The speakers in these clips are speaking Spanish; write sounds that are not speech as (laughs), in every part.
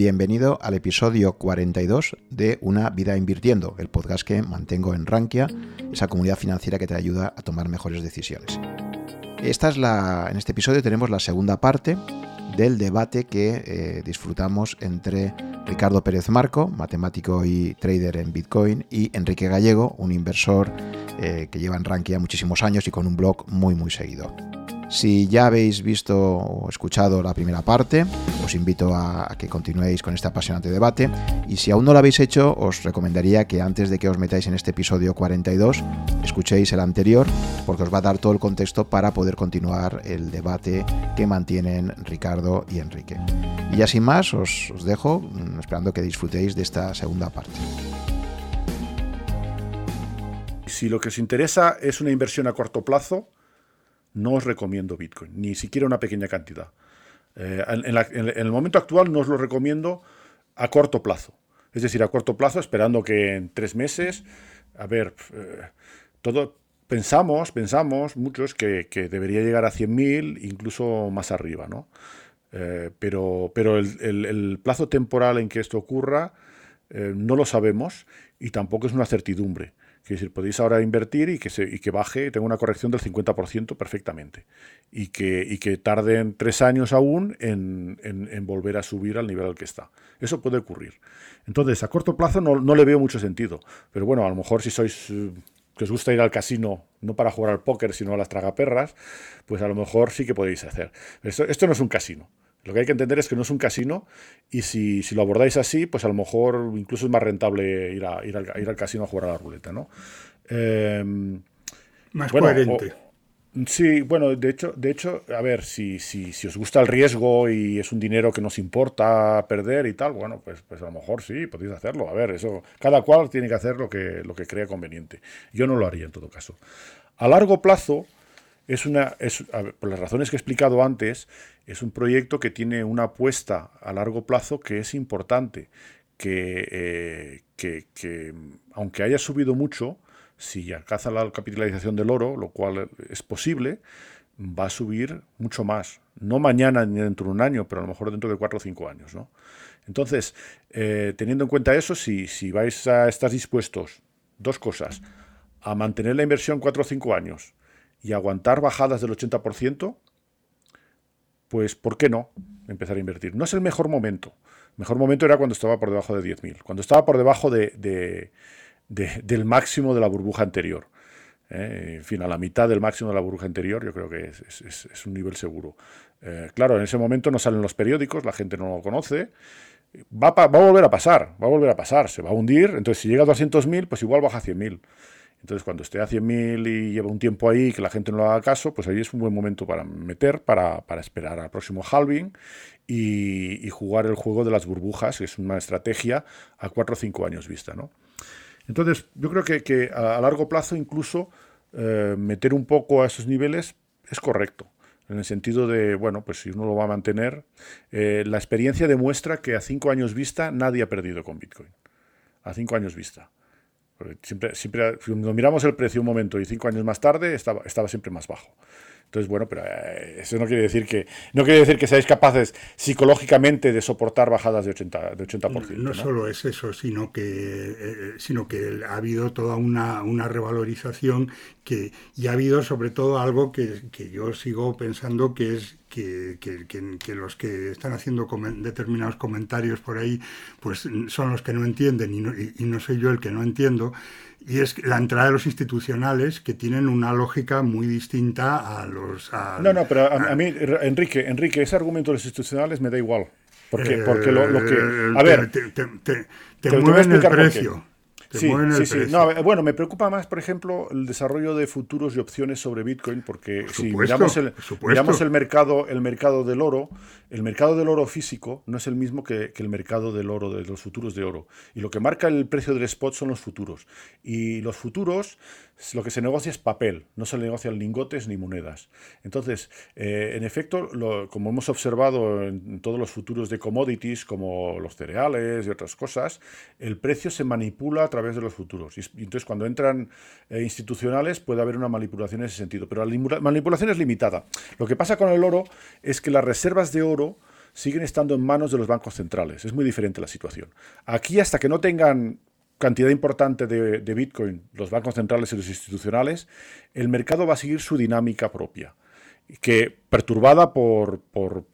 Bienvenido al episodio 42 de Una vida invirtiendo, el podcast que mantengo en Rankia, esa comunidad financiera que te ayuda a tomar mejores decisiones. Esta es la, en este episodio tenemos la segunda parte del debate que eh, disfrutamos entre Ricardo Pérez Marco, matemático y trader en Bitcoin, y Enrique Gallego, un inversor eh, que lleva en Rankia muchísimos años y con un blog muy muy seguido. Si ya habéis visto o escuchado la primera parte, os invito a, que continuéis con este apasionante debate. Y si aún no lo habéis hecho, os recomendaría que antes de que os metáis en este episodio 42, escuchéis el anterior, porque os va a dar todo el contexto para poder continuar el debate que mantienen Ricardo y Enrique. Y ya sin más, os, os dejo mm, esperando que disfrutéis de esta segunda parte. Si lo que os interesa es una inversión a corto plazo, no os recomiendo Bitcoin, ni siquiera una pequeña cantidad. Eh, en, el momento actual no os lo recomiendo a corto plazo. Es decir, a corto plazo, esperando que en tres meses, a ver, eh, todo pensamos, pensamos muchos que, debería llegar a 100.000, incluso más arriba, ¿no? Eh, pero pero el, plazo temporal en que esto ocurra no lo sabemos y tampoco es una certidumbre. Es decir, podéis ahora invertir y que, se, y que baje, tenga una corrección del 50% perfectamente. Y que, y que tarden tres años aún en, volver a subir al nivel al que está. Eso puede ocurrir. Entonces, a corto plazo no, le veo mucho sentido. Pero bueno, a lo mejor si sois eh, que os gusta ir al casino, no para jugar al póker, sino a las tragaperras, pues a lo mejor sí que podéis hacer. esto no es un casino. Lo que hay que entender es que no es un casino y si, lo abordáis así, pues a lo mejor incluso es más rentable ir, a, ir, al, ir al casino a jugar a la ruleta, ¿no? Em, más coherente. sí, bueno, de hecho, de hecho a ver, si, si, si, os gusta el riesgo y es un dinero que nos importa perder y tal, bueno, pues, pues a lo mejor sí, podéis hacerlo. A ver, eso, cada cual tiene que hacer lo que, lo que crea conveniente. Yo no lo haría en todo caso. A largo plazo, es una, es, por las razones que he explicado antes, es un proyecto que tiene una apuesta a largo plazo que es importante, que, eh, que, aunque haya subido mucho, si alcanza la capitalización del oro, lo cual es posible, va a subir mucho más. No mañana ni dentro de un año, pero a lo mejor dentro de cuatro o cinco años. ¿no? Entonces, eh, teniendo en cuenta eso, si, si vais a estar dispuestos, dos cosas, a mantener la inversión cuatro o cinco años, y aguantar bajadas del 80%, pues ¿por qué no empezar a invertir? No es el mejor momento. El mejor momento era cuando estaba por debajo de 10.000, cuando estaba por debajo de, del máximo de la burbuja anterior. ¿eh? En fin, a la mitad del máximo de la burbuja anterior, yo creo que es, un nivel seguro. Eh, claro, en ese momento no salen los periódicos, la gente no lo conoce. Va, va, a volver a pasar, va a volver a pasar, se va a hundir. Entonces, si llega a 200.000, pues igual baja a 100.000. Entonces, cuando esté a 100.000 y lleva un tiempo ahí y que la gente no le haga caso, pues ahí es un buen momento para meter, para, esperar al próximo halving y, jugar el juego de las burbujas, que es una estrategia a 4 o 5 años vista. ¿no? Entonces, yo creo que, a, largo plazo incluso eh, meter un poco a esos niveles es correcto. En el sentido de, bueno, pues si uno lo va a mantener, eh, la experiencia demuestra que a 5 años vista nadie ha perdido con Bitcoin. A 5 años vista. Siempre, siempre, cuando miramos el precio un momento y cinco años más tarde, estaba, estaba siempre más bajo. Entonces, bueno, pero eh, eso no quiere decir que no quiere decir que seáis capaces psicológicamente de soportar bajadas de 80%. De 80% no, solo es eso, sino que, eh, eh, sino que ha habido toda una, una revalorización que, y ha habido sobre todo algo que, que yo sigo pensando que es que, que, los que están haciendo determinados comentarios por ahí, pues son los que no entienden y no, y no soy yo el que no entiendo y es la entrada de los institucionales que tienen una lógica muy distinta a los... no, no, pero a, mí, Enrique, Enrique, ese argumento de los institucionales me da igual. Porque, porque lo, que... Eh, a ver, te, te, te, te mueven el precio sí, sí, sí. bueno, me preocupa más, por ejemplo, el desarrollo de futuros y opciones sobre Bitcoin, porque si miramos, el, miramos el, mercado, el mercado del oro, el mercado del oro físico no es el mismo que, el mercado del oro, de los futuros de oro. Y lo que marca el precio del spot son los futuros. Y los futuros, lo que se negocia es papel, no se negocian lingotes ni monedas. Entonces, eh, en efecto, como hemos observado en todos los futuros de commodities, como los cereales y otras cosas, el precio se manipula a través través de los futuros. Y, entonces cuando entran eh, institucionales puede haber una manipulación en ese sentido, pero la manipulación es limitada. Lo que pasa con el oro es que las reservas de oro siguen estando en manos de los bancos centrales. Es muy diferente la situación. Aquí, hasta que no tengan cantidad importante de, de Bitcoin los bancos centrales y los institucionales, el mercado va a seguir su dinámica propia que perturbada por, por,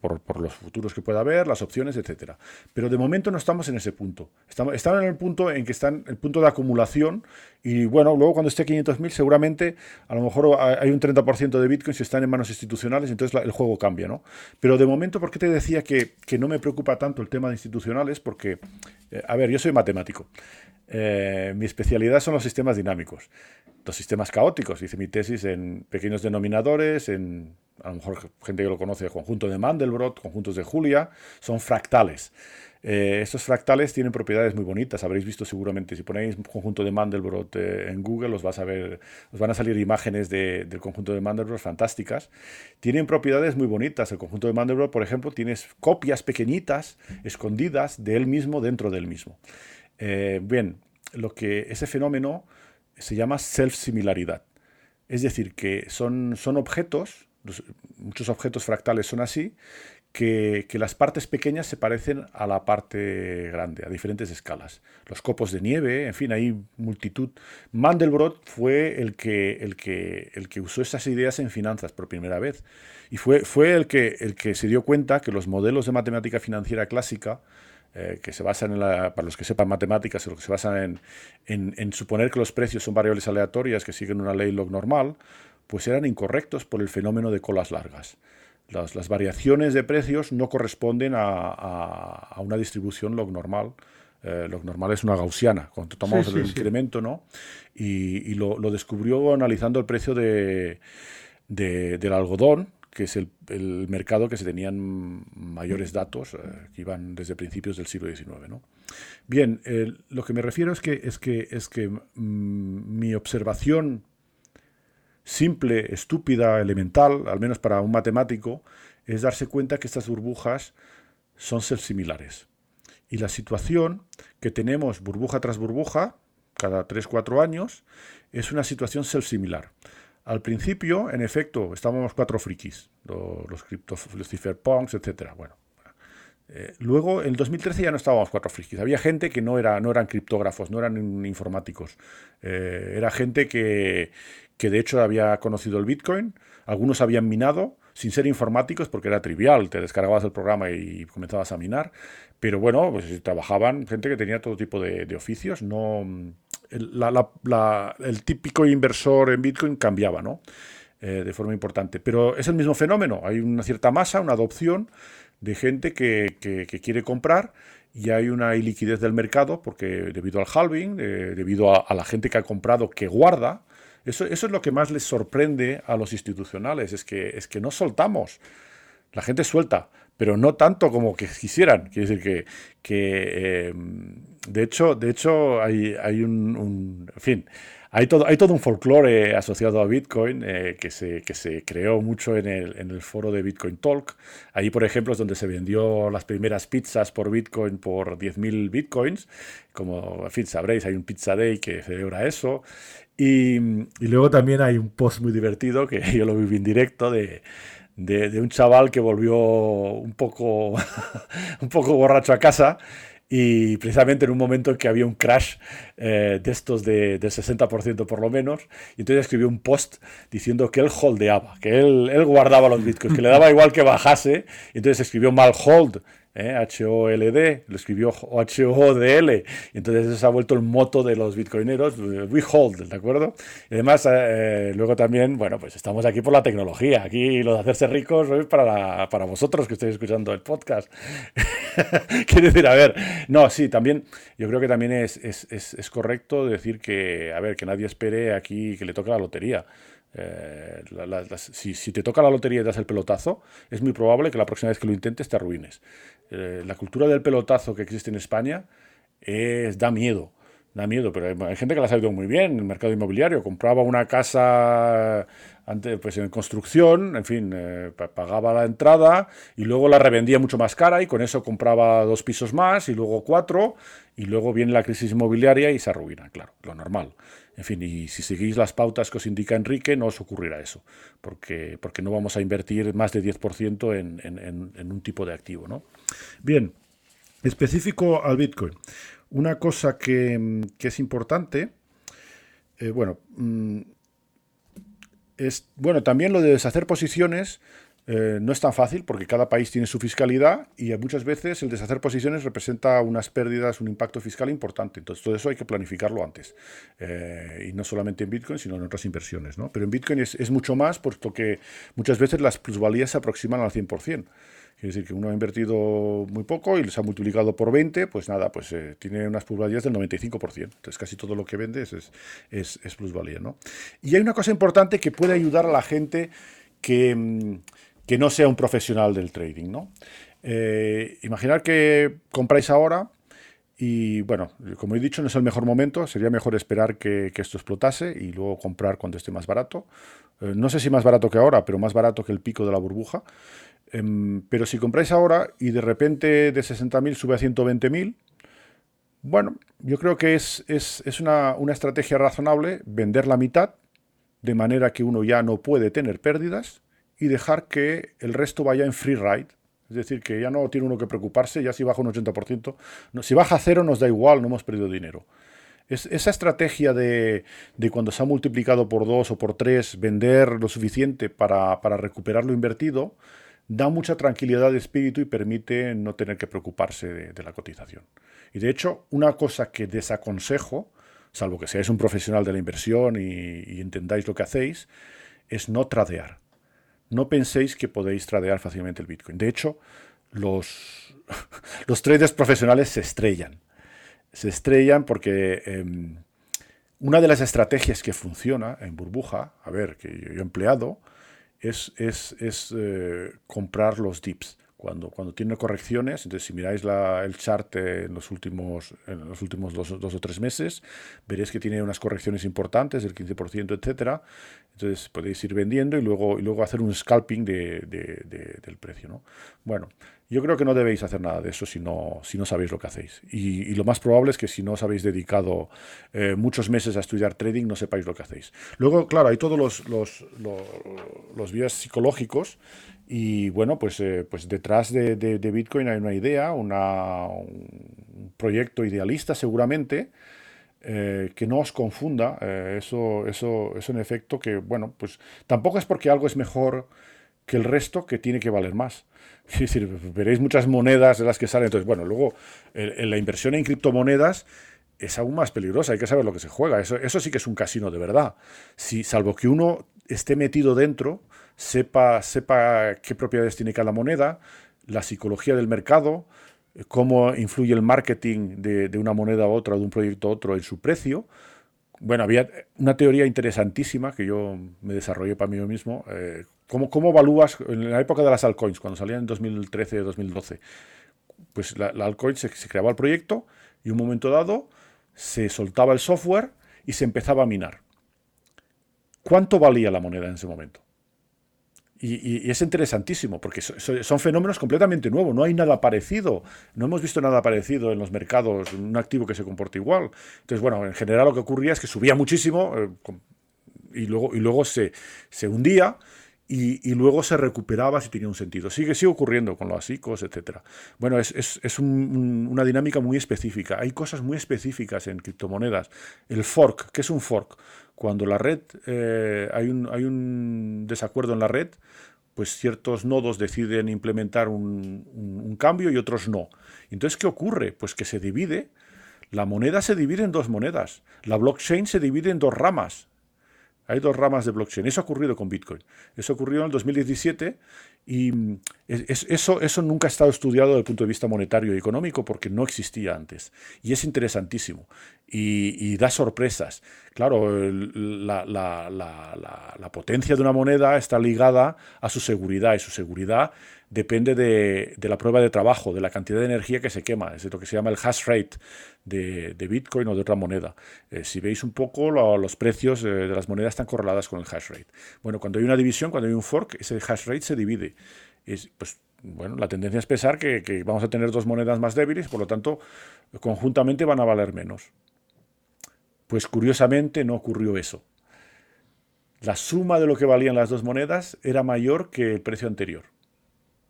los futuros que pueda haber, las opciones, etcétera. Pero de momento no estamos en ese punto. Estamos, están en el punto en que están el punto de acumulación y bueno, luego cuando esté 500.000 seguramente a lo mejor hay un 30% de Bitcoin si están en manos institucionales, entonces el juego cambia, ¿no? Pero de momento, ¿por qué te decía que, no me preocupa tanto el tema de institucionales? Porque, eh, a ver, yo soy matemático. Eh, mi especialidad son los sistemas dinámicos, los sistemas caóticos. Hice mi tesis en pequeños denominadores, en a lo mejor gente que lo conoce, conjunto de Mandelbrot, conjuntos de Julia, son fractales. Eh, estos fractales tienen propiedades muy bonitas, habréis visto seguramente, si ponéis conjunto de Mandelbrot eh, en Google, os, vas a ver, os van a salir imágenes del conjunto de Mandelbrot fantásticas. Tienen propiedades muy bonitas. El conjunto de Mandelbrot, por ejemplo, tienes copias pequeñitas, escondidas de él mismo dentro del mismo. Eh, bien, lo que ese fenómeno se llama self-similaridad. Es decir, que son, son objetos muchos objetos fractales son así, que, las partes pequeñas se parecen a la parte grande, a diferentes escalas. Los copos de nieve, en fin, hay multitud. Mandelbrot fue el que, el que, el que usó esas ideas en finanzas por primera vez. Y fue, fue el, que, el que se dio cuenta que los modelos de matemática financiera clásica, eh, que se basan en la, para los que sepan matemáticas, que se basan en, en suponer que los precios son variables aleatorias que siguen una ley log normal, pues eran incorrectos por el fenómeno de colas largas. Las, variaciones de precios no corresponden a, una distribución log normal. Eh, log normal es una gaussiana, cuando tomamos el incremento, ¿no? Y, lo, descubrió analizando el precio de, del algodón, que es el, mercado que se tenían mayores datos, eh, que iban desde principios del siglo XIX. ¿no? Bien, lo que me refiero es que, es que, es que mm, mi observación simple, estúpida, elemental, al menos para un matemático, es darse cuenta que estas burbujas son similares. Y la situación que tenemos burbuja tras burbuja, cada 3-4 años, es una situación self-similar. Al principio, en efecto, estábamos cuatro frikis, los, cripto, los cypherpunks, etc. Bueno, eh, luego, en el 2013 ya no estábamos cuatro frikis. Había gente que no, era, no eran criptógrafos, no eran informáticos. Eh, era gente que, que de hecho había conocido el Bitcoin, algunos habían minado sin ser informáticos porque era trivial, te descargabas el programa y comenzabas a minar, pero bueno, pues trabajaban gente que tenía todo tipo de, oficios, no el, típico inversor en Bitcoin cambiaba, ¿no? Eh, de forma importante. Pero es el mismo fenómeno, hay una cierta masa, una adopción de gente que, quiere comprar y hay una iliquidez del mercado porque debido al halving, eh, debido a, a, la gente que ha comprado que guarda, eso, es lo que más les sorprende a los institucionales, es que, es que no soltamos. La gente suelta, pero no tanto como que quisieran. Quiere decir que, que em, de hecho, de hecho hay, hay un, en fin, hay todo, hay todo un folclore asociado a Bitcoin eh, que, se, que se creó mucho en el, en el foro de Bitcoin Talk. Ahí, por ejemplo, es donde se vendió las primeras pizzas por Bitcoin por 10.000 Bitcoins. Como, en fin, sabréis, hay un Pizza Day que celebra eso. Y, luego también hay un post muy divertido que (laughs) yo lo viví en directo de, de, un chaval que volvió un poco, (laughs) un poco borracho a casa y precisamente en un momento en que había un crash eh, de estos de, del 60% por lo menos, y entonces escribió un post diciendo que él holdeaba, que él, él guardaba los bitcoins, que le daba igual que bajase, y entonces escribió mal hold, ¿eh? H-O-L-D, lo escribió H-O-D-L, entonces eso se ha vuelto el moto de los bitcoineros, eh, we hold, ¿de acuerdo? Y además, eh, luego también, bueno, pues estamos aquí por la tecnología, aquí lo de hacerse ricos es para, para vosotros que estáis escuchando el podcast. (laughs) Quiero decir, a ver, no, sí, también, yo creo que también es, es, es, es correcto decir que, a ver, que nadie espere aquí que le toque la lotería. Eh, si, te toca la lotería y das el pelotazo, es muy probable que la próxima vez que lo intentes te arruines. Eh, la cultura del pelotazo que existe en España es, da miedo. Da miedo, pero hay, gente que la ha salido muy bien en el mercado inmobiliario. Compraba una casa antes, pues en construcción, en fin, eh, pagaba la entrada y luego la revendía mucho más cara y con eso compraba dos pisos más y luego cuatro y luego viene la crisis inmobiliaria y se arruina, claro, lo normal. En fin, y si seguís las pautas que os indica Enrique, no os ocurrirá eso, porque, porque no vamos a invertir más de 10% en, en, en, un tipo de activo. ¿no? Bien, específico al Bitcoin. Una cosa que, que es importante, eh, bueno, mm, es, bueno, también lo de deshacer posiciones eh, no es tan fácil porque cada país tiene su fiscalidad y muchas veces el deshacer posiciones representa unas pérdidas, un impacto fiscal importante. Entonces todo eso hay que planificarlo antes. Eh, y no solamente en Bitcoin, sino en otras inversiones. ¿no? Pero en Bitcoin es, mucho más, puesto que muchas veces las plusvalías se aproximan al 100%. Quiere decir que uno ha invertido muy poco y les ha multiplicado por 20, pues nada, pues eh, tiene unas plusvalías del 95%. Entonces casi todo lo que vende es, es, es, plusvalía. ¿no? Y hay una cosa importante que puede ayudar a la gente que... Mm, que no sea un profesional del trading. ¿no? Eh, imaginar que compráis ahora y bueno, como he dicho, no es el mejor momento, sería mejor esperar que, esto explotase y luego comprar cuando esté más barato. Eh, no sé si más barato que ahora, pero más barato que el pico de la burbuja. Em, pero si compráis ahora y de repente de 60.000 sube a 120.000, bueno, yo creo que es, es, es una, una estrategia razonable vender la mitad, de manera que uno ya no puede tener pérdidas y dejar que el resto vaya en free ride. Es decir, que ya no tiene uno que preocuparse, ya si baja un 80%, no, si baja cero nos da igual, no hemos perdido dinero. Es, esa estrategia de, cuando se ha multiplicado por dos o por tres, vender lo suficiente para, recuperar lo invertido, da mucha tranquilidad de espíritu y permite no tener que preocuparse de, la cotización. Y de hecho, una cosa que desaconsejo, salvo que seáis un profesional de la inversión y, y entendáis lo que hacéis, es no tradear no penséis que podéis tradear fácilmente el Bitcoin. De hecho, los, (laughs) los traders profesionales se estrellan. Se estrellan porque em, una de las estrategias que funciona en burbuja, a ver, que yo he empleado, es, es, eh, comprar los dips cuando, cuando tiene correcciones, entonces si miráis el chart en los últimos, en los últimos dos, o tres meses, veréis que tiene unas correcciones importantes, del 15%, etcétera. Entonces podéis ir vendiendo y luego, y luego hacer un scalping de, del precio. ¿no? Bueno, yo creo que no debéis hacer nada de eso si no, si no sabéis lo que hacéis. Y, lo más probable es que si no os habéis dedicado eh, muchos meses a estudiar trading, no sepáis lo que hacéis. Luego, claro, hay todos los, los, los, vías psicológicos y bueno, pues, eh, pues detrás de, Bitcoin hay una idea, un proyecto idealista seguramente. Eh, que no os confunda, eso, eso, eso en efecto que, bueno, pues tampoco es porque algo es mejor que el resto que tiene que valer más. (laughs) Es decir, veréis muchas monedas de las que salen. Entonces, bueno, luego en la inversión en criptomonedas es aún más peligrosa, hay que saber lo que se juega. Eso, eso sí que es un casino de verdad. Si, salvo que uno esté metido dentro, sepa, sepa qué propiedades tiene cada moneda, la psicología del mercado, cómo influye el marketing de, de una moneda a otra, de un proyecto a otro en su precio, bueno, había una teoría interesantísima que yo me desarrollé para mí mismo. Eh, ¿cómo, evalúas en la época de las altcoins, cuando salían en 2013, 2012? Pues la, altcoin se, se, creaba el proyecto y un momento dado se soltaba el software y se empezaba a minar. ¿Cuánto valía la moneda en ese momento? Y, es interesantísimo, porque son fenómenos completamente nuevos, no hay nada parecido, no hemos visto nada parecido en los mercados, un activo que se comporte igual. Entonces, bueno, en general lo que ocurría es que subía muchísimo eh, y luego, y luego se, se hundía y, luego se recuperaba si tenía un sentido. Sigue, sigue ocurriendo con los ASICos, etc. Bueno, es, es, una dinámica muy específica. Hay cosas muy específicas en criptomonedas. El fork, ¿qué es un fork? Cuando la red, eh, hay, un, desacuerdo en la red, pues ciertos nodos deciden implementar un, un cambio y otros no. Entonces, ¿qué ocurre? Pues que se divide, la moneda se divide en dos monedas, la blockchain se divide en dos ramas. Hay dos ramas de blockchain. Eso ha ocurrido con Bitcoin. Eso ocurrió en el 2017 y mm, eso, eso nunca ha estado estudiado desde el punto de vista monetario y económico porque no existía antes. Y es interesantísimo y, da sorpresas. Claro, la, la, potencia de una moneda está ligada a su seguridad y su seguridad depende de, la prueba de trabajo, de la cantidad de energía que se quema, es lo que se llama el hash rate de, Bitcoin o de otra moneda. Eh, si veis un poco, los precios eh, de las monedas están correladas con el hash rate. Bueno, cuando hay una división, cuando hay un fork, ese hash rate se divide. Es, pues, bueno, la tendencia es pensar que vamos a tener dos monedas más débiles, por lo tanto, conjuntamente van a valer menos. Pues curiosamente no ocurrió eso. La suma de lo que valían las dos monedas era mayor que el precio anterior.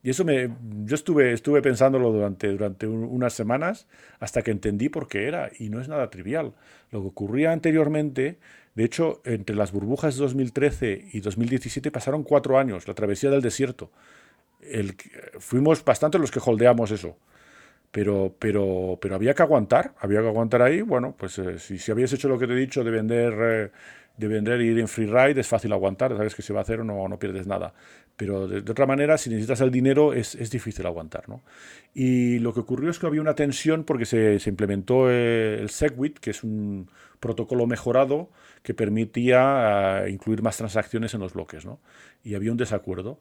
Y eso me, yo estuve, estuve pensándolo durante, durante unas semanas hasta que entendí por qué era. Y no es nada trivial. Lo que ocurría anteriormente, de hecho, entre las burbujas de 2013 y 2017 pasaron cuatro años, la travesía del desierto. Fuimos bastante los que holdeamos eso. Pero, pero, pero había que aguantar, había que aguantar ahí. Bueno, pues eh, si, si habías hecho lo que te he dicho de vender eh, de vender y ir en free ride es fácil aguantar, sabes que se va a hacer o no, no pierdes nada. Pero de, otra manera, si necesitas el dinero, es, es, difícil aguantar. ¿no? Y lo que ocurrió es que había una tensión porque se, implementó eh, el SegWit, que es un protocolo mejorado que permitía uh, incluir más transacciones en los bloques. ¿no? Y había un desacuerdo.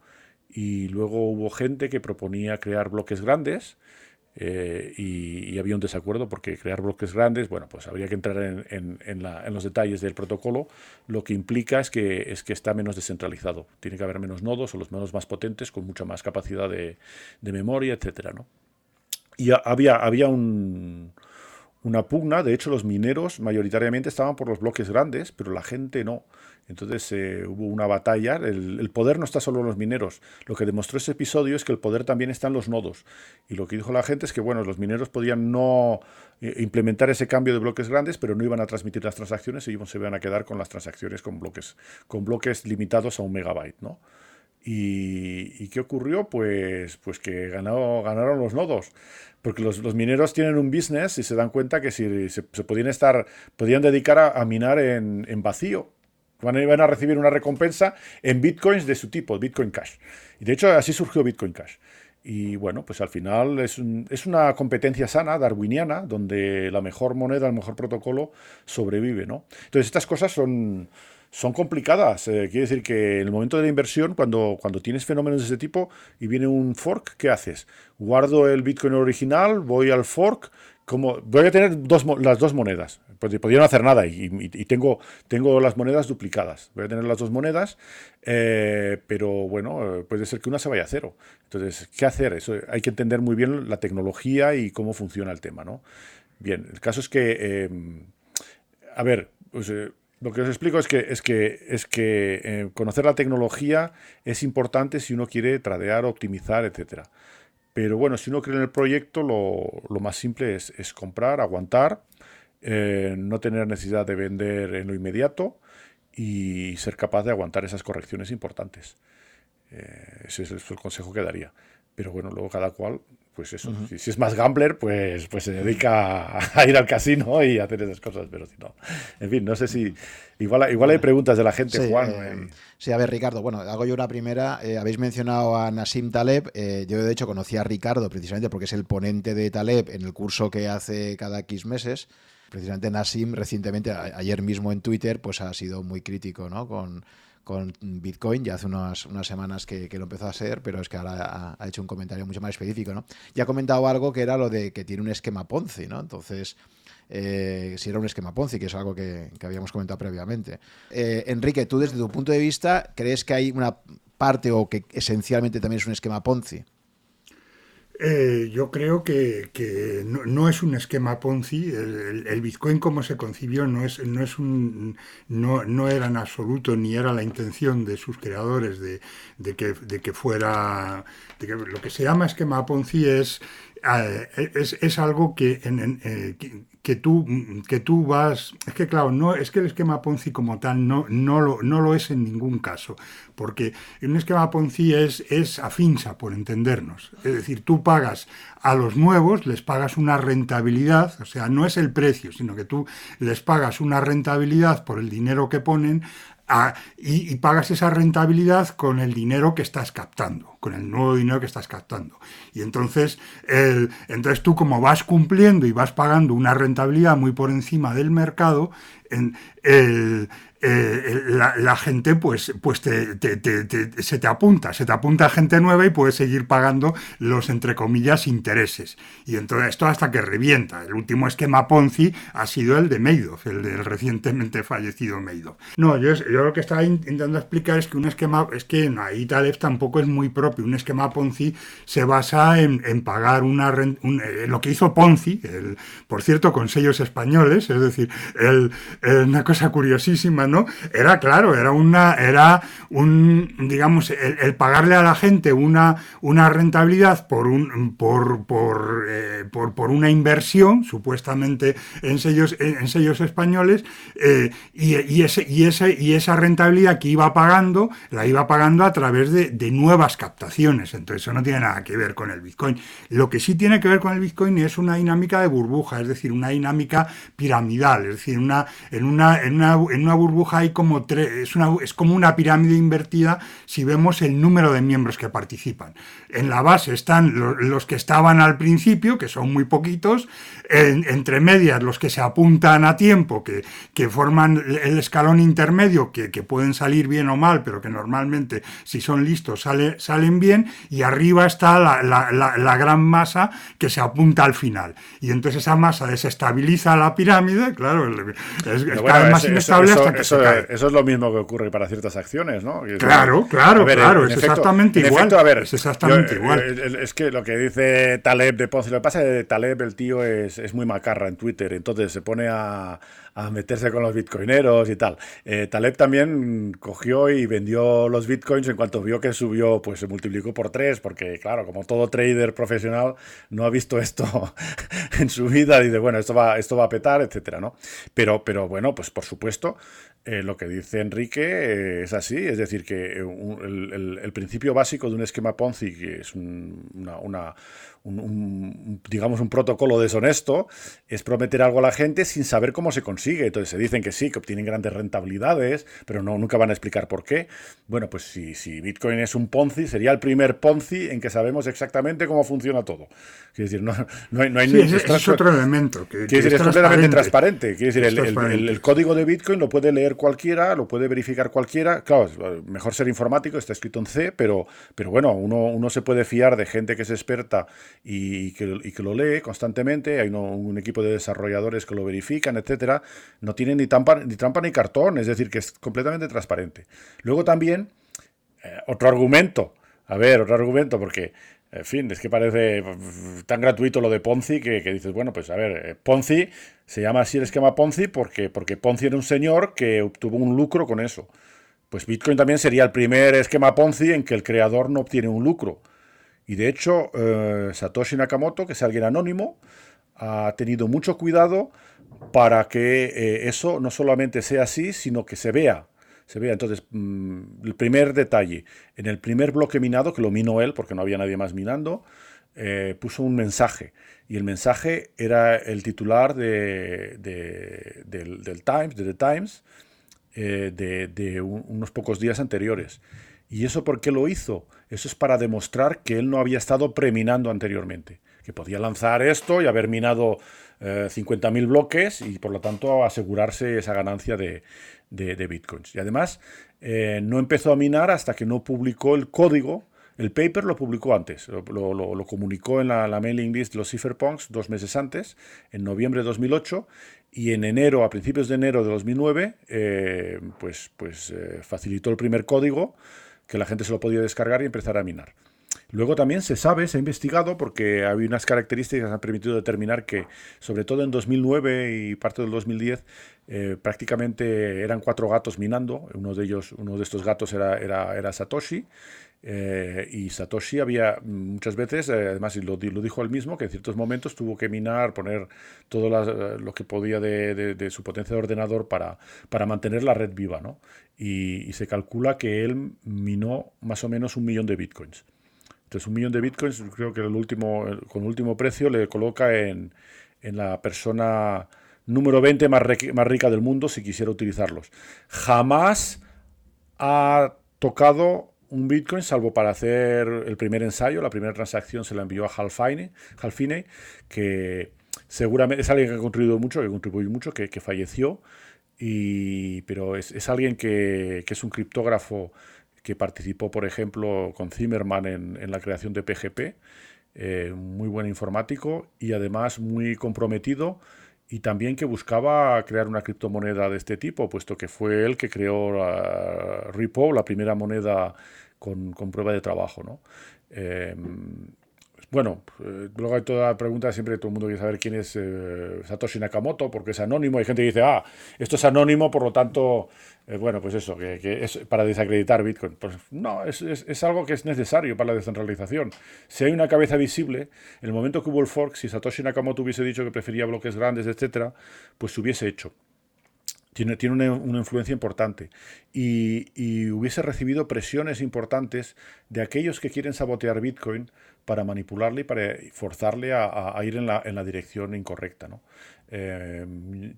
Y luego hubo gente que proponía crear bloques grandes eh, y, había un desacuerdo porque crear bloques grandes, bueno, pues habría que entrar en, los detalles del protocolo, lo que implica es que, es que está menos descentralizado. Tiene que haber menos nodos o los nodos más potentes con mucha más capacidad de, memoria, etcétera, ¿no? Y había, había un, una pugna, de hecho los mineros mayoritariamente estaban por los bloques grandes, pero la gente no. Entonces eh, hubo una batalla, el, poder no está solo en los mineros, lo que demostró ese episodio es que el poder también está en los nodos. Y lo que dijo la gente es que bueno, los mineros podían no eh, implementar ese cambio de bloques grandes, pero no iban a transmitir las transacciones y se iban a quedar con las transacciones con bloques, con bloques limitados a un megabyte. ¿no? ¿Y, qué ocurrió? Pues, pues que ganó, ganaron los nodos. Porque los, mineros tienen un business y se dan cuenta que si se, podían estar, podían dedicar a, minar en, vacío. Van a, recibir una recompensa en bitcoins de su tipo, Bitcoin Cash. Y de hecho así surgió Bitcoin Cash. Y bueno, pues al final es, una competencia sana, darwiniana, donde la mejor moneda, el mejor protocolo sobrevive, ¿no? Entonces estas cosas son, son complicadas. Eh, quiere decir que en el momento de la inversión, cuando, cuando tienes fenómenos de ese tipo y viene un fork, ¿qué haces? Guardo el Bitcoin original, voy al fork, como voy a tener las dos monedas. Pues podría no hacer nada y, tengo, tengo las monedas duplicadas. Voy a tener las dos monedas, eh, pero bueno, eh, puede ser que una se vaya a cero. Entonces, ¿qué hacer? Eso, hay que entender muy bien la tecnología y cómo funciona el tema, ¿no? Bien, el caso es que, a ver, pues, lo que os explico es que, es que, es que eh, conocer la tecnología es importante si uno quiere tradear, optimizar, etc. Pero bueno, si uno cree en el proyecto, lo, más simple es, comprar, aguantar, eh, no tener necesidad de vender en lo inmediato y ser capaz de aguantar esas correcciones importantes. Eh, ese es el consejo que daría. Pero bueno, luego cada cual pues eso, si, es más gambler, pues, pues se dedica a, ir al casino y a hacer esas cosas, pero si no. En fin, no sé si. Igual, igual hay preguntas de la gente, Juan. Eh, sí, a ver, Ricardo, bueno, hago yo una primera. Eh, habéis mencionado a Nassim Taleb. Eh, yo, de hecho, conocí a Ricardo precisamente porque es el ponente de Taleb en el curso que hace cada X meses. Precisamente Nassim, recientemente, ayer mismo en Twitter, pues ha sido muy crítico, ¿no? Con con Bitcoin, ya hace unas, unas semanas que, lo empezó a hacer, pero es que ahora ha, hecho un comentario mucho más específico, ¿no? Ya ha comentado algo que era lo de que tiene un esquema Ponzi, ¿no? Entonces, eh, si era un esquema Ponzi, que es algo que, habíamos comentado previamente. Eh, Enrique, tú desde tu punto de vista, ¿crees que hay una parte o que esencialmente también es un esquema Ponzi? Eh, yo creo que, no, es un esquema Ponzi. El, Bitcoin como se concibió no es, no es un no, no, era en absoluto ni era la intención de sus creadores de, que, de que fuera de que lo que se llama esquema Ponzi es eh, es, algo que, en, eh, que, tú, que tú vas... Es que claro, no, es que el esquema Ponzi como tal no, no, lo, no lo es en ningún caso, porque un esquema Ponzi es, es afinsa, por entendernos. Es decir, tú pagas a los nuevos, les pagas una rentabilidad, o sea, no es el precio, sino que tú les pagas una rentabilidad por el dinero que ponen y, pagas esa rentabilidad con el dinero que estás captando, con el nuevo dinero que estás captando. Y entonces, el, entonces tú como vas cumpliendo y vas pagando una rentabilidad muy por encima del mercado, en, eh, la, gente pues, pues te, se te apunta, se te apunta gente nueva y puedes seguir pagando los, entre comillas, intereses. Y entonces esto hasta que revienta. El último esquema Ponzi ha sido el de Madoff, el del recientemente fallecido Madoff. No, yo, yo lo que estaba intentando explicar es que un esquema, es que ahí Taleb tampoco es muy propio. Un esquema Ponzi se basa en, pagar una eh, lo que hizo Ponzi, el, por cierto, con sellos españoles, es decir, el, una cosa curiosísima, ¿no? Era claro, era una, era un, digamos, el, pagarle a la gente una, una rentabilidad por un, por, por, eh, por, una inversión, supuestamente en sellos, en sellos españoles, eh, y, ese, y, ese, y esa rentabilidad que iba pagando, la iba pagando a través de, de nuevas captaciones. Entonces, eso no tiene nada que ver con el Bitcoin. Lo que sí tiene que ver con el Bitcoin es una dinámica de burbuja, es decir, una dinámica piramidal, es decir, una, en, una, en, una, en una burbuja hay como tres, es, una, es como una pirámide invertida si vemos el número de miembros que participan. En la base están los, que estaban al principio, que son muy poquitos, entre medias los que se apuntan a tiempo, que, que forman el escalón intermedio, que, que, pueden salir bien o mal, pero que normalmente si son listos sale, salen bien, y arriba está la, la, la, gran masa que se apunta al final. Y entonces esa masa desestabiliza la pirámide, claro, es, cada vez más inestable eso, hasta que se cae. Eso es lo mismo que ocurre para ciertas acciones, ¿no? Claro, claro, claro, es exactamente igual. a ver, es exactamente igual. Es que lo que dice Taleb de Ponce, lo que pasa es que Taleb, el tío, es, es muy macarra en Twitter, entonces se pone a a meterse con los bitcoineros y tal. Eh, Taleb también cogió y vendió los bitcoins en cuanto vio que subió, pues se multiplicó por tres, porque claro, como todo trader profesional no ha visto esto (laughs) en su vida, dice, bueno, esto va, esto va a petar, etcétera, ¿no? Pero, pero bueno, pues por supuesto, eh, lo que dice Enrique eh, es así, es decir, que el, principio básico de un esquema Ponzi, que es una, una un, digamos, un protocolo deshonesto, es prometer algo a la gente sin saber cómo se consigue. Entonces se dicen que sí, que obtienen grandes rentabilidades, pero no, nunca van a explicar por qué. Bueno, pues si, si Bitcoin es un Ponzi, sería el primer Ponzi en que sabemos exactamente cómo funciona todo. Quiere decir, no, no hay, no hay es, otro elemento. Que, decir, es, completamente transparente. Quiere decir, el, el, código de Bitcoin lo puede leer cualquiera, lo puede verificar cualquiera. Claro, mejor ser informático, está escrito en C, pero, pero bueno, uno, uno se puede fiar de gente que es experta y que, y que lo lee constantemente, hay un equipo de desarrolladores que lo verifican, etcétera, no tiene ni trampa, ni trampa ni cartón, es decir, que es completamente transparente. Luego también, eh, otro argumento, a ver, otro argumento, porque, en fin, es que parece tan gratuito lo de Ponzi que, dices, bueno, pues a ver, eh, Ponzi se llama así el esquema Ponzi porque, porque Ponzi era un señor que obtuvo un lucro con eso. Pues Bitcoin también sería el primer esquema Ponzi en que el creador no obtiene un lucro. Y de hecho, eh, Satoshi Nakamoto, que es alguien anónimo, ha tenido mucho cuidado para que eh, eso no solamente sea así, sino que se vea. Se vea. Entonces, mm, el primer detalle, en el primer bloque minado, que lo minó él porque no había nadie más minando, eh, puso un mensaje. Y el mensaje era el titular de, del, Times, de The Times, de, unos pocos días anteriores. ¿Y eso por qué lo hizo? Eso es para demostrar que él no había estado preminando anteriormente, que podía lanzar esto y haber minado 50.000 eh, bloques y por lo tanto asegurarse esa ganancia de, bitcoins. Y además eh, no empezó a minar hasta que no publicó el código. El paper lo publicó antes, lo, comunicó en la, mailing list de los cypherpunks dos meses antes, en noviembre de 2008, y en enero, a principios de enero de 2009, eh, pues, pues facilitó el primer código que la gente se lo podía descargar y empezar a minar. Luego también se sabe, se ha investigado, porque había unas características que han permitido determinar que, sobre todo en 2009 y parte del 2010, eh, prácticamente eran cuatro gatos minando. Uno de ellos, uno de estos gatos era, Satoshi. Eh, y Satoshi había muchas veces, eh, además lo, lo, dijo él mismo, que en ciertos momentos tuvo que minar, poner todo lo que podía de, su potencia de ordenador para, para mantener la red viva. ¿no? Y, se calcula que él minó más o menos un millón de bitcoins. Entonces, un millón de bitcoins, creo que el último, con el último precio le coloca en, en la persona número 20 más, más rica del mundo si quisiera utilizarlos. Jamás ha tocado un Bitcoin, salvo para hacer el primer ensayo, la primera transacción se la envió a Halfine, Halfine que seguramente es alguien que ha contribuido mucho, que contribuyó mucho, que, falleció, y, pero es, alguien que, es un criptógrafo que participó, por ejemplo, con Zimmerman en, la creación de PGP, eh, muy buen informático y además muy comprometido y también que buscaba crear una criptomoneda de este tipo, puesto que fue él que creó la la primera moneda con, prueba de trabajo. ¿no? Em, bueno, eh, luego hay toda la pregunta, siempre todo el mundo quiere saber quién es eh, Satoshi Nakamoto, porque es anónimo. Hay gente que dice, ah, esto es anónimo, por lo tanto, eh, bueno, pues eso, que, es para desacreditar Bitcoin. Pues no, es, es, algo que es necesario para la descentralización. Si hay una cabeza visible, en el momento que hubo el fork, si Satoshi Nakamoto hubiese dicho que prefería bloques grandes, etcétera, pues se hubiese hecho tiene, tiene una, influencia importante y, hubiese recibido presiones importantes de aquellos que quieren sabotear Bitcoin para manipularle y para forzarle a, ir en la, en la, dirección incorrecta. ¿no? Eh,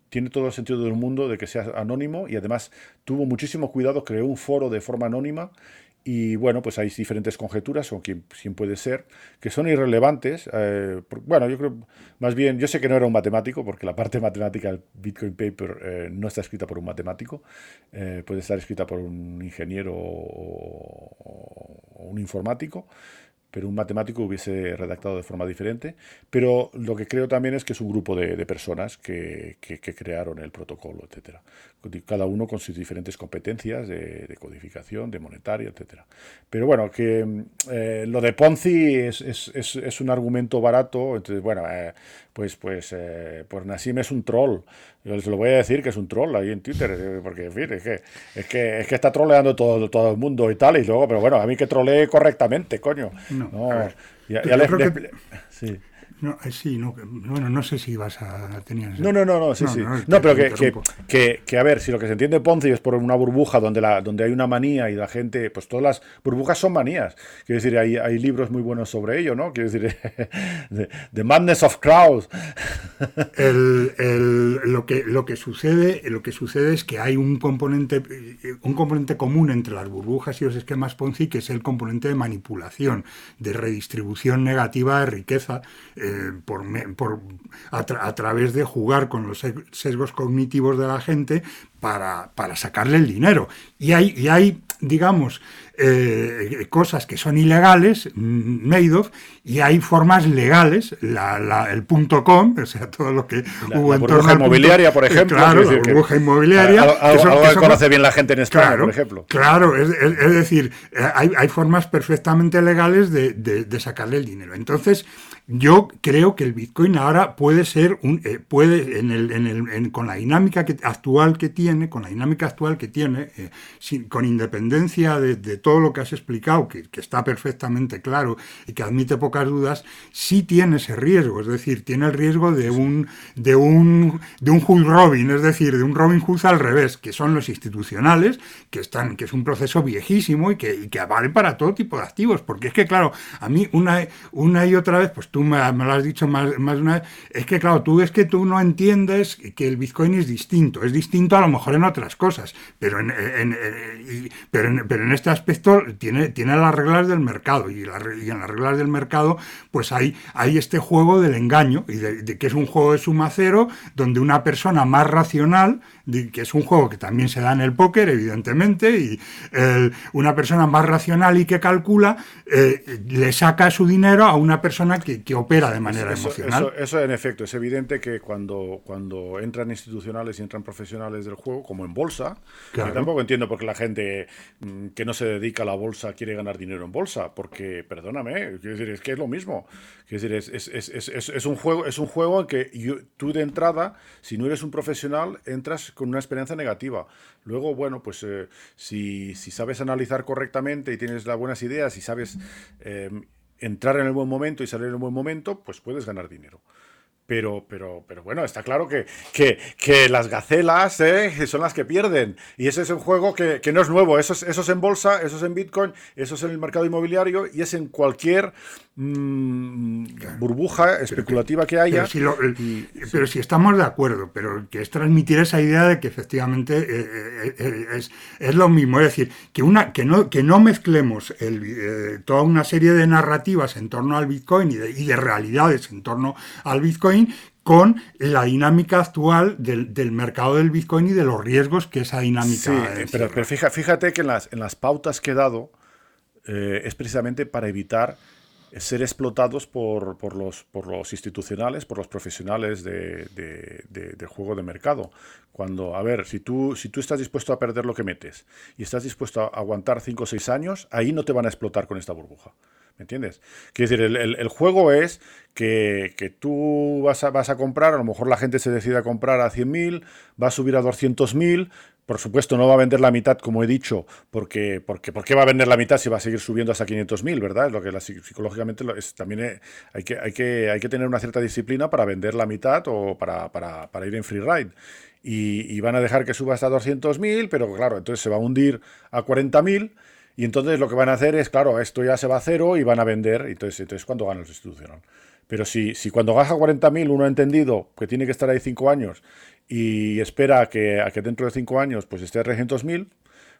tiene todo el sentido del mundo de que sea anónimo y además tuvo muchísimo cuidado, creó un foro de forma anónima y bueno, pues hay diferentes conjeturas o quién, quién puede ser, que son irrelevantes. Eh, bueno, yo creo, más bien, yo sé que no era un matemático, porque la parte (laughs) matemática del Bitcoin Paper eh, no está escrita por un matemático, eh, puede estar escrita por un ingeniero o, un informático pero un matemático hubiese redactado de forma diferente. Pero lo que creo también es que es un grupo de, personas que, que, crearon el protocolo, etcétera. Cada uno con sus diferentes competencias de, codificación, de monetaria, etcétera. Pero bueno, que eh, lo de Ponzi es, es, es, es, un argumento barato. Entonces, bueno, eh, pues, pues, eh, pues Nassim es un troll. Yo les lo voy a decir que es un troll ahí en Twitter, porque en fin, es que, es que, es que está troleando todo, todo el mundo y tal, y luego, pero bueno, a mí que trolee correctamente, coño. No, ya, sí. No, eh, sí, no, bueno, no sé si vas a tener... No, no, no, no, sí, sí. No, pero que, que, que, a ver, si lo que se entiende Ponzi es por una burbuja donde, la, donde hay una manía y la gente, pues todas las burbujas son manías. Quiero decir, hay, hay libros muy buenos sobre ello, ¿no? Quiero decir, (laughs) The, Madness of Crowds. El, el, lo, que, lo, que sucede, lo que sucede es que hay un componente, un componente común entre las burbujas y los esquemas Ponzi, que es el componente de manipulación, de redistribución negativa de riqueza. Eh, por, por a, través de jugar con los sesgos cognitivos de la gente para, para sacarle el dinero. Y hay, y hay digamos, eh, cosas que son ilegales, mm, Madoff, y hay formas legales, la, el punto com, o sea, todo lo que hubo en torno inmobiliaria, por ejemplo. Claro, la burbuja inmobiliaria. Algo, que, conoce bien la gente en España, por ejemplo. Claro, es, decir, eh, hay, hay, formas perfectamente legales de, de sacarle el dinero. Entonces, yo creo que el Bitcoin ahora puede ser un, eh, puede en el, en el, con la dinámica que, actual que tiene, con la dinámica actual que tiene, eh, con independencia de, todo lo que has explicado, que, está perfectamente claro y que admite pocas dudas, sí tiene ese riesgo, es decir, tiene el riesgo de un de un de un Hood Robin, es decir, de un Robin Hood al revés, que son los institucionales, que están, que es un proceso viejísimo y que, y que vale para todo tipo de activos, porque es que claro, a mí una, una y otra vez, pues tú me, lo has dicho más, más de una vez, es que claro, tú es que tú no entiendes que el Bitcoin es distinto, es distinto a lo mejor en otras cosas, pero en, pero, en este aspecto tiene, tiene las reglas del mercado y, en las reglas del mercado pues hay, hay este juego del engaño y de, que es un juego de suma cero donde una persona más racional, que es un juego que también se da en el póker evidentemente, y una persona más racional y que calcula, eh, le saca su dinero a una persona que, que opera de manera emocional. Eso, en efecto, es evidente que cuando, cuando entran institucionales y entran profesionales del juego, como en bolsa, tampoco entiendo por qué la gente mm, que no se dedica a la bolsa quiere ganar dinero en bolsa, porque, perdóname, quiero decir, es que es lo mismo. Quiero decir, es, es, es, es un, juego, es un juego en que tú de entrada, si no eres un profesional, entras con una experiencia negativa. Luego, bueno, pues eh, si, si, sabes analizar correctamente y tienes las buenas ideas y sabes eh, entrar en el buen momento y salir en el buen momento, pues puedes ganar dinero. Pero, pero, pero bueno, está claro que, que, las gacelas eh, son las que pierden. Y ese es un juego que, no es nuevo. Eso es, eso es en bolsa, eso es en Bitcoin, eso es en el mercado inmobiliario y es en cualquier mm, burbuja especulativa que haya. Pero si, estamos de acuerdo, pero que es transmitir esa idea de que efectivamente eh, eh, es, lo mismo. Es decir, que, una, que, no, que no mezclemos toda una serie de narrativas en torno al Bitcoin y y de realidades en torno al Bitcoin con la dinámica actual del, mercado del Bitcoin y de los riesgos que esa dinámica. Sí, pero, fíjate que en las, en las pautas que he dado eh, es precisamente para evitar ser explotados por, por, los, por los institucionales, por los profesionales de, juego de mercado. Cuando, a ver, si tú, si tú estás dispuesto a perder lo que metes y estás dispuesto a aguantar 5 o 6 años, ahí no te van a explotar con esta burbuja ¿Me entiendes? Quiere decir, el, juego es que, tú vas a, vas a, comprar, a lo mejor la gente se decide a comprar a 100.000, va a subir a 200.000, por supuesto no va a vender la mitad, como he dicho, porque, porque ¿por qué va a vender la mitad si va a seguir subiendo hasta 500.000, verdad? Es lo que psicológicamente es, también eh, hay, que, hay, que, hay que tener una cierta disciplina para vender la mitad o para, para, para ir en free ride. Y, van a dejar que suba hasta 200.000, pero claro, entonces se va a hundir a 40.000 y entonces lo que van a hacer es, claro, esto ya se va a cero y van a vender. Entonces, entonces ¿cuándo gana el institucional? Pero si, si cuando gasta 40.000 uno ha entendido que tiene que estar ahí 5 años y espera a que, a que dentro de 5 años pues esté a 300.000,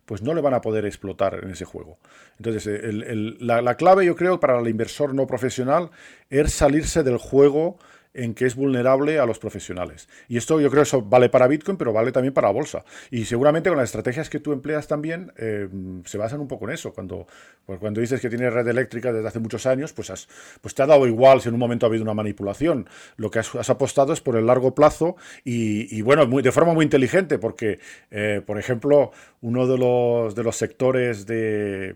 pues no le van a poder explotar en ese juego. Entonces, la, la, clave yo creo para el inversor no profesional es salirse del juego en que es vulnerable a los profesionales. Y esto yo creo que eso vale para Bitcoin, pero vale también para bolsa. Y seguramente con las estrategias que tú empleas también eh, se basan un poco en eso. Cuando, pues cuando dices que tienes red eléctrica desde hace muchos años, pues, has, pues te ha dado igual si en un momento ha habido una manipulación. Lo que has, apostado es por el largo plazo y, bueno, muy, de forma muy inteligente, porque, eh, por ejemplo, uno de los, de los sectores de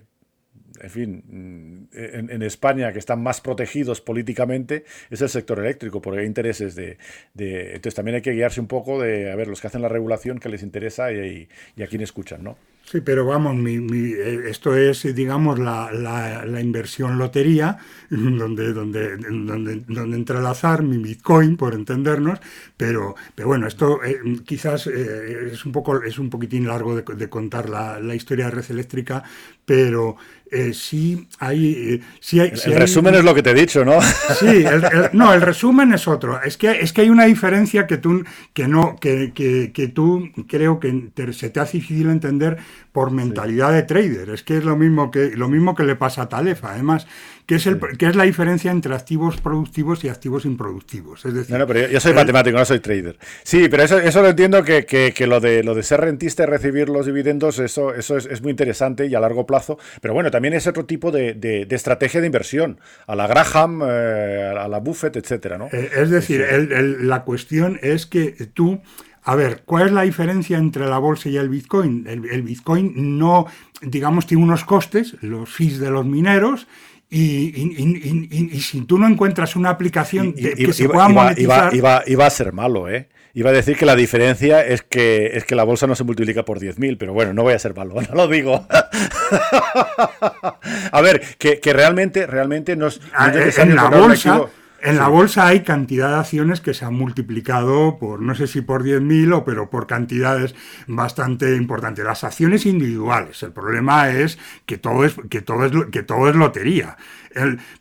en fin, mm, en, España que están más protegidos políticamente es el sector eléctrico, porque hay intereses de, Entonces también hay que guiarse un poco de, a ver, los que hacen la regulación, que les interesa y, a quién escuchan, ¿no? Sí, pero vamos, eh, esto es, digamos, la, inversión lotería, (laughs) donde, donde, donde, donde, entrelazar mi Bitcoin, por entendernos, pero, pero bueno, esto eh, quizás eh, es, un poco, es un poquitín largo de, contar la, historia de red eléctrica, pero sí hay... sí hay el, resumen es lo que te he dicho, ¿no? (laughs) Sí, no, el resumen es otro. Es que, es que hay una diferencia que tú, que no, que, que, que tú creo que se te hace difícil entender por mentalidad de trader. Es que es lo mismo que, lo mismo que le pasa a Talefa, además, que es, el, que es la diferencia entre activos productivos y activos improductivos. Es decir, no, pero yo, soy matemático, no soy trader. Sí, pero eso, eso lo entiendo que, que, lo, de, lo de ser rentista y recibir los dividendos, eso, eso es, muy interesante y a largo plazo. Pero bueno, también es otro tipo de, de, estrategia de inversión, a la Graham, eh, a la Buffett, etcétera, ¿no? Eh, es decir, la cuestión es que tú a ver, ¿cuál es la diferencia entre la bolsa y el Bitcoin? El, Bitcoin no, digamos, tiene unos costes, los fees de los mineros, y, si tú no encuentras una aplicación que se pueda monetizar... Iba, a ser malo, ¿eh? Iba a decir que la diferencia es que, es que la bolsa no se multiplica por 10.000, pero bueno, no voy a ser malo, (laughs) no lo digo. (laughs) a ver, que, realmente, realmente no es... Ah, en la bolsa... En la bolsa hay cantidad de acciones que se han multiplicado por, no sé si por 10.000 o pero por cantidades bastante importantes. Las acciones individuales. El problema es que todo es, que todo es, que todo es lotería.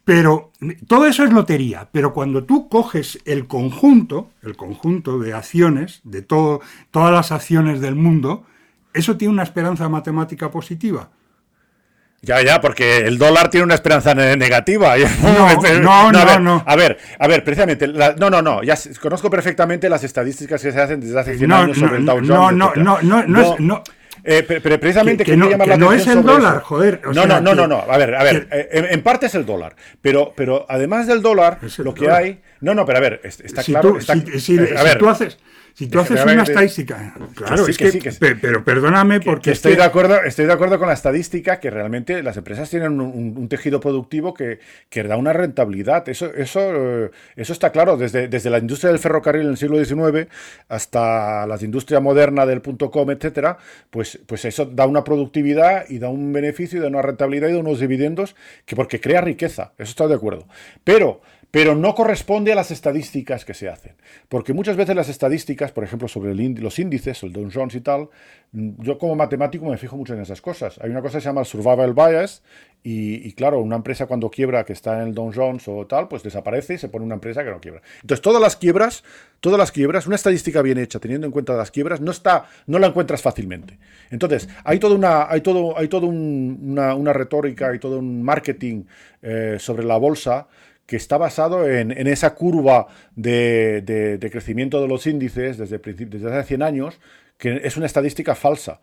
pero todo eso es lotería. Pero cuando tú coges el conjunto, el conjunto de acciones, de todo, todas las acciones del mundo, eso tiene una esperanza matemática positiva. Ya, ya, porque el dólar tiene una esperanza negativa. (laughs) No, no, no, a ver, A ver, precisamente, no, no, no, ya conozco perfectamente las estadísticas que se hacen desde hace 100 años sobre el Dow Jones. No, no, no, no, no, no, eh, pero, precisamente que, no, no es el dólar, joder. no, no, no, no, no. A ver, a ver. Eh, en, parte es el dólar. Pero, pero además del dólar, lo que hay. No, no, pero a ver, está claro. si, a ver, tú haces si tú haces una estadística, claro, es que, pero perdóname porque estoy de acuerdo, estoy de acuerdo con la estadística que realmente las empresas tienen un, tejido productivo que, que, da una rentabilidad. Eso, eso, eh, eso está claro desde, desde la industria del ferrocarril en el siglo XIX hasta la industria moderna del punto com, etcétera. Pues, pues eso da una productividad y da un beneficio y da una rentabilidad y da unos dividendos que porque crea riqueza. Eso está de acuerdo. Pero pero no corresponde a las estadísticas que se hacen. Porque muchas veces las estadísticas, por ejemplo, sobre los índices, el Dow Jones y tal, mm, yo como matemático me fijo mucho en esas cosas. Hay una cosa que se llama el survival bias y, claro, una empresa cuando quiebra que está en el Dow Jones o tal, pues desaparece y se pone una empresa que no quiebra. Entonces, todas las quiebras, todas las quiebras, una estadística bien hecha, teniendo en cuenta las quiebras, no está, no la encuentras fácilmente. Entonces, hay toda una, hay todo, hay una, retórica, y todo un marketing eh, sobre la bolsa que está basado en, esa curva de, crecimiento de los índices desde, desde hace 100 años, que es una estadística falsa.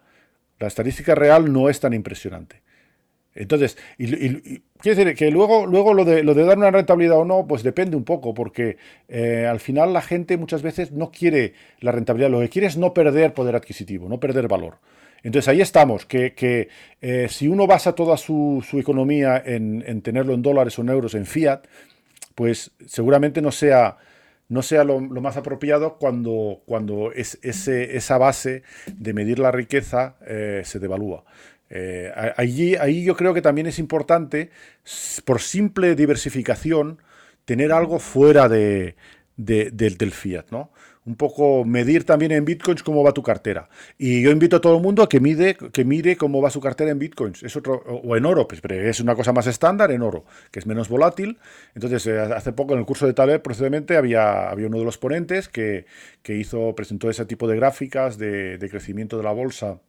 La estadística real no es tan impresionante. Entonces, y, quiere decir que luego, luego lo, de, lo de dar una rentabilidad o no, pues depende un poco, porque eh, al final la gente muchas veces no quiere la rentabilidad, lo que quiere es no perder poder adquisitivo, no perder valor. Entonces ahí estamos, que, eh, si uno basa toda su, economía en, tenerlo en dólares o en euros, en fiat, pues seguramente no sea, no sea lo, más apropiado cuando, cuando es, esa base de medir la riqueza eh, se devalúa. Eh, allí, ahí yo creo que también es importante, por simple diversificación, tener algo fuera de, del fiat, ¿no? Un poco medir también en bitcoins cómo va tu cartera. Y yo invito a todo el mundo a que, mide, que mire cómo va su cartera en bitcoins. Es otro, o en oro, pues, es una cosa más estándar en oro, que es menos volátil. Entonces, eh, hace poco en el curso de Taleb, precisamente, había, había uno de los ponentes que, hizo, presentó ese tipo de gráficas de, crecimiento de la bolsa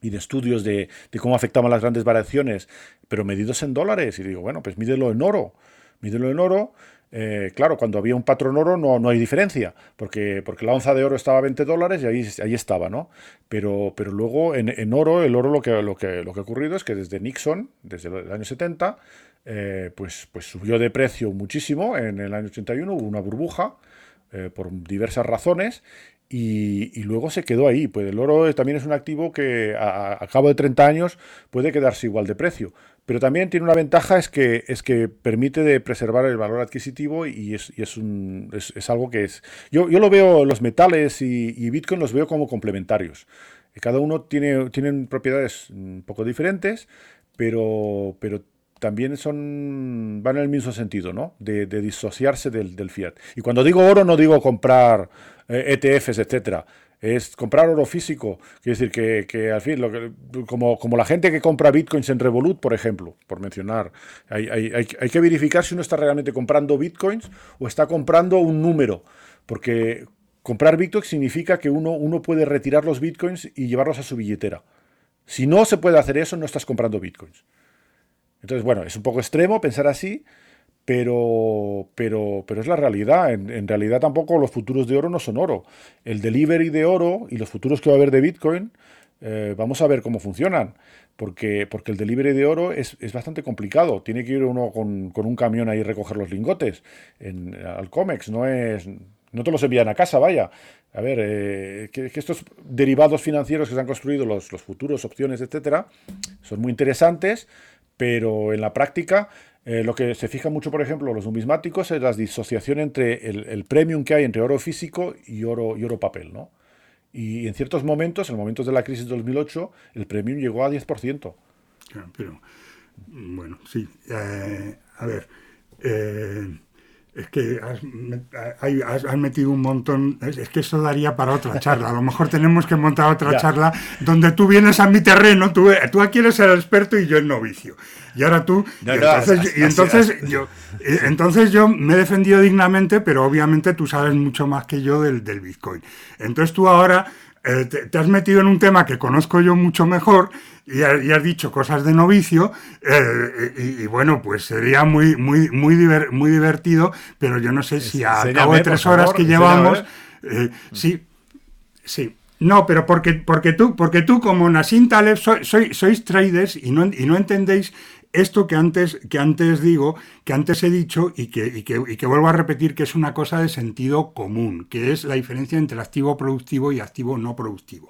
y de estudios de, de, cómo afectaban las grandes variaciones, pero medidos en dólares. Y digo, bueno, pues mídelo en oro. Mídelo en oro eh, claro, cuando había un patrón oro no, no hay diferencia, porque, porque la onza de oro estaba a 20 dólares y ahí, ahí estaba, ¿no? Pero, pero luego en, oro, el oro lo que, lo, que, lo que ha ocurrido es que desde Nixon, desde el año 70, eh, pues, pues subió de precio muchísimo. En el año 81 hubo una burbuja eh, por diversas razones y, luego se quedó ahí. Pues el oro también es un activo que a, a, cabo de 30 años puede quedarse igual de precio. Pero también tiene una ventaja, es que, es que permite de preservar el valor adquisitivo y es, es, un, es, algo que es... Yo, yo, lo veo, los metales y, Bitcoin los veo como complementarios. Cada uno tiene tienen propiedades un poco diferentes, pero, pero también son van en el mismo sentido, ¿no? De, disociarse del, del, fiat. Y cuando digo oro no digo comprar ETFs, eh, e etcétera es comprar oro físico. Quiere decir que, al fin, lo que, como, como, la gente que compra bitcoins en Revolut, por ejemplo, por mencionar, hay, hay, que verificar si uno está realmente comprando bitcoins o está comprando un número. Porque comprar bitcoins significa que uno, uno puede retirar los bitcoins y llevarlos a su billetera. Si no se puede hacer eso, no estás comprando bitcoins. Entonces, bueno, es un poco extremo pensar así, pero, pero, pero es la realidad. En, realidad tampoco los futuros de oro no son oro. El delivery de oro y los futuros que va a haber de Bitcoin, eh, vamos a ver cómo funcionan. Porque, porque el delivery de oro es, bastante complicado. Tiene que ir uno con, un camión ahí a recoger los lingotes al COMEX. No, es, no te los envían a casa, vaya. A ver, eh, que, estos derivados financieros que se han construido, los, los futuros, opciones, etcétera, son muy interesantes, pero en la práctica eh, lo que se fija mucho, por ejemplo, los numismáticos es la disociación entre el, premium que hay entre oro físico y oro, y oro papel, ¿no? Y en ciertos momentos, en momentos de la crisis de 2008, el premium llegó a 10%. pero, bueno, sí. Eh, a ver, eh, es que has, metido un montón, es, que eso daría para otra charla. A lo mejor tenemos que montar otra charla donde tú vienes a mi terreno, tú, tú aquí eres el experto y yo el novicio. Y ahora tú, y entonces, yo, eh, entonces yo me he defendido dignamente, pero obviamente tú sabes mucho más que yo del, del Bitcoin. Entonces tú ahora eh, te, has metido en un tema que conozco yo mucho mejor y, has dicho cosas de novicio eh, y, bueno, pues sería muy, muy, muy, muy divertido, pero yo no sé si a cabo de tres horas que llevamos, eh, sí, sí. No, pero porque, porque, tú, porque tú como Nassim Taleb sois traders y no, y no entendéis esto que antes, que antes digo, que antes he dicho y que, que, vuelvo a repetir que es una cosa de sentido común, que es la diferencia entre activo productivo y activo no productivo.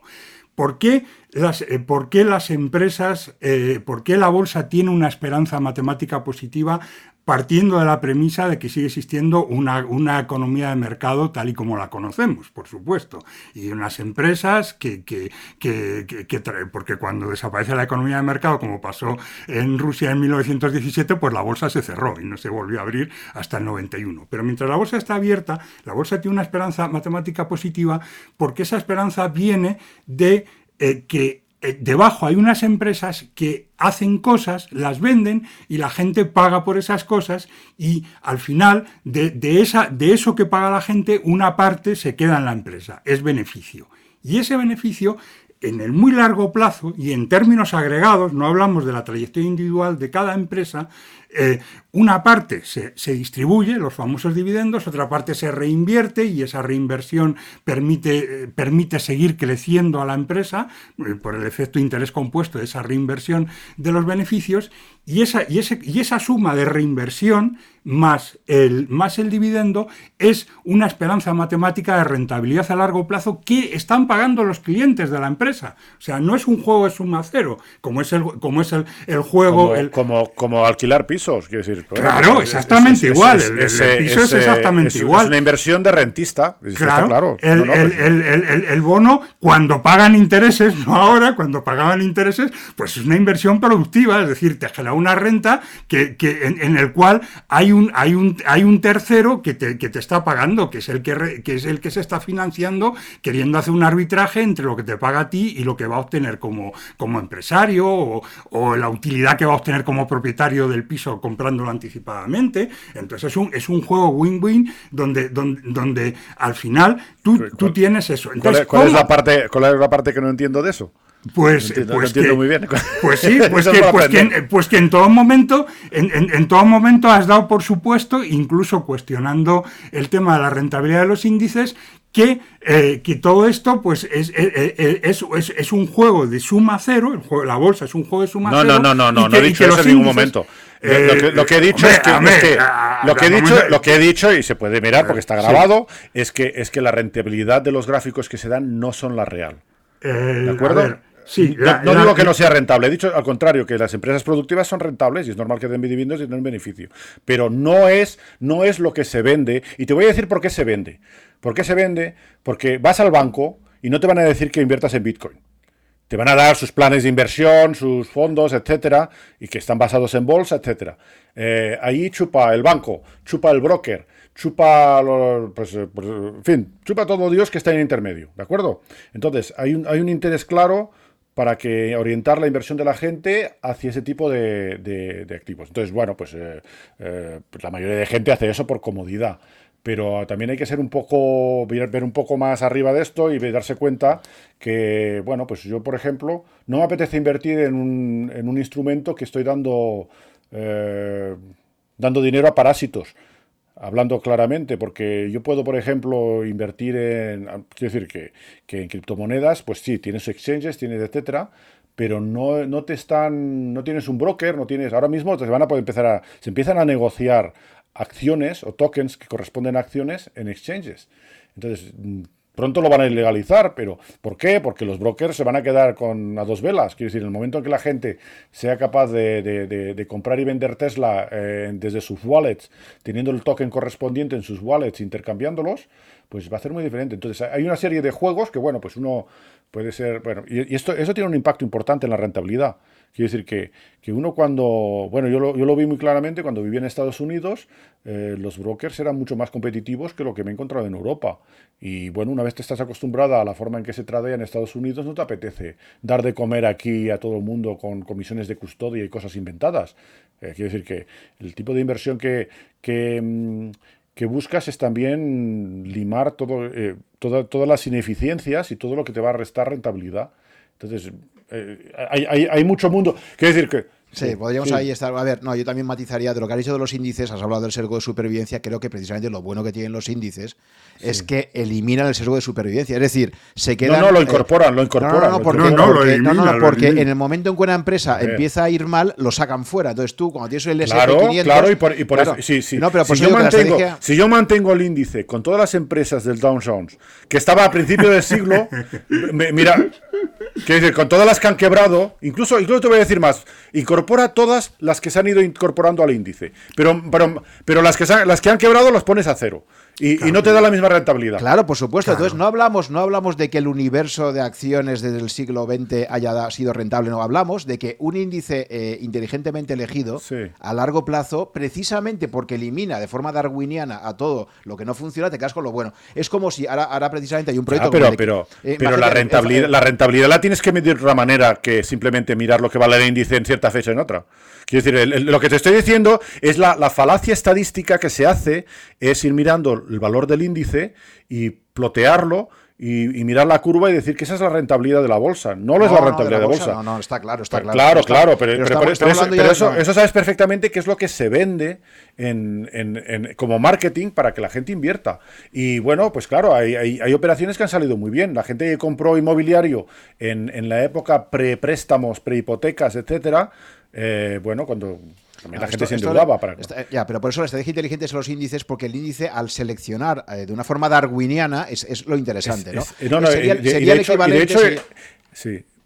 ¿Por qué eh, por qué las empresas, eh, por qué la bolsa tiene una esperanza matemática positiva partiendo de la premisa de que sigue existiendo una, una, economía de mercado tal y como la conocemos, por supuesto, y unas empresas que, que, que, que, porque cuando desaparece la economía de mercado, como pasó en Rusia en 1917, pues la bolsa se cerró y no se volvió a abrir hasta el 91. Pero mientras la bolsa está abierta, la bolsa tiene una esperanza matemática positiva porque esa esperanza viene de eh, que eh, debajo hay unas empresas que hacen cosas, las venden y la gente paga por esas cosas y al final de, esa, de eso que paga la gente una parte se queda en la empresa, es beneficio. Y ese beneficio en el muy largo plazo y en términos agregados, no hablamos de la trayectoria individual de cada empresa, eh, una parte se, distribuye, los famosos dividendos, otra parte se reinvierte y esa reinversión permite, eh, permite seguir creciendo a la empresa eh, por el efecto interés compuesto de esa reinversión de los beneficios y esa, y, ese, y esa suma de reinversión más el, más el dividendo es una esperanza matemática de rentabilidad a largo plazo que están pagando los clientes de la empresa. O sea, no es un juego de suma cero, como es el, como es el, el juego... Como, como, como, alquilar pisos, quiero decir. Claro, exactamente igual. el, piso es exactamente igual. Es una inversión de rentista. Claro, claro. El, bono, cuando pagan intereses, no ahora, cuando pagaban intereses, pues es una inversión productiva, es decir, te genera una renta que, que en el cual hay hay, un, hay un tercero que te, que te está pagando, que es, el que, que es el que se está financiando, queriendo hacer un arbitraje entre lo que te paga a ti y lo que va a obtener como, como empresario o, la utilidad que va a obtener como propietario del piso comprándolo anticipadamente. Entonces es un, es un juego win-win donde, donde, donde, al final tú, tú tienes eso. Entonces, ¿Cuál, es la parte, ¿Cuál es la parte que no entiendo de eso? Pues, pues, que, muy bien. (laughs) pues sí, pues, que, pues, que, pues que en todo momento, en, en, todo momento has dado por supuesto, incluso cuestionando el tema de la rentabilidad de los índices, que, eh, que todo esto pues es, es, es, es, un juego de suma cero, el juego, la bolsa es un juego de suma no, cero. No, no, no, no, no he dicho eso en ningún momento. Lo, que, he dicho es que, lo que he dicho, lo que he dicho y se puede mirar porque está grabado es que es que la rentabilidad de los gráficos que se dan no son la real. Eh, ¿De acuerdo? Sí, no, digo que no sea rentable, he dicho al contrario, que las empresas productivas son rentables y es normal que den dividendos y den beneficio. Pero no es, no es lo que se vende. Y te voy a decir por qué se vende. ¿Por qué se vende? Porque vas al banco y no te van a decir que inviertas en Bitcoin. Te van a dar sus planes de inversión, sus fondos, etcétera, y que están basados en bolsa, etcétera. Eh, ahí chupa el banco, chupa el broker, chupa, pues, eh, pues, en fin, chupa todo Dios que está en intermedio, ¿de acuerdo? Entonces, hay un, hay un interés claro para que orientar la inversión de la gente hacia ese tipo de, activos. Entonces, bueno, pues, eh, eh, pues, la mayoría de gente hace eso por comodidad. Pero también hay que ser un poco, ver un poco más arriba de esto y darse cuenta que, bueno, pues yo, por ejemplo, no me apetece invertir en un, en un instrumento que estoy dando, eh, dando dinero a parásitos hablando claramente, porque yo puedo, por ejemplo, invertir en, quiero decir que, que en criptomonedas, pues sí, tienes exchanges, tienes etcétera, pero no, no te están, no tienes un broker, no tienes, ahora mismo se van a poder empezar a, se empiezan a negociar acciones o tokens que corresponden a acciones en exchanges. Entonces, Pronto lo van a ilegalizar, pero ¿por qué? Porque los brokers se van a quedar con a dos velas. Quiero decir, en el momento en que la gente sea capaz de, comprar y vender Tesla eh, desde sus wallets, teniendo el token correspondiente en sus wallets, intercambiándolos, pues va a ser muy diferente. Entonces, hay una serie de juegos que, bueno, pues uno puede ser, bueno, y, esto, eso tiene un impacto importante en la rentabilidad. Quiero decir que, que uno cuando, bueno, yo lo, yo lo, vi muy claramente cuando vivía en Estados Unidos, eh, los brokers eran mucho más competitivos que lo que me he encontrado en Europa. Y bueno, una vez te estás acostumbrada a la forma en que se tradea en Estados Unidos, no te apetece dar de comer aquí a todo el mundo con comisiones de custodia y cosas inventadas. Eh, quiero decir que el tipo de inversión que, que, mm, que buscas es también limar todo, eh, todas las ineficiencias y todo lo que te va a restar rentabilidad. Entonces, eh, hay, hay, mucho mundo. Quiero decir que Sí, podríamos ahí estar. A ver, no, yo también matizaría de lo que has dicho de los índices, has hablado del sesgo de supervivencia, creo que precisamente lo bueno que tienen los índices es que eliminan el sesgo de supervivencia. Es decir, se quedan. No, no, lo incorporan, lo incorporan. No, no, porque, no, no, no, porque en el momento en que una empresa empieza a ir mal, lo sacan fuera. Entonces tú, cuando tienes el S&P claro, 500... Claro, y por, y por eso, sí, sí. pero si, yo mantengo, si yo mantengo el índice con todas las empresas del Dow Jones, que estaba a principio del siglo, (laughs) mira, que decir, con todas las que han quebrado, incluso, incluso te voy a decir más, incorpora todas las que se han ido incorporando al índice, pero, pero, pero las, que las que han quebrado las pones a cero. Y, no te da la misma rentabilidad. Claro, por supuesto. Entonces, no hablamos, no hablamos de que el universo de acciones desde el siglo XX haya sido rentable, no hablamos de que un índice eh, inteligentemente elegido a largo plazo, precisamente porque elimina de forma darwiniana a todo lo que no funciona, te quedas con lo bueno. Es como si ahora, precisamente hay un proyecto. pero pero, eh, pero la, rentabilidad, la rentabilidad la tienes que medir de otra manera que simplemente mirar lo que vale el índice en cierta fecha en otra. Quiero decir, lo que te estoy diciendo es la, la falacia estadística que se hace, es ir mirando el valor del índice y plotearlo y, mirar la curva y decir que esa es la rentabilidad de la bolsa. No, lo es la rentabilidad de, la bolsa. No, no, está claro, está claro. Claro, claro, pero, eso, sabes perfectamente qué es lo que se vende en, como marketing para que la gente invierta. Y bueno, pues claro, hay, hay, operaciones que han salido muy bien. La gente que compró inmobiliario en, en la época pre-préstamos, pre-hipotecas, etcétera, eh, bueno, cuando la gente se endeudaba para... ya, pero por eso la estrategia inteligente son los índices, porque el índice, al seleccionar eh, de una forma darwiniana, es, lo interesante, ¿no? sería, el equivalente...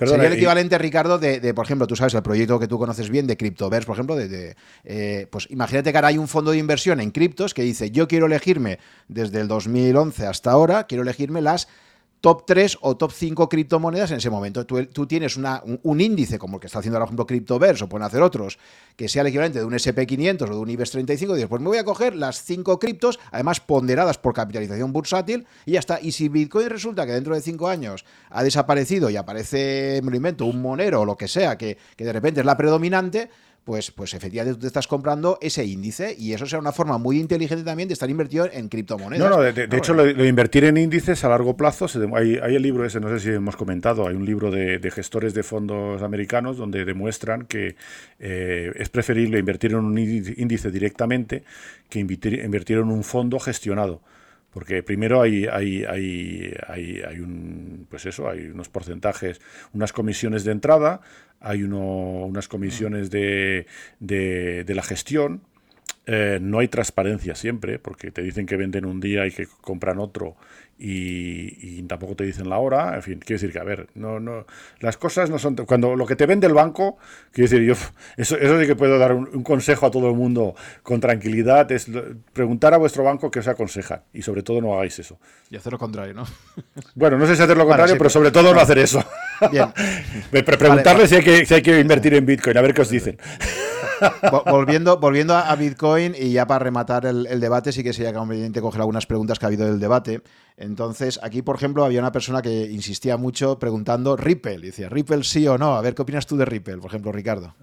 Sería el equivalente, Ricardo, de, por ejemplo, tú sabes, el proyecto que tú conoces bien de Cryptoverse, por ejemplo, de, eh, pues imagínate que ahora hay un fondo de inversión en criptos que dice, yo quiero elegirme desde el 2011 hasta ahora, quiero elegirme las top 3 o top 5 criptomonedas en ese momento. Tú, tienes un, índice, como el que está haciendo ahora, por ejemplo, CryptoVerse, o pueden hacer otros, que sea el equivalente de un SP500 o de un IBEX 35, y dices, pues me voy a coger las 5 criptos, además ponderadas por capitalización bursátil, y ya está. Y si Bitcoin resulta que dentro de 5 años ha desaparecido y aparece, me lo invento, un monero o lo que sea, que, que de repente es la predominante, pues, pues efectivamente tú te estás comprando ese índice y eso será una forma muy inteligente también de estar invertido en criptomonedas. No, no, de, hecho, lo, de invertir en índices a largo plazo, hay, el libro ese, no sé si hemos comentado, hay un libro de, gestores de fondos americanos donde demuestran que eh, es preferible invertir en un índice directamente que invertir en un fondo gestionado. Porque primero hay, hay, hay, hay, hay un, pues eso, hay unos porcentajes, unas comisiones de entrada, hay uno, unas comisiones de, de, de la gestión, eh, no hay transparencia siempre, porque te dicen que venden un día y que compran otro y, tampoco te dicen la hora. En fin, quiero decir que, a ver, no, no, las cosas no son. Cuando lo que te vende el banco, quiero decir, yo, eso, eso sí que puedo dar un, consejo a todo el mundo con tranquilidad: es preguntar a vuestro banco qué os aconseja y sobre todo no hagáis eso. Y hacer lo contrario, ¿no? (laughs) Bueno, no sé si hacer lo contrario, pero sobre todo no hacer eso. Bien. (laughs) Preguntarle si, hay que, si hay que invertir en Bitcoin, a ver qué os dicen volviendo, volviendo a Bitcoin y ya para rematar el, debate, sí que sería conveniente coger algunas preguntas que ha habido del debate. Entonces, aquí, por ejemplo, había una persona que insistía mucho preguntando Ripple. Y decía, ¿Ripple sí o no? A ver, ¿qué opinas tú de Ripple, por ejemplo, Ricardo?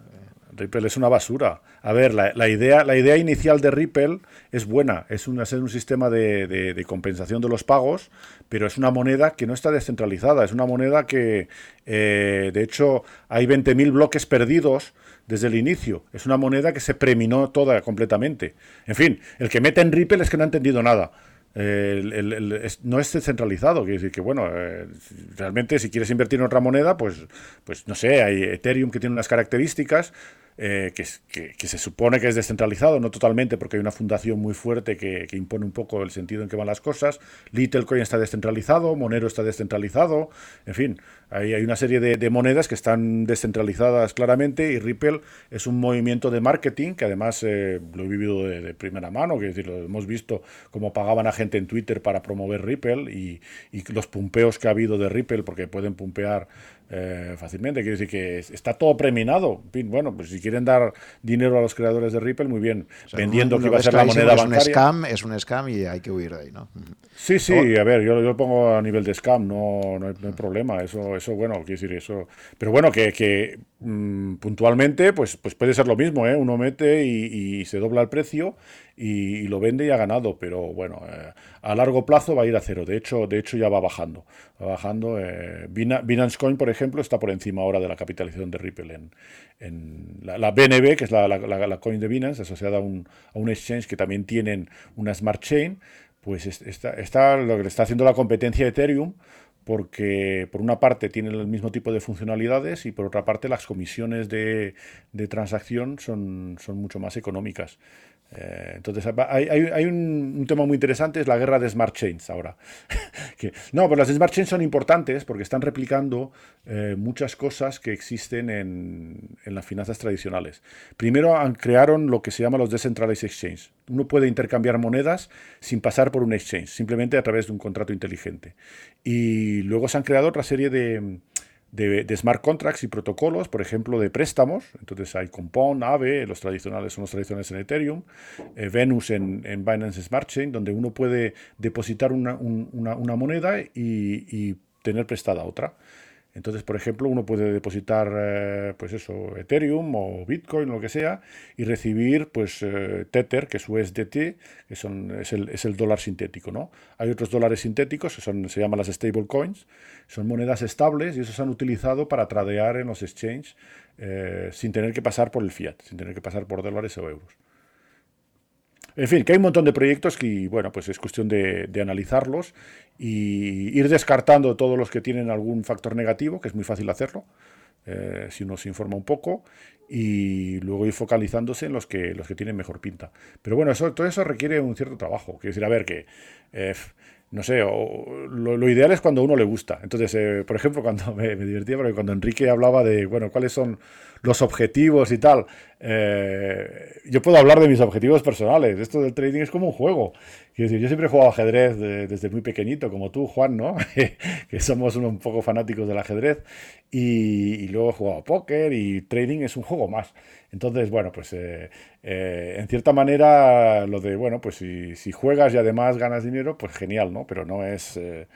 Ripple es una basura. A ver, la, idea, la idea inicial de Ripple es buena, es un, un sistema de, compensación de los pagos, pero es una moneda que no está descentralizada, es una moneda que, eh, de hecho, hay 20.000 bloques perdidos desde el inicio. Es una moneda que se preminó toda completamente. En fin, el que mete en Ripple es que no ha entendido nada. no es descentralizado, quiere decir que, bueno, eh, realmente si quieres invertir en otra moneda, pues, pues no sé, hay Ethereum que tiene unas características, eh, que, que, se supone que es descentralizado, no totalmente, porque hay una fundación muy fuerte que, impone un poco el sentido en que van las cosas. Littlecoin está descentralizado, Monero está descentralizado, en fin, hay, hay una serie de, monedas que están descentralizadas claramente y Ripple es un movimiento de marketing que además eh, lo he vivido de, primera mano, que decir, lo hemos visto cómo pagaban a gente en Twitter para promover Ripple y, y los pumpeos que ha habido de Ripple, porque pueden pumpear eh, fácilmente. Quiere decir que está todo preminado. Bueno, pues si quieren dar dinero a los creadores de Ripple, muy bien. vendiendo que va a ser la moneda es bancaria. Un scam, es un scam y hay que huir de ahí, ¿no? Sí, sí, a ver, yo, lo pongo a nivel de scam, no, no, hay, problema. Eso, eso, bueno, quiero decir, eso. Pero bueno, que, que puntualmente, pues, pues puede ser lo mismo, ¿eh? Uno mete y, se dobla el precio y, lo vende y ha ganado. Pero bueno, eh, a largo plazo va a ir a cero. De hecho, de hecho ya va bajando. Bajando. Eh, Binance Coin, por ejemplo, está por encima ahora de la capitalización de Ripple en, la, BNB, que es la, la, coin de Binance, asociada a un, a un exchange que también tienen una smart chain pues está, está, lo que está haciendo la competencia de Ethereum, porque por una parte tiene el mismo tipo de funcionalidades y por otra parte las comisiones de, de transacción son, son mucho más económicas. Eh, entonces, hay, un, tema muy interesante, es la guerra de Smart Chains ahora. (laughs) no, pero las Smart Chains son importantes porque están replicando eh, muchas cosas que existen en, las finanzas tradicionales. Primero crearon lo que se llama los Decentralized Exchange. Uno puede intercambiar monedas sin pasar por un exchange, simplemente a través de un contrato inteligente. Y luego se han creado otra serie de, de, smart contracts y protocolos, por ejemplo, de préstamos. Entonces hay Compound, AVE, los tradicionales son los tradicionales en Ethereum, eh, Venus en, Binance Smart Chain, donde uno puede depositar una, moneda y, tener prestada otra. Entonces, por ejemplo, uno puede depositar, eh, pues eso, Ethereum o Bitcoin, lo que sea, y recibir, pues, eh, Tether, que es USDT, que son, es, el, es el dólar sintético, ¿no? Hay otros dólares sintéticos, son, se llaman las stablecoins, son monedas estables y esos se han utilizado para tradear en los exchanges eh, sin tener que pasar por el fiat, sin tener que pasar por dólares o euros. En fin, que hay un montón de proyectos que, bueno, pues es cuestión de, analizarlos y ir descartando todos los que tienen algún factor negativo, que es muy fácil hacerlo, eh, si uno se informa un poco, y luego ir focalizándose en los que, los que tienen mejor pinta. Pero bueno, todo eso requiere un cierto trabajo. Quiero decir, a ver, que eh, no sé, lo, ideal es cuando a uno le gusta. Entonces, eh, por ejemplo, cuando (laughs) me, divertía, porque cuando Enrique hablaba de, bueno, cuáles son los objetivos y tal, eh, yo puedo hablar de mis objetivos personales. Esto del trading es como un juego. Quiero decir, yo siempre he jugado ajedrez desde muy pequeñito, como tú, Juan, ¿no? (laughs) que somos un poco fanáticos del ajedrez. Y, luego he jugado póker y trading es un juego más. Entonces, bueno, pues eh, eh, en cierta manera lo de, bueno, pues si, si, juegas y además ganas dinero, pues genial, ¿no? Pero no es, en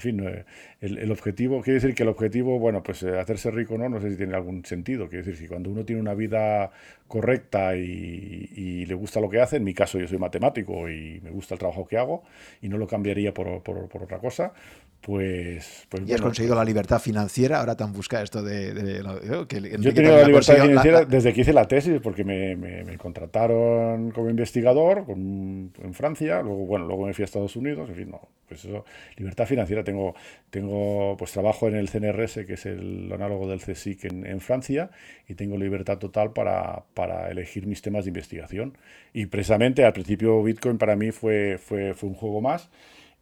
fin, el, objetivo, quiere decir que el objetivo, bueno, pues hacerse rico no, no sé si tiene algún sentido. Decir cuando uno tiene una vida correcta y, le gusta lo que hace, en mi caso yo soy matemático y me gusta el trabajo que hago y no lo cambiaría por, por otra cosa, pues, pues y has conseguido la libertad financiera, ahora te han buscado esto de... yo he tenido la libertad financiera desde que hice la tesis, porque me, me, contrataron como investigador en Francia, luego, bueno, luego me fui a Estados Unidos, en fin, no, pues eso, libertad financiera, tengo, tengo pues trabajo en el CNRS, que es el análogo del CSIC en, en Francia, y tengo libertad total para, para elegir mis temas de investigación. Y precisamente al principio Bitcoin para mí fue, fue, fue un juego más,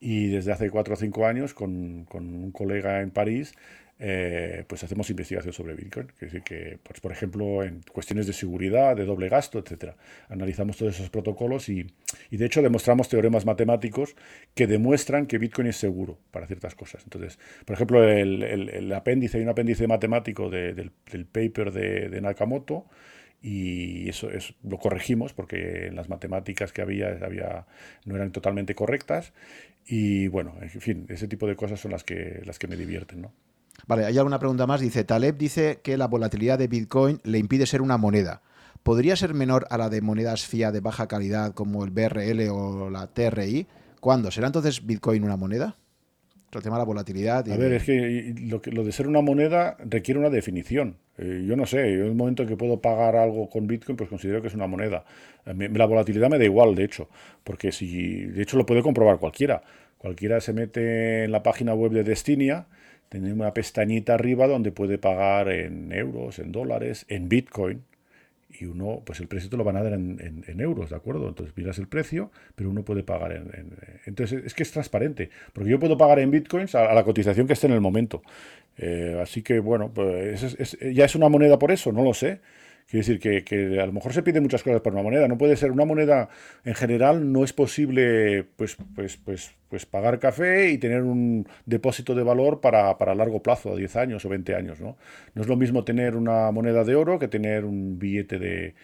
y desde hace cuatro o cinco años con, con un colega en París eh, pues hacemos investigación sobre Bitcoin. Es decir, que, pues, por ejemplo, en cuestiones de seguridad, de doble gasto, etcétera, analizamos todos esos protocolos y, y, de hecho demostramos teoremas matemáticos que demuestran que Bitcoin es seguro para ciertas cosas. Entonces, por ejemplo, el, el, apéndice, hay un apéndice matemático del, del, paper de, de Nakamoto y eso es, lo corregimos porque las matemáticas que había, había no eran totalmente correctas y bueno, en fin, ese tipo de cosas son las que, las que me divierten, ¿no? Vale, hay alguna pregunta más. Dice, Taleb dice que la volatilidad de Bitcoin le impide ser una moneda. ¿Podría ser menor a la de monedas fiat de baja calidad como el BRL o la TRI? ¿Cuándo? ¿Será entonces Bitcoin una moneda? El tema de la volatilidad. A ver, es que lo, de ser una moneda requiere una definición. Eh, yo no sé, yo en el momento en que puedo pagar algo con Bitcoin, pues considero que es una moneda. la volatilidad me da igual, de hecho, porque si, de hecho lo puede comprobar cualquiera. Cualquiera se mete en la página web de Destinia, tiene una pestañita arriba donde puede pagar en euros, en dólares, en Bitcoin y uno, pues el precio te lo van a dar en, euros, ¿de acuerdo? Entonces miras el precio, pero uno puede pagar en... entonces es que es transparente, porque yo puedo pagar en bitcoins a, la cotización que esté en el momento. Eh, así que bueno, pues ya es una moneda por eso, no lo sé. Quiere decir que, que, a lo mejor se piden muchas cosas por una moneda. No puede ser una moneda en general, no es posible pues, pues, pues, pues pagar café y tener un depósito de valor para, para largo plazo, a 10 años o 20 años. ¿no? no es lo mismo tener una moneda de oro que tener un billete de,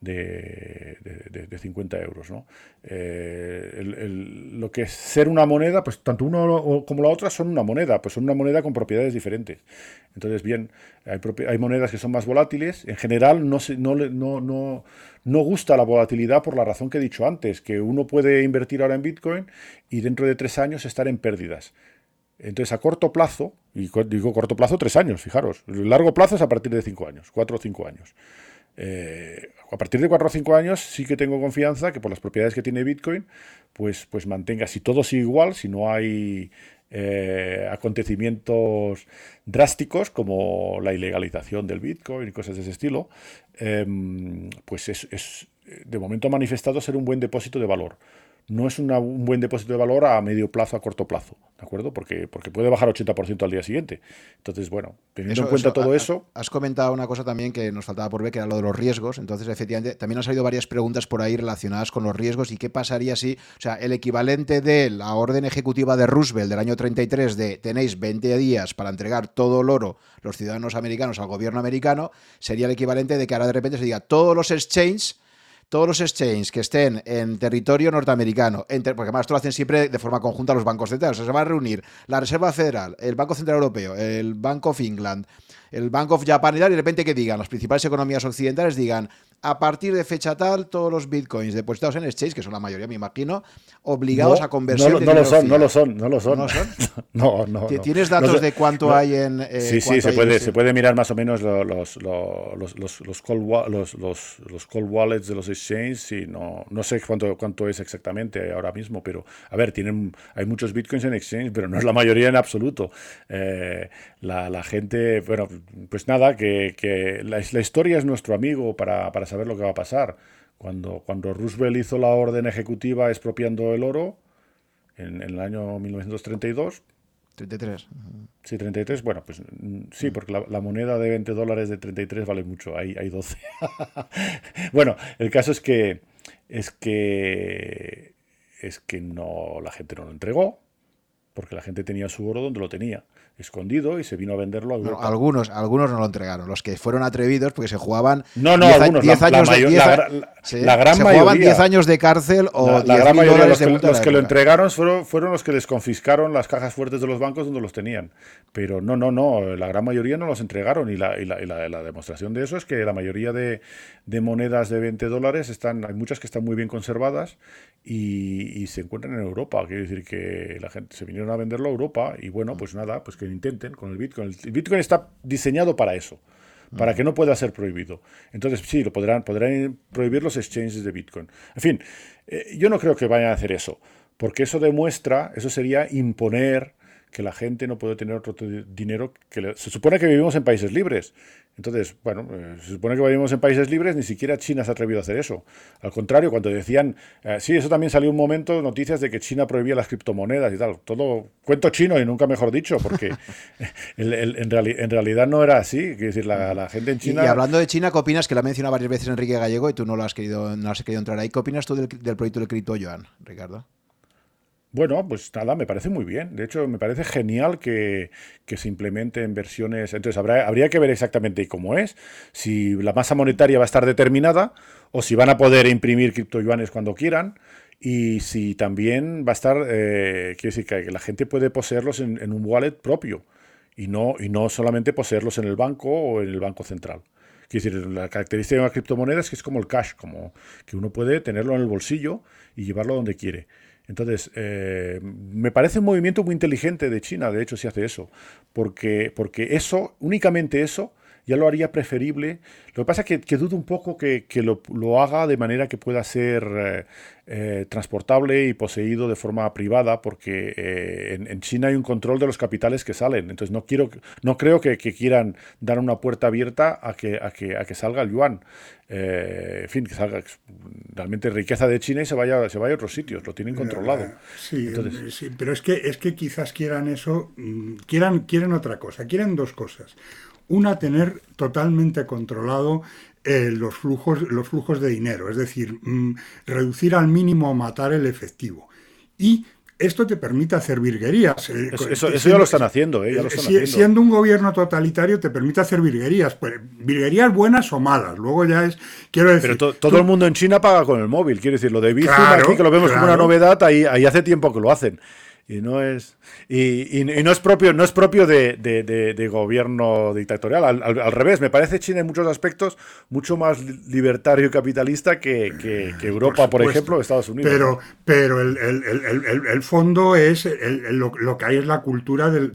de, de, 50 euros. ¿no? Eh, lo que es ser una moneda, pues tanto uno como la otra son una moneda, pues son una moneda con propiedades diferentes. Entonces, bien, hay, hay monedas que son más volátiles. En general, no, se, no, no, no, no gusta la volatilidad por la razón que he dicho antes, que uno puede invertir ahora en Bitcoin y dentro de tres años estar en pérdidas. Entonces, a corto plazo, y digo corto plazo, tres años, fijaros, largo plazo es a partir de cinco años, cuatro o cinco años. Eh, a partir de 4 o 5 años sí que tengo confianza que por las propiedades que tiene Bitcoin, pues, pues mantenga, si todo sigue igual, si no hay eh, acontecimientos drásticos como la ilegalización del Bitcoin y cosas de ese estilo, em, pues es, es de momento ha manifestado ser un buen depósito de valor no es un buen depósito de valor a medio plazo, a corto plazo, ¿de acuerdo? Porque, porque puede bajar 80% al día siguiente. Entonces, bueno, teniendo en cuenta todo eso... Has comentado una cosa también que nos faltaba por ver, que era lo de los riesgos. Entonces, efectivamente, también han salido varias preguntas por ahí relacionadas con los riesgos y qué pasaría si, o sea, el equivalente de la orden ejecutiva de Roosevelt del año 33 de tenéis 20 días para entregar todo el oro los ciudadanos americanos al gobierno americano, sería el equivalente de que ahora de repente se diga todos los exchanges todos los exchanges que estén en territorio norteamericano, porque además esto lo hacen siempre de forma conjunta los bancos centrales, o sea, se va a reunir la Reserva Federal, el Banco Central Europeo, el Bank of England, el Bank of Japan y de repente que digan, las principales economías occidentales digan, a partir de fecha tal, todos los bitcoins depositados en exchange, que son la mayoría, me imagino, obligados a conversión. No, no, lo son, no lo son, no lo son, (laughs) ¿No No, ¿Tienes datos de cuánto hay en.? Eh, sí, sí, se puede, se puede mirar más o menos los, los, los, los, los, call, wallets de los exchanges. Y no, no sé cuánto, cuánto es exactamente ahora mismo, pero a ver, tienen, hay muchos bitcoins en exchange, pero no es la mayoría en absoluto. Eh, la, la, gente, bueno, pues nada, que, que la, la, historia es nuestro amigo para, para saber lo que va a pasar. Cuando, cuando Roosevelt hizo la orden ejecutiva expropiando el oro en, el año 1932, 33. Sí, 33. Bueno, pues mm, sí, porque la, moneda de 20 dólares de 33 vale mucho. Hay, hay 12. (laughs) bueno, el caso es que es que es que no la gente no lo entregó porque la gente tenía su oro donde lo tenía escondido y se vino a venderlo a algunos, algunos no lo entregaron. Los que fueron atrevidos porque se jugaban no, no, algunos, años la, de, la, gran mayoría, 10 años de cárcel o la, gran mayoría de los, que, los que lo entregaron fueron, fueron los que les confiscaron las cajas fuertes de los bancos donde los tenían. Pero no, no, no, la gran mayoría no los entregaron y la, y la, demostración de eso es que la mayoría de, de monedas de 20 dólares están, hay muchas que están muy bien conservadas y, se encuentran en Europa. Quiere decir que la gente se vinieron a venderlo a Europa y bueno, pues nada, pues que intenten con el Bitcoin. El Bitcoin está diseñado para eso, para que no pueda ser prohibido. Entonces sí, lo podrán, podrán prohibir los exchanges de Bitcoin. En fin, eh, yo no creo que vayan a hacer eso, porque eso demuestra, eso sería imponer que la gente no puede tener otro dinero que se supone que vivimos en países libres entonces, bueno, eh, se supone que vivimos en países libres, ni siquiera China se ha atrevido a hacer eso. Al contrario, cuando decían, eh, sí, eso también salió un momento, noticias de que China prohibía las criptomonedas y tal. Todo cuento chino y nunca mejor dicho, porque (laughs) en, realidad no era así. Quiero decir, la, gente en China... Y, hablando de China, ¿qué opinas? Que la ha mencionado varias veces Enrique Gallego y tú no lo has querido, no has querido entrar ahí. ¿Qué opinas tú del, del proyecto del cripto yuan, Ricardo? Bueno, pues nada, me parece muy bien. De hecho, me parece genial que, se implemente en versiones. Entonces, habrá, habría que ver exactamente cómo es. Si la masa monetaria va a estar determinada o si van a poder imprimir criptoyuanes cuando quieran. Y si también va a estar, eh, quiere decir que la gente puede poseerlos en, un wallet propio y no, y no solamente poseerlos en el banco o en el banco central. Quiere decir, la característica de una criptomoneda es que es como el cash, como que uno puede tenerlo en el bolsillo y llevarlo donde quiere. Entonces, eh, me parece un movimiento muy inteligente de China, de hecho, si hace eso, porque, porque eso, únicamente eso, ya lo haría preferible. Lo que pasa es que, dudo un poco que, lo, haga de manera que pueda ser eh, eh, transportable y poseído de forma privada, porque eh, en, China hay un control de los capitales que salen. Entonces no quiero, no creo que, quieran dar una puerta abierta a que, a que, a que salga el yuan. en fin, que salga realmente riqueza de China y se vaya, se vaya a otros sitios. Lo tienen controlado. Sí, sí pero es que, es que quizás quieran eso, mm, quieran, quieren otra cosa, quieren dos cosas. Una, tener totalmente controlado eh, los, flujos, los flujos de dinero, es decir, mm, reducir al mínimo o matar el efectivo. Y esto te permite hacer virguerías. Eh, eso, ya lo están haciendo, eh, Siendo un gobierno totalitario te permite hacer virguerías. Pues, virguerías buenas o malas. Luego ya es. Quiero decir. Pero todo el mundo en China paga con el móvil. Quiero decir, lo de Bizum aquí, que lo vemos como una novedad, ahí, ahí hace tiempo que lo hacen y no es y, no es propio no es propio de, gobierno dictatorial al, revés me parece China en muchos aspectos mucho más libertario y capitalista que, Europa por, ejemplo o Estados Unidos pero pero el, fondo es lo, que hay es la cultura del,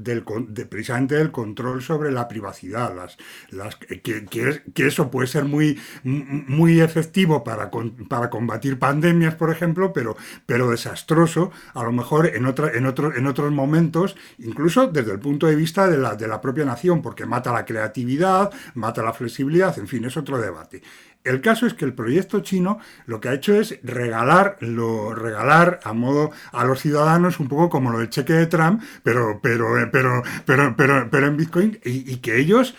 precisamente del control sobre la privacidad las, las que, que, eso puede ser muy muy efectivo para para combatir pandemias por ejemplo pero pero desastroso a lo mejor en otra en en, otros momentos, incluso desde el punto de vista de la, de la propia nación, porque mata la creatividad, mata la flexibilidad, en fin, es otro debate. El caso es que el proyecto chino lo que ha hecho es regalar, lo, regalar a modo a los ciudadanos un poco como lo del cheque de Trump, pero, pero, eh, pero, pero, pero, pero en Bitcoin y, que ellos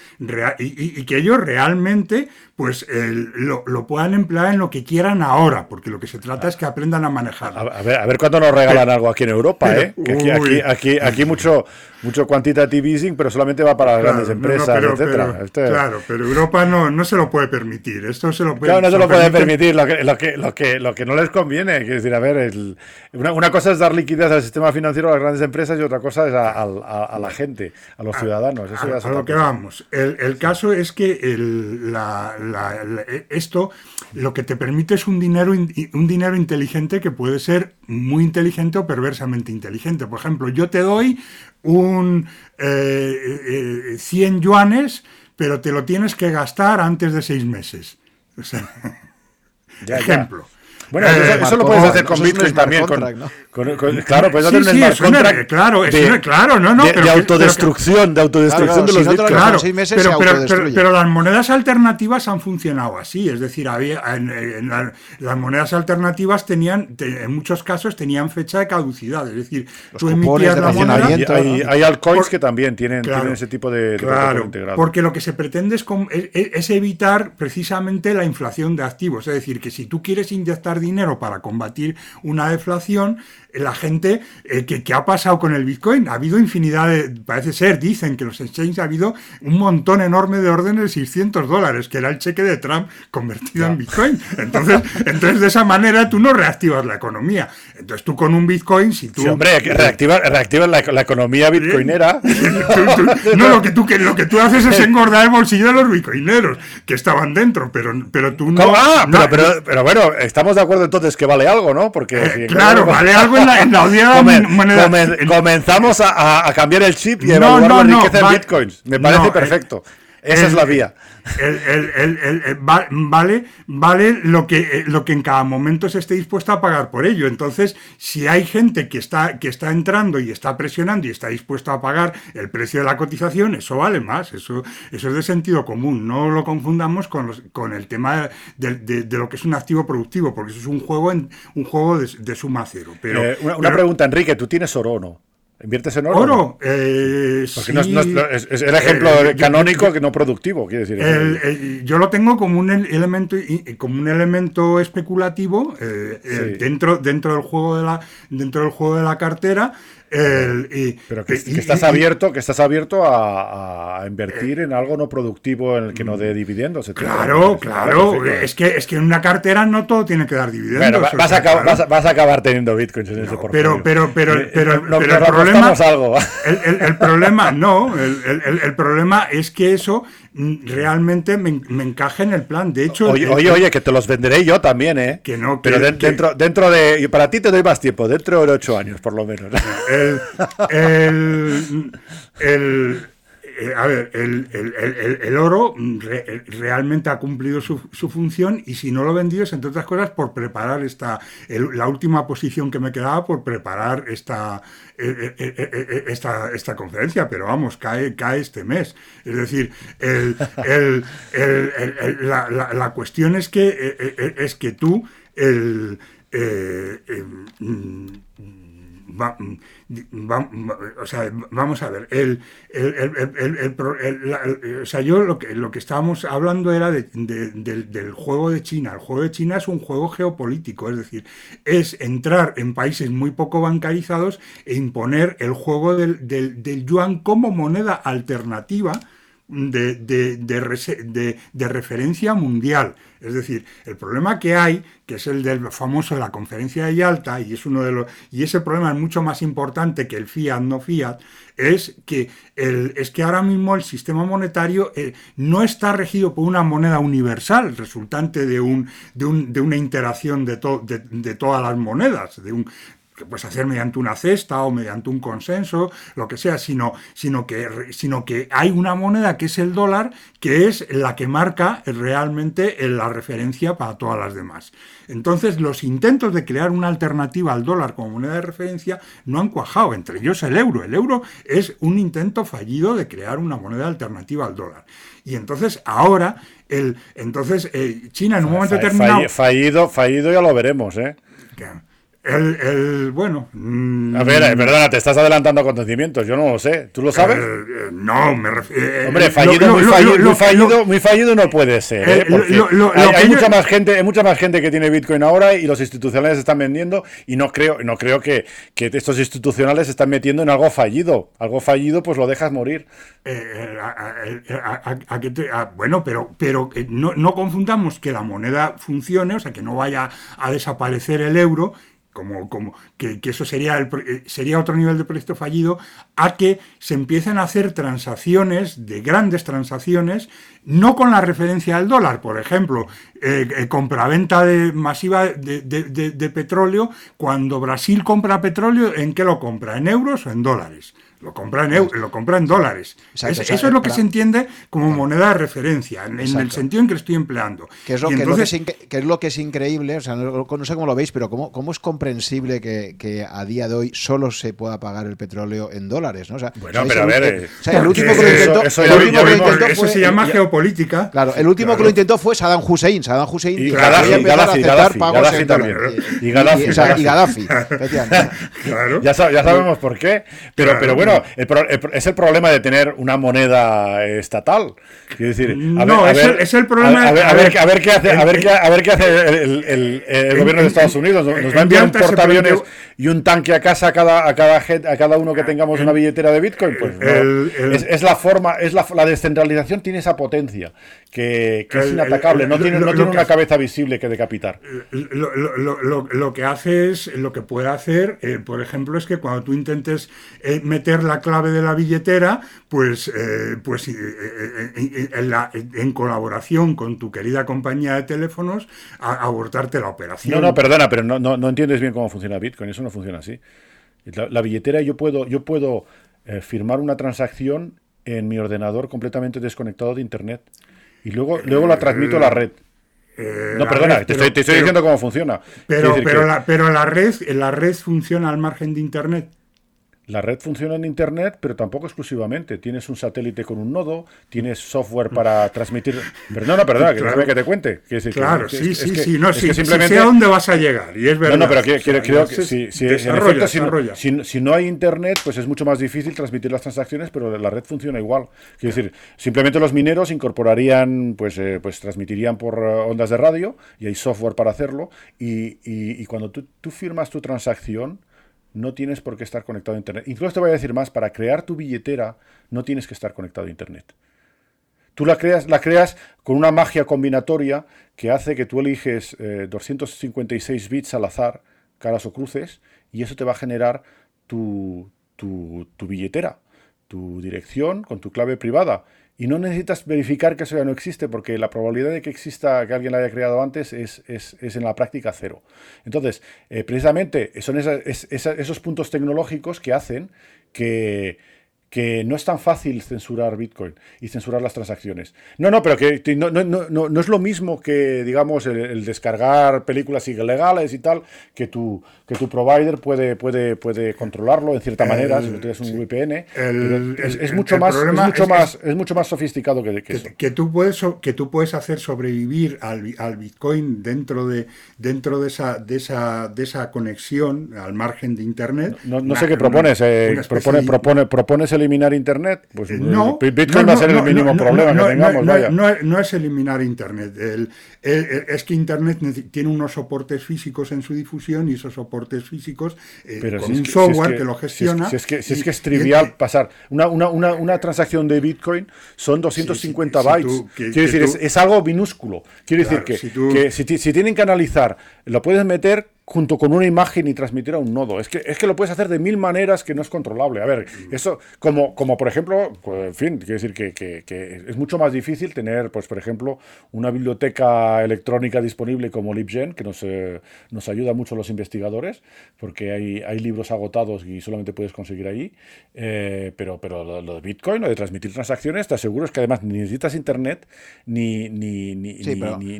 y, que ellos realmente pues lo, puedan emplear en lo que quieran ahora, porque lo que se trata es que aprendan a manejarlo. A, ver, a ver cuándo nos regalan algo aquí en Europa, ¿eh? aquí, aquí, aquí, mucho, mucho quantitative easing, pero solamente va para las grandes empresas, etcétera. Este claro, pero Europa no, no se lo puede permitir. Esto se lo pueden no se lo pueden permitir, lo que, lo, que, lo, que, lo que no les conviene. Quiero decir, a ver, una, cosa es dar liquidez al sistema financiero a las grandes empresas y otra cosa es a, la gente, a los ciudadanos. a, lo que vamos. El, caso es que esto lo que te permite es un dinero, un dinero inteligente que puede ser muy inteligente o perversamente inteligente. Por ejemplo, yo te doy un 100 eh, eh, yuanes, pero te lo tienes que gastar antes de seis meses. (laughs) ejemplo. Bueno, eso, lo puedes hacer con Bitcoin también. Claro, puedes hacer un smart contract. claro, de, claro, no, no. De, autodestrucción, de autodestrucción de los Bitcoins. Claro, pero, pero, las monedas alternativas han funcionado así. Es decir, había, en, las monedas alternativas tenían, en muchos casos, tenían fecha de caducidad. Es decir, tú emitías la moneda. Hay, hay, altcoins que también tienen, tienen, ese tipo de, claro. Porque lo que se pretende es, es evitar precisamente la inflación de activos. Es decir, que si tú quieres inyectar dinero para combatir una deflación, la gente, eh, que, ha pasado con el Bitcoin? Ha habido infinidad de, parece ser, dicen que los exchanges ha habido un montón enorme de órdenes de 600 dólares, que era el cheque de Trump convertido en Bitcoin. Entonces, (laughs) entonces, de esa manera tú no reactivas la economía. Entonces tú con un Bitcoin, si tú... Sí, hombre, reactivas, la, economía bitcoinera. (laughs) no, lo que, tú, que, lo que tú haces es engordar el bolsillo de los bitcoineros, que estaban dentro, pero, pero tú no... Ah, pero, pero, bueno, estamos de acuerdo entonces que vale algo, ¿no? Porque... Eh, claro, vale algo (laughs) comenzamos a, cambiar el chip y evaluar la riqueza en bitcoins. Me parece perfecto. Esa es la vía. vale, vale lo que, eh, lo que en cada momento se esté dispuesta a pagar por ello. Entonces, si hay gente que está, que está entrando y está presionando y está dispuesta a pagar el precio de la cotización, eso vale más. Eso, eso es de sentido común. No lo confundamos con, con el tema de, lo que es un activo productivo, porque eso es un juego, en, un juego de, suma cero. Pero, eh, una, pregunta, Enrique, ¿tú tienes oro o no? ¿Inviertes en oro? Oro, eh, Porque es, el ejemplo eh, canónico que no productivo, quiere decir. yo lo tengo como un elemento, como un elemento especulativo eh, dentro, dentro del juego de la, dentro del juego de la cartera pero que, estás abierto, que estás abierto a, invertir en algo no productivo en el que no dé dividendos. Claro, claro. Es que, es que en una cartera no todo tiene que dar dividendos. vas, a acabar, vas, a, acabar teniendo bitcoins en ese portafolio. Pero, pero, pero, pero, el problema. Algo. (laughs) El, problema, no. el problema es que eso Mm, realmente me, encaje en el plan. De hecho, oye, oye, que te los venderé yo también, ¿eh? Que no, pero dentro, dentro de. Y para ti te doy más tiempo, dentro de ocho años, por lo menos. (laughs) el, el eh, a ver, el, oro realmente ha cumplido su, función y si no lo vendido es, entre otras cosas, por preparar esta, la última posición que me quedaba, por preparar esta, eh, eh, esta, esta conferencia, pero vamos, cae, cae este mes. Es decir, la, la, cuestión es que, es que tú, el o sea, vamos a ver, el, o sea, yo lo que, lo que estábamos hablando era del, juego de China. El juego de China es un juego geopolítico, es decir, es entrar en países muy poco bancarizados e imponer el juego del, del yuan como moneda alternativa de, de, de, referencia mundial. Es decir, el problema que hay, que es el del famoso de la conferencia de Yalta, y es uno de los, y ese problema es mucho más importante que el fiat no fiat, es que, el, es que ahora mismo el sistema monetario eh, no está regido por una moneda universal, resultante de, un, de, un, de una interacción de, de, todas las monedas, de un, que puedes hacer mediante una cesta o mediante un consenso, lo que sea, sino, sino, que, sino que hay una moneda que es el dólar, que es la que marca realmente la referencia para todas las demás. Entonces, los intentos de crear una alternativa al dólar como moneda de referencia no han cuajado, entre ellos el euro. El euro es un intento fallido de crear una moneda alternativa al dólar. Y entonces, ahora, el, entonces, eh, China en un momento determinado... Fallido, fallido ya lo veremos, ¿eh? El, el bueno. Mm, a ver, eh, perdona, te estás adelantando acontecimientos. Yo no lo sé. ¿Tú lo sabes? Eh, no, me refiero. Hombre, fallido, muy, fallido, muy, fallido, muy fallido no puede ser. ¿eh? hay, hay mucha más gente, hay mucha más gente que tiene Bitcoin ahora y los institucionales están vendiendo y no creo, no creo que, que estos institucionales se están metiendo en algo fallido. Algo fallido, pues lo dejas morir. bueno, pero, pero no, no confundamos que la moneda funcione, o sea, que no vaya a desaparecer el euro como, como que, eso sería, el, eh, sería otro nivel de proyecto fallido, a que se empiecen a hacer transacciones, de grandes transacciones, no con la referencia al dólar, por ejemplo, eh, eh, compraventa de, masiva de, de, petróleo, cuando Brasil compra petróleo, ¿en qué lo compra? ¿En euros o en dólares? Lo compra en, lo compra en dólares. eso es lo que se entiende como moneda de referencia, en, el sentido en que lo estoy empleando. Que es lo, que, es lo que es increíble, o sea, no, sé cómo lo veis, pero cómo, cómo es comprensible que, a día de hoy solo se pueda pagar el petróleo en dólares. ¿no? bueno, pero a ver. el último que lo intentó, eso, eso se llama geopolítica. Claro, el último que lo intentó fue Saddam Hussein. Saddam Hussein y Gaddafi, Gaddafi, Gaddafi, Gaddafi también. Y Gaddafi. Y, Gaddafi. (laughs) claro. ya, sabemos por qué. Pero, pero bueno, es el problema de tener una moneda estatal. Quiero decir, no, es, el, problema. A ver, qué hace, a ver qué, a ver qué hace el, gobierno de Estados Unidos. Nos va a enviar un portaaviones y un tanque a casa a cada, a cada, a cada uno que tengamos una billetera de Bitcoin. Pues es, la forma, es la, la descentralización tiene esa potencia que, es inatacable, no tiene, no tiene una cabeza visible que decapitar. Lo, que hace es, lo que puede hacer, eh, por ejemplo, es que cuando tú intentes eh, meter la clave de la billetera, pues, eh, pues en, colaboración con tu querida compañía de teléfonos, abortarte la operación. No, no, perdona, pero no, no, entiendes bien cómo funciona Bitcoin, eso no funciona así. La, billetera yo puedo, yo puedo firmar una transacción en mi ordenador completamente desconectado de Internet y luego, luego la transmito a la red. Eh, no, perdona, te, estoy, diciendo cómo funciona. Pero, pero, la, pero la, red, la red funciona al margen de Internet. La red funciona en Internet, pero tampoco exclusivamente. Tienes un satélite con un nodo, tienes software para transmitir. Perdona, perdona, que claro. que te cuente. claro, sí, sí, sí, no, sí, simplemente... sé a dónde vas a llegar, y es verdad. No, no, pero creo, que si, si, si, si, no hay Internet, pues es mucho más difícil transmitir las transacciones, pero la red funciona igual. Quiero decir, simplemente los mineros incorporarían, pues, eh, pues transmitirían por eh, ondas de radio, y hay software para hacerlo, y, y, y cuando tú, tú firmas tu transacción, no tienes por qué estar conectado a Internet. Incluso te voy a decir más, para crear tu billetera no tienes que estar conectado a Internet. Tú la creas, la creas con una magia combinatoria que hace que tú eliges 256 eh, bits al azar, caras o cruces, y eso te va a generar tu, tu, tu billetera, tu dirección con tu clave privada. Y no necesitas verificar que eso ya no existe, porque la probabilidad de que exista, que alguien la haya creado antes, es, en la práctica cero. Entonces, eh, precisamente son esos puntos tecnológicos que hacen que, que no es tan fácil censurar Bitcoin y censurar las transacciones. No, no, pero que no, no, no, no es lo mismo que, digamos, el, descargar películas ilegales y tal, que tu, que tu provider puede, puede, puede controlarlo en cierta manera, si tienes un VPN. es, mucho más, es, mucho más, es, mucho más sofisticado que, que, eso. Que tú, puedes, que tú puedes hacer sobrevivir al, al Bitcoin dentro de, dentro de, esa, de, esa, de esa conexión al margen de Internet. No, sé qué propones. Eh, propone, propone, propones eliminar Internet, pues eh, no, Bitcoin va a ser el mínimo problema que tengamos. No, es eliminar Internet. es que Internet tiene unos soportes físicos en su difusión y esos soportes físicos eh, con un software que, lo gestiona. Si es que, es, trivial pasar una, una, una, transacción de Bitcoin son 250 bytes. Quiero decir, es, algo minúsculo. Quiero decir que, si, si tienen que analizar, lo puedes meter junto con una imagen y transmitir a un nodo. Es que, es que lo puedes hacer de mil maneras que no es controlable. A ver, eso, como, como por ejemplo, pues, en fin, quiero decir que, que, es mucho más difícil tener, pues por ejemplo, una biblioteca electrónica disponible como LibGen, que nos, eh, nos ayuda mucho a los investigadores, porque hay, hay libros agotados y solamente puedes conseguir ahí. Eh, pero pero lo, de Bitcoin, lo de transmitir transacciones, te aseguro es que además ni necesitas internet, ni, ni, ni,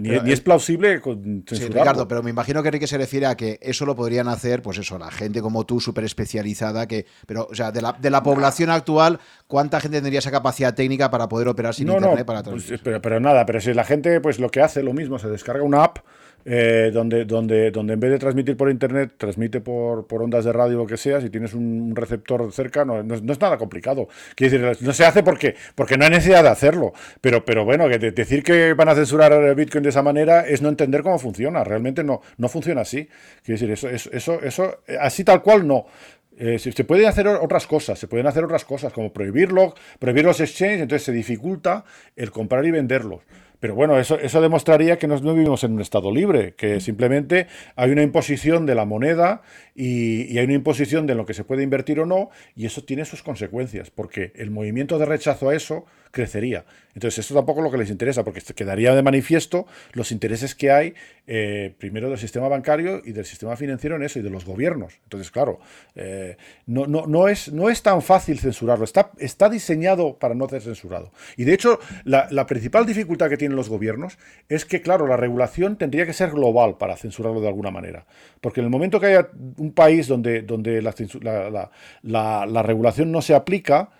ni, es plausible con Sí, Ricardo, pero me imagino que Enrique se refiere a que eso lo podrían hacer, pues eso, la gente como tú, súper especializada, que, pero, o sea, de la, de la población actual, ¿cuánta gente tendría esa capacidad técnica para poder operar sin internet? para pues, pero, pero, nada, pero si la gente, pues lo que hace, lo mismo, se descarga una app eh, donde, donde, donde en vez de transmitir por internet, transmite por, por ondas de radio o lo que sea, si tienes un receptor cerca, no, no, es nada complicado. Quiere decir, no se hace porque, porque no hay necesidad de hacerlo. Pero, pero bueno, que decir que van a censurar Bitcoin de esa manera es no entender cómo funciona. Realmente no, no funciona así. Quiere decir, eso, eso, eso, eso así tal cual no. Eh, se, pueden hacer otras cosas, se pueden hacer otras cosas, como prohibirlo, prohibir los exchanges, entonces se dificulta el comprar y venderlos. Pero bueno, eso, eso demostraría que no, vivimos en un Estado libre, que simplemente hay una imposición de la moneda y, y, hay una imposición de lo que se puede invertir o no, y eso tiene sus consecuencias, porque el movimiento de rechazo a eso crecería. Entonces, esto tampoco es lo que les interesa, porque quedaría de manifiesto los intereses que hay, eh, primero del sistema bancario y del sistema financiero en eso, y de los gobiernos. Entonces, claro, eh, no, no, no, es, no es tan fácil censurarlo, está, está diseñado para no ser censurado. Y de hecho, la, la principal dificultad que tienen los gobiernos es que, claro, la regulación tendría que ser global para censurarlo de alguna manera. Porque en el momento que haya un país donde, donde la, la, la, la regulación no se aplica,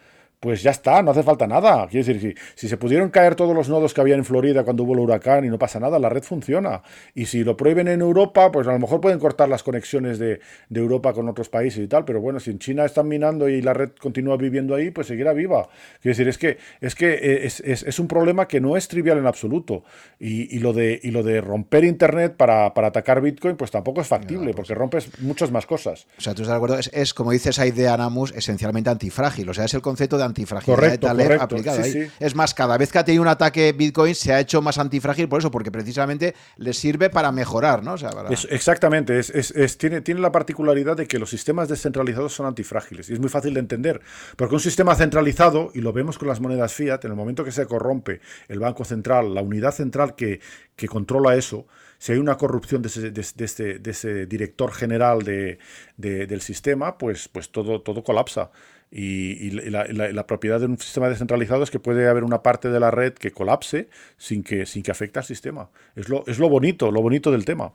pues ya está, no hace falta nada. Quiero decir, si, si, se pudieron caer todos los nodos que había en Florida cuando hubo el huracán y no pasa nada, la red funciona. Y si lo prohíben en Europa, pues a lo mejor pueden cortar las conexiones de, de Europa con otros países y tal, pero bueno, si en China están minando y la red continúa viviendo ahí, pues seguirá viva. Quiero decir, es que es, que eh, es, es, es un problema que no es trivial en absoluto. Y, y, lo, de, y lo de romper Internet para, para atacar Bitcoin, pues tampoco es factible, pues. porque rompes muchas más cosas. O sea, tú estás de acuerdo, es, es como dices ahí de Anamus, esencialmente antifrágil. O sea, es el concepto de antifragilidad correcto, de Taleb correcto. aplicado Sí, ahí. sí. Es más, cada vez que ha tenido un ataque Bitcoin se ha hecho más antifrágil por eso, porque precisamente le sirve para mejorar, ¿no? O sea, para... Es- exactamente, es, es- es- tiene, tiene la particularidad de que los sistemas descentralizados son antifrágiles y es muy fácil de entender, porque un sistema centralizado, y lo vemos con las monedas fiat, en el momento que se corrompe el Banco Central, la unidad central que, que controla eso, si hay una corrupción de ese, de- de este, de ese director general de- de- del sistema, pues, pues todo, todo colapsa. Y, la, propiedad de un sistema descentralizado es que puede haber una parte de la red que colapse sin que, sin que afecte al sistema. Es lo, es lo bonito, lo bonito del tema.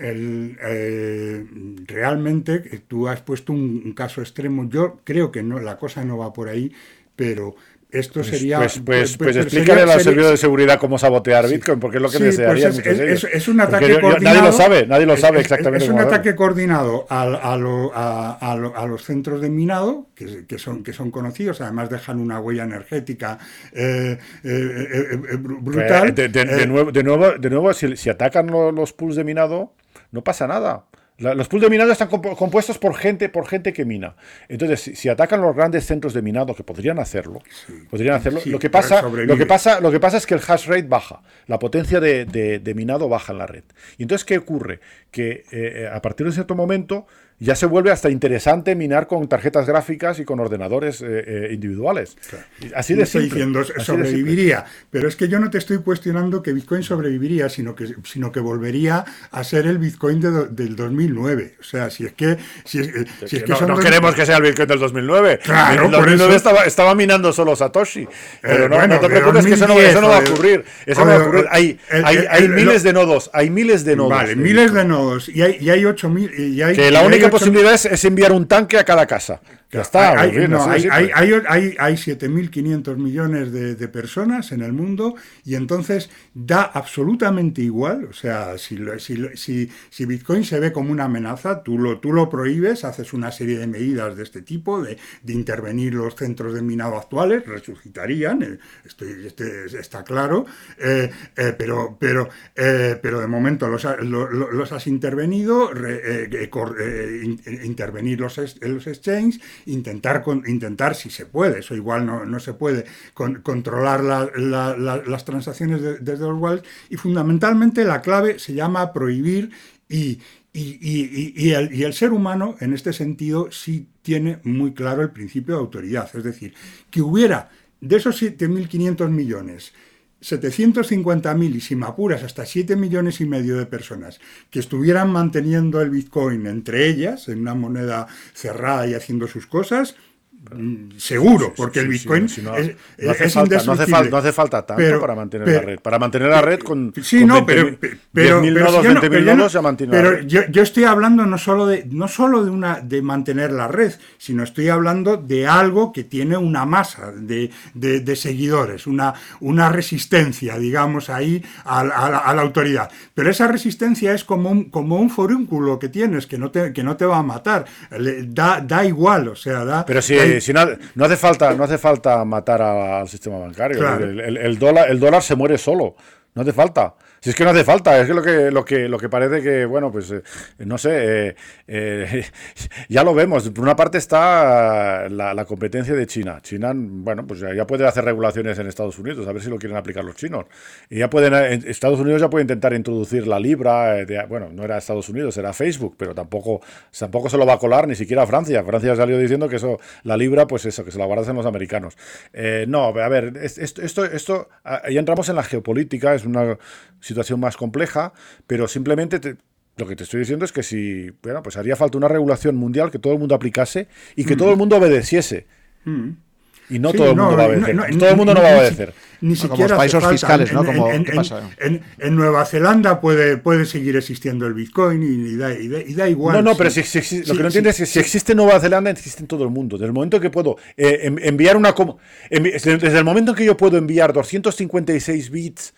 Eh, realmente eh, tú has puesto un, un caso extremo. Yo creo que no, la cosa no va por ahí, pero esto sería. Pues, pues, pues, pero explícale sería- al servicio de seguridad cómo sabotear Bitcoin, porque es lo que Sí, pues desearían es, un ataque yo- yo- coordinado. Nadie lo sabe, nadie lo sabe exactamente Es, un ataque coordinado al- a, lo- a- a lo- a los centros de minado, que, que son, que son conocidos, además dejan una huella energética eh, eh, eh, br- brutal. Pues, de, de- de nuevo, de nuevo, de nuevo si, si atacan lo- los pools de minado, no pasa nada. La- los pools de minado están compu- compuestos por gente, por gente que mina. Entonces, si, si atacan los grandes centros de minado, que podrían hacerlo, podrían hacerlo. sí, lo, que pasa, lo, que pasa, lo que pasa es que el hash rate baja, la potencia de, de- de minado baja en la red. Y entonces, ¿qué ocurre? Que eh, a partir de cierto momento ya se vuelve hasta interesante minar con tarjetas gráficas y con ordenadores eh, eh, individuales. Así no estoy simple. diciendo así de simple. sobreviviría, pero es que yo no te estoy cuestionando que Bitcoin sobreviviría, sino que, sino que volvería a ser el Bitcoin de do- del 2009. O sea, si es que, si es, eh, si es que no, son no dos- queremos que sea el Bitcoin del 2009. Claro, el por 2009 eso- estaba, estaba minando solo Satoshi. Pero no, bueno, no te de preocupes que eso no, 2010, eso no va a de- ocurrir. Eso o no va a de- ocurrir. Hay, el- hay, el- hay el- miles lo- de nodos. Hay miles de nodos. Vale, de miles Bitcoin. de nodos y hay, y hay 8.000. Y hay, Que y la hay única 8.000 posibilidad es, es enviar un tanque a cada casa. Ya está. Hay, bien, no, hay, hay, hay, hay- hay 7.500 millones de, de personas en el mundo y entonces da absolutamente igual. O sea, si, si, si, si Bitcoin se ve como una amenaza, tú lo, tú lo prohíbes, haces una serie de medidas de este tipo, de, de intervenir los centros de minado actuales, resucitarían, eh, estoy- este- está claro, eh, eh, pero, pero, eh, pero de momento los, los has intervenido, re- cor- in- intervenir los, los exchanges, intentar, con- intentar si se puede, eso igual no, no se puede, con- controlar la- la- la- las transacciones de- desde los wallets. Y fundamentalmente la clave se llama prohibir y, y- y- y- y el, y el ser humano en este sentido sí tiene muy claro el principio de autoridad, es decir, que hubiera de esos 7.500 millones 750.000 y si me apuras hasta 7 millones y medio de personas que estuvieran manteniendo el Bitcoin entre ellas en una moneda cerrada y haciendo sus cosas, seguro, porque el Bitcoin no, hace falta, no, hace falta, tanto para mantener la red. Para mantener la red con, sí, no, pero, pero, nodos, nodos se mantiene Pero yo, yo, estoy hablando no solo de no solo de una de mantener la red, sino estoy hablando de algo que tiene una masa de, de, seguidores, una, una resistencia, digamos, ahí a, la autoridad. Pero esa resistencia es como un, como un forúnculo que tienes, que no te, que no te va a matar. da, da igual, o sea, da. Pero si, si no, no, hace falta, no hace falta matar al sistema bancario. El, dólar, el dólar se muere solo. No hace falta. Si es que no hace falta, es que lo que, lo que, lo que parece que, bueno, pues eh, no sé, eh, eh, (laughs) ya lo vemos. Por una parte está la, competencia de China. China, bueno, pues ya, puede hacer regulaciones en Estados Unidos, a ver si lo quieren aplicar los chinos. Y ya pueden, Estados Unidos ya puede intentar introducir la libra, bueno, no era Estados Unidos, era Facebook, pero tampoco, tampoco se lo va a colar ni siquiera a Francia. Francia salió diciendo que eso, la libra, pues eso, que se la guardan los americanos. no, a ver, esto, esto, esto, ya entramos en la geopolítica, es una situación más compleja, pero simplemente lo que te estoy diciendo es que si, bueno, pues haría falta una regulación mundial que todo el mundo aplicase y que mm. todo el mundo obedeciese. Mm. Y no todo el mundo va a obedecer. todo el mundo no va a obedecer. Ni, siquiera como los fiscales, ¿no? Como, en, en, Nueva Zelanda puede, puede seguir existiendo el Bitcoin y, da, y, da, igual. No, no, pero si, lo que no entiendes es que si existe en Nueva Zelanda, existe en todo el mundo. Desde el momento que puedo eh, enviar una... Desde el momento en que yo puedo enviar 256 bits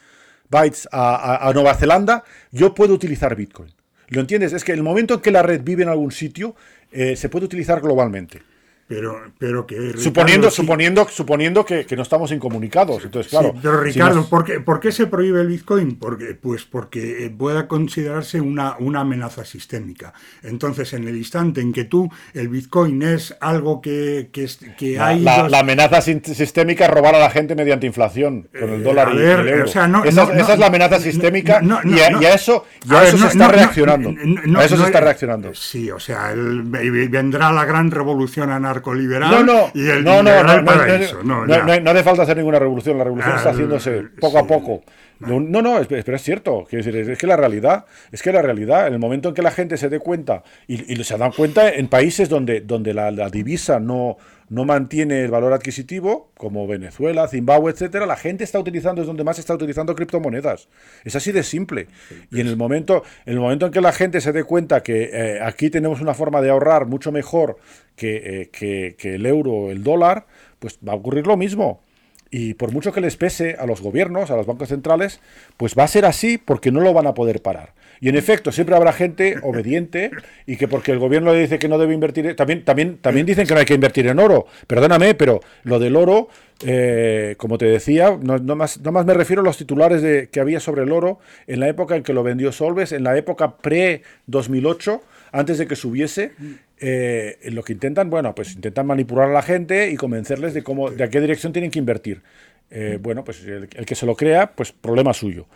bytes a, Nueva Zelanda, yo puedo utilizar Bitcoin. ¿Lo entiendes? Es que el momento en que la red vive en algún sitio, eh, se puede utilizar globalmente. Pero, pero que. suponiendo, suponiendo, suponiendo que, no estamos incomunicados. Entonces, claro. pero Ricardo, ¿por, qué, se prohíbe el Bitcoin? Porque, pues porque eh, pueda considerarse una, una amenaza sistémica. Entonces, en el instante en que tú, el Bitcoin es algo que, que, hay. La, amenaza sistémica es robar a la gente mediante inflación, con el eh, dólar y el euro. esa, es la amenaza sistémica y, a, eso, eso se está reaccionando. a eso se está reaccionando. Sí, o sea, vendrá la gran revolución anarquista liberal no, no, y el no, no, no, no, no, hace falta hacer ninguna revolución, la revolución está haciéndose poco a poco. No, no, pero es cierto. es que la realidad, es que la realidad, en el momento en que la gente se dé cuenta, y, y se dan cuenta en países donde, donde la, divisa no, no mantiene el valor adquisitivo, como Venezuela, Zimbabue, etcétera, la gente está utilizando, es donde más está utilizando criptomonedas. Es así de simple. Y en el momento, en el momento en que la gente se dé cuenta que eh, aquí tenemos una forma de ahorrar mucho mejor que, eh, que, que el euro o el dólar, pues va a ocurrir lo mismo. Y por mucho que les pese a los gobiernos, a los bancos centrales, pues va a ser así porque no lo van a poder parar. Y en efecto, siempre habrá gente obediente y que porque el gobierno le dice que no debe invertir, también, también, también dicen que no hay que invertir en oro. Perdóname, pero lo del oro, eh, como te decía, no, más, no más me refiero a los titulares de, que había sobre el oro en la época en que lo vendió Solves, en la época pre-2008, antes de que subiese. Eh, lo que intentan, bueno, pues intentan manipular a la gente y convencerles de cómo, de a qué dirección tienen que invertir. Eh, bueno, pues el, que se lo crea, pues problema suyo.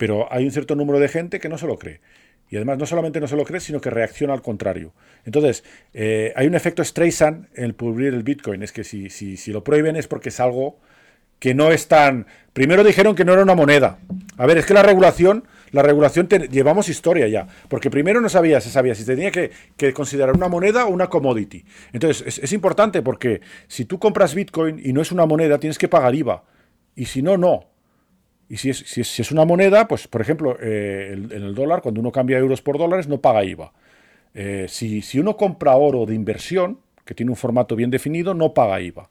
Pero hay un cierto número de gente que no se lo cree. Y además no solamente no se lo cree, sino que reacciona al contrario. Entonces, eh, hay un efecto Streisand en el publicar el Bitcoin. Es que si, si, si lo prohíben es porque es algo que no es tan... Primero dijeron que no era una moneda. A ver, es que la regulación la regulación llevamos historia ya, porque primero no sabía, se sabía si tenía que, considerar una moneda o una commodity. Entonces, es, importante porque si tú compras Bitcoin y no es una moneda, tienes que pagar IVA. Y si no, no. Y si es, si es, una moneda, pues por ejemplo, eh, en el dólar, cuando uno cambia euros por dólares, no paga IVA. Eh, si, si uno compra oro de inversión, que tiene un formato bien definido, no paga IVA.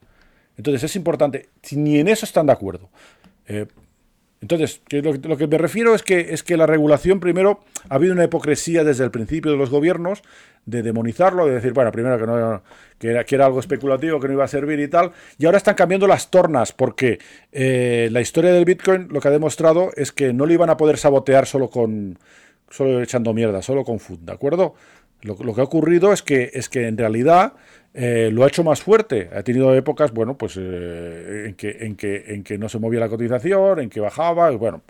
Entonces es importante, ni en eso están de acuerdo. Eh, entonces, lo, que me refiero es que, es que la regulación, primero, ha habido una hipocresía desde el principio de los gobiernos de demonizarlo, de decir, bueno, primero que, no, que, era, que era algo especulativo, que no iba a servir y tal, y ahora están cambiando las tornas, porque eh, la historia del Bitcoin lo que ha demostrado es que no lo iban a poder sabotear solo con solo echando mierda, solo con food, ¿de acuerdo? Lo, que ha ocurrido es que, es que en realidad eh, lo ha hecho más fuerte. Ha tenido épocas, bueno, pues eh, en, que, en, que, en que no se movía la cotización, en que bajaba, bueno,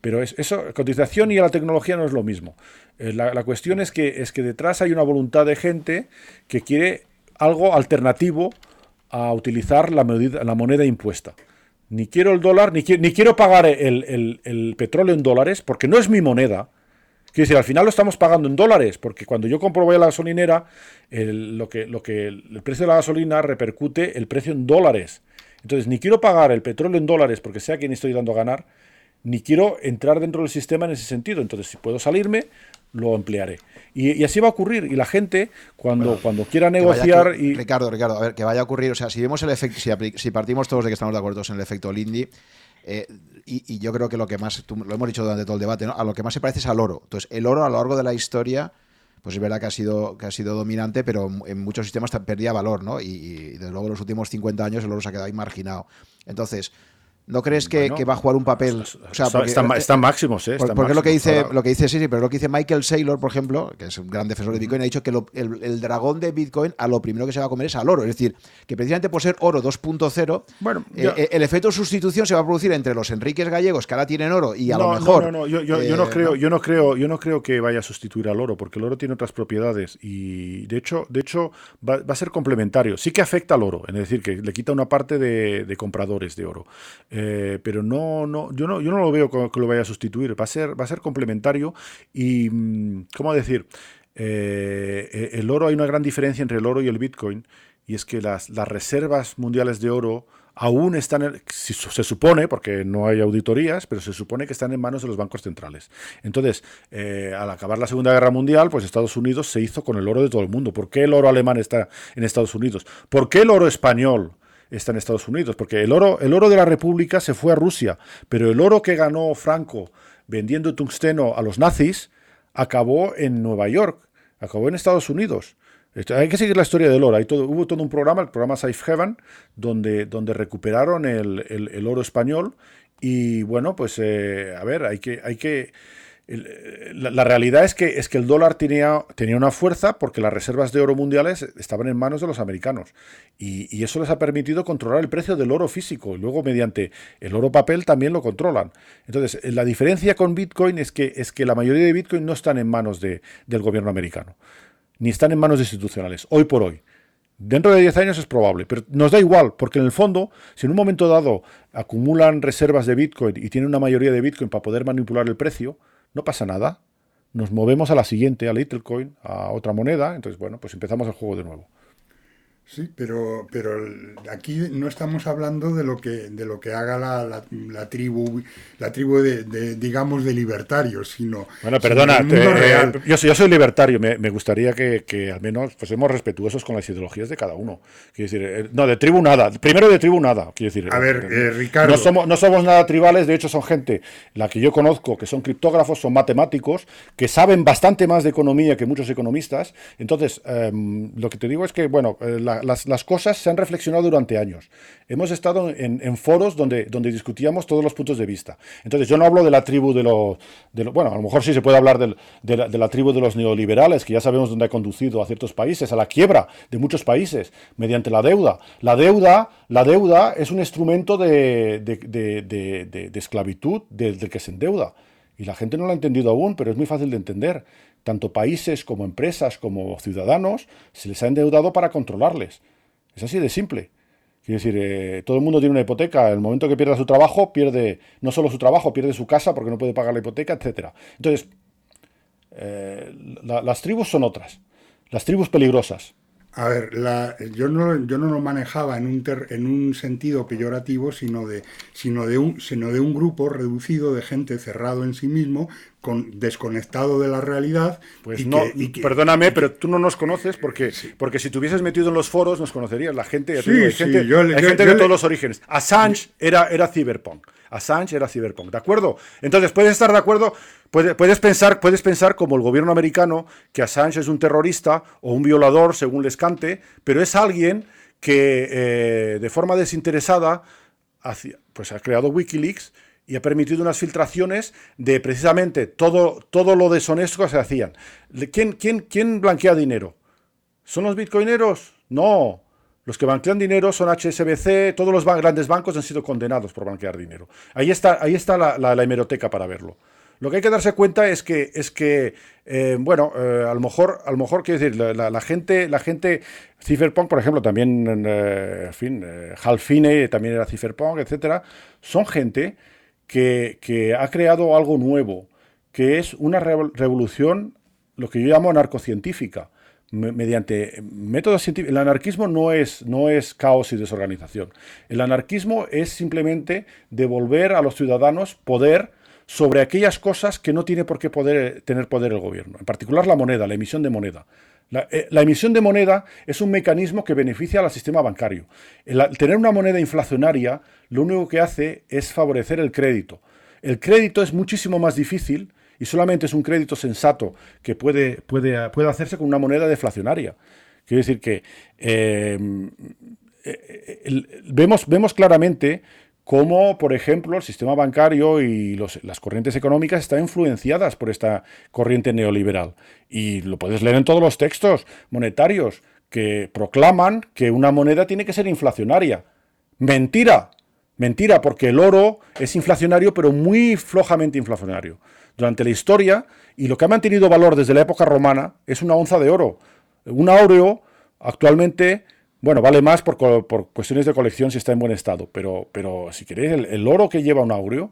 pero es, eso, cotización y la tecnología no es lo mismo. Eh, la, cuestión es que, es que detrás hay una voluntad de gente que quiere algo alternativo a utilizar la, la moneda impuesta. Ni quiero el dólar, ni, ni quiero pagar el petróleo en dólares, porque no es mi moneda Quiero decir, al final lo estamos pagando en dólares, porque cuando yo compro voy a la gasolinera, el, lo que, lo que, el precio de la gasolina repercute el precio en dólares. Entonces, ni quiero pagar el petróleo en dólares porque sea quien estoy dando a ganar, ni quiero entrar dentro del sistema en ese sentido. Entonces, si puedo salirme, lo emplearé. Y, así va a ocurrir. Y la gente, cuando, cuando quiera negociar. y... Ricardo, Ricardo, a ver, que vaya a ocurrir. O sea, si vemos el efecto, si, partimos todos de que estamos de acuerdo en el efecto Lindy, eh, y, yo creo que lo que más, lo hemos dicho durante todo el debate, ¿no? a lo que más se parece es al oro. Entonces, el oro a lo largo de la historia pues es verdad que ha sido, que ha sido dominante, pero en muchos sistemas perdía valor, ¿no? Y, desde luego en los últimos 50 años el oro se ha quedado ahí marginado. Entonces, ¿No crees que, va a jugar un papel? O sea, están, máximos, ¿eh? porque lo que dice, lo que dice sí, sí, pero lo que dice Michael Saylor, por ejemplo, que es un gran defensor de Bitcoin, ha dicho que el, dragón de Bitcoin a lo primero que se va a comer es al oro. Es decir, que precisamente por ser oro 2.0, bueno, eh, eh, el efecto de sustitución se va a producir entre los Enriques gallegos que ahora tienen oro y a lo mejor. No, no, no, yo, yo, no eh, creo, yo no creo, yo no creo que vaya a sustituir al oro, porque el oro tiene otras propiedades y de hecho, de hecho, va, a ser complementario. Sí que afecta al oro, es decir, que le quita una parte de, de compradores de oro, pero no no, yo no, yo no lo veo que lo vaya a sustituir. Va a ser, va a ser complementario y, mm, ¿cómo decir? Eh, eh, el oro, hay una gran diferencia entre el oro y el Bitcoin, y es que las, las reservas mundiales de oro aún están, se supone, porque no hay auditorías, pero se supone que están en manos de los bancos centrales. Entonces, eh, al acabar la Segunda Guerra Mundial, pues Estados Unidos se hizo con el oro de todo el mundo. ¿Por qué el oro alemán está en Estados Unidos? ¿Por qué el oro español? Está en Estados Unidos, porque el oro, el oro de la República se fue a Rusia, pero el oro que ganó Franco vendiendo tungsteno a los nazis acabó en Nueva York, acabó en Estados Unidos. Hay que seguir la historia del oro. Hay todo, hubo todo un programa, el programa Safe Heaven, donde, donde recuperaron el, oro español. Y bueno, pues eh, a ver, hay que, hay que la, realidad es que, es que el dólar tenía, tenía una fuerza porque las reservas de oro mundiales estaban en manos de los americanos y, eso les ha permitido controlar el precio del oro físico y luego mediante el oro papel también lo controlan. Entonces, la diferencia con Bitcoin es que, es que la mayoría de Bitcoin no están en manos de, del gobierno americano, ni están en manos institucionales, hoy por hoy. Dentro de 10 años es probable, pero nos da igual, porque en el fondo, si en un momento dado acumulan reservas de Bitcoin y tienen una mayoría de Bitcoin para poder manipular el precio, no pasa nada. Nos movemos a la siguiente, a Littlecoin, a otra moneda. Entonces, bueno, pues empezamos el juego de nuevo. Sí, pero, pero aquí no estamos hablando de lo que, de lo que haga la, la, tribu, la tribu de, digamos, de libertarios, sino... Bueno, perdona, eh, yo, yo, soy libertario, me, gustaría que, que, al menos fuésemos respetuosos con las ideologías de cada uno. Quiero decir, eh, no, de tribu nada, primero de tribu nada, quiero decir... A ver, eh, Ricardo... No somos, no somos nada tribales, de hecho son gente, la que yo conozco, que son criptógrafos, son matemáticos, que saben bastante más de economía que muchos economistas, entonces, em, lo que te digo es que, bueno, la las, cosas se han reflexionado durante años. Hemos estado en, foros donde, donde discutíamos todos los puntos de vista. Entonces, yo no hablo de la tribu de los... bueno, a lo mejor sí se puede hablar de, la, tribu de los neoliberales, que ya sabemos dónde ha conducido a ciertos países, a la quiebra de muchos países, mediante la deuda. La deuda, la deuda es un instrumento de, esclavitud del que se endeuda. Y la gente no lo ha entendido aún, pero es muy fácil de entender tanto países como empresas como ciudadanos se les ha endeudado para controlarles. Es así de simple. Quiere decir, eh, todo el mundo tiene una hipoteca. El momento que pierda su trabajo, pierde no solo su trabajo, pierde su casa porque no puede pagar la hipoteca, etc. Entonces, eh, las tribus son otras. Las tribus peligrosas. A ver, yo, no, yo no lo manejaba en un, en un sentido peyorativo, sino de, sino, de un, sino de un grupo reducido de gente cerrado en sí mismo, con, desconectado de la realidad. Pues no, perdóname, pero tú no nos conoces porque, porque si te hubieses metido en los foros nos conocerías. La gente, sí, hay gente, de todos los orígenes. Assange era, era cyberpunk. Assange era cyberpunk, ¿de acuerdo? Entonces, puedes estar de acuerdo, puedes, pensar, puedes pensar como el gobierno americano que Assange es un terrorista o un violador, según les cante, pero es alguien que eh, de forma desinteresada pues ha creado Wikileaks y ha permitido unas filtraciones de precisamente todo, todo lo deshonesto que se hacían. ¿Quién, quién, quién blanquea dinero? ¿Son los bitcoineros? No, los que blanquean dinero son HSBC, todos los grandes bancos han sido condenados por blanquear dinero. Ahí está, ahí está la, hemeroteca para verlo. Lo que hay que darse cuenta es que, es que eh, bueno, eh, a lo mejor, a mejor quiero decir, la, gente, la gente, Cypherpunk, por ejemplo, también, eh, en fin, Halfine también era Cypherpunk, etcétera, son gente que, que ha creado algo nuevo, que es una revolución, lo que yo llamo anarcocientífica mediante métodos científicos. El anarquismo no es, no es caos y desorganización. El anarquismo es simplemente devolver a los ciudadanos poder sobre aquellas cosas que no tiene por qué poder, tener poder el gobierno, en particular la moneda, la emisión de moneda. La, eh, emisión de moneda es un mecanismo que beneficia al sistema bancario. Tener una moneda inflacionaria lo único que hace es favorecer el crédito. El crédito es muchísimo más difícil y solamente es un crédito sensato que puede, puede, puede hacerse con una moneda deflacionaria. Quiero decir que eh, eh, vemos, vemos claramente cómo, por ejemplo, el sistema bancario y las corrientes económicas están influenciadas por esta corriente neoliberal. Y lo puedes leer en todos los textos monetarios que proclaman que una moneda tiene que ser inflacionaria. Mentira, mentira, porque el oro es inflacionario, pero muy flojamente inflacionario durante la historia y lo que ha mantenido valor desde la época romana es una onza de oro. Un áureo actualmente, bueno, vale más por, cuestiones de colección si está en buen estado, pero, pero si queréis, el, oro que lleva un áureo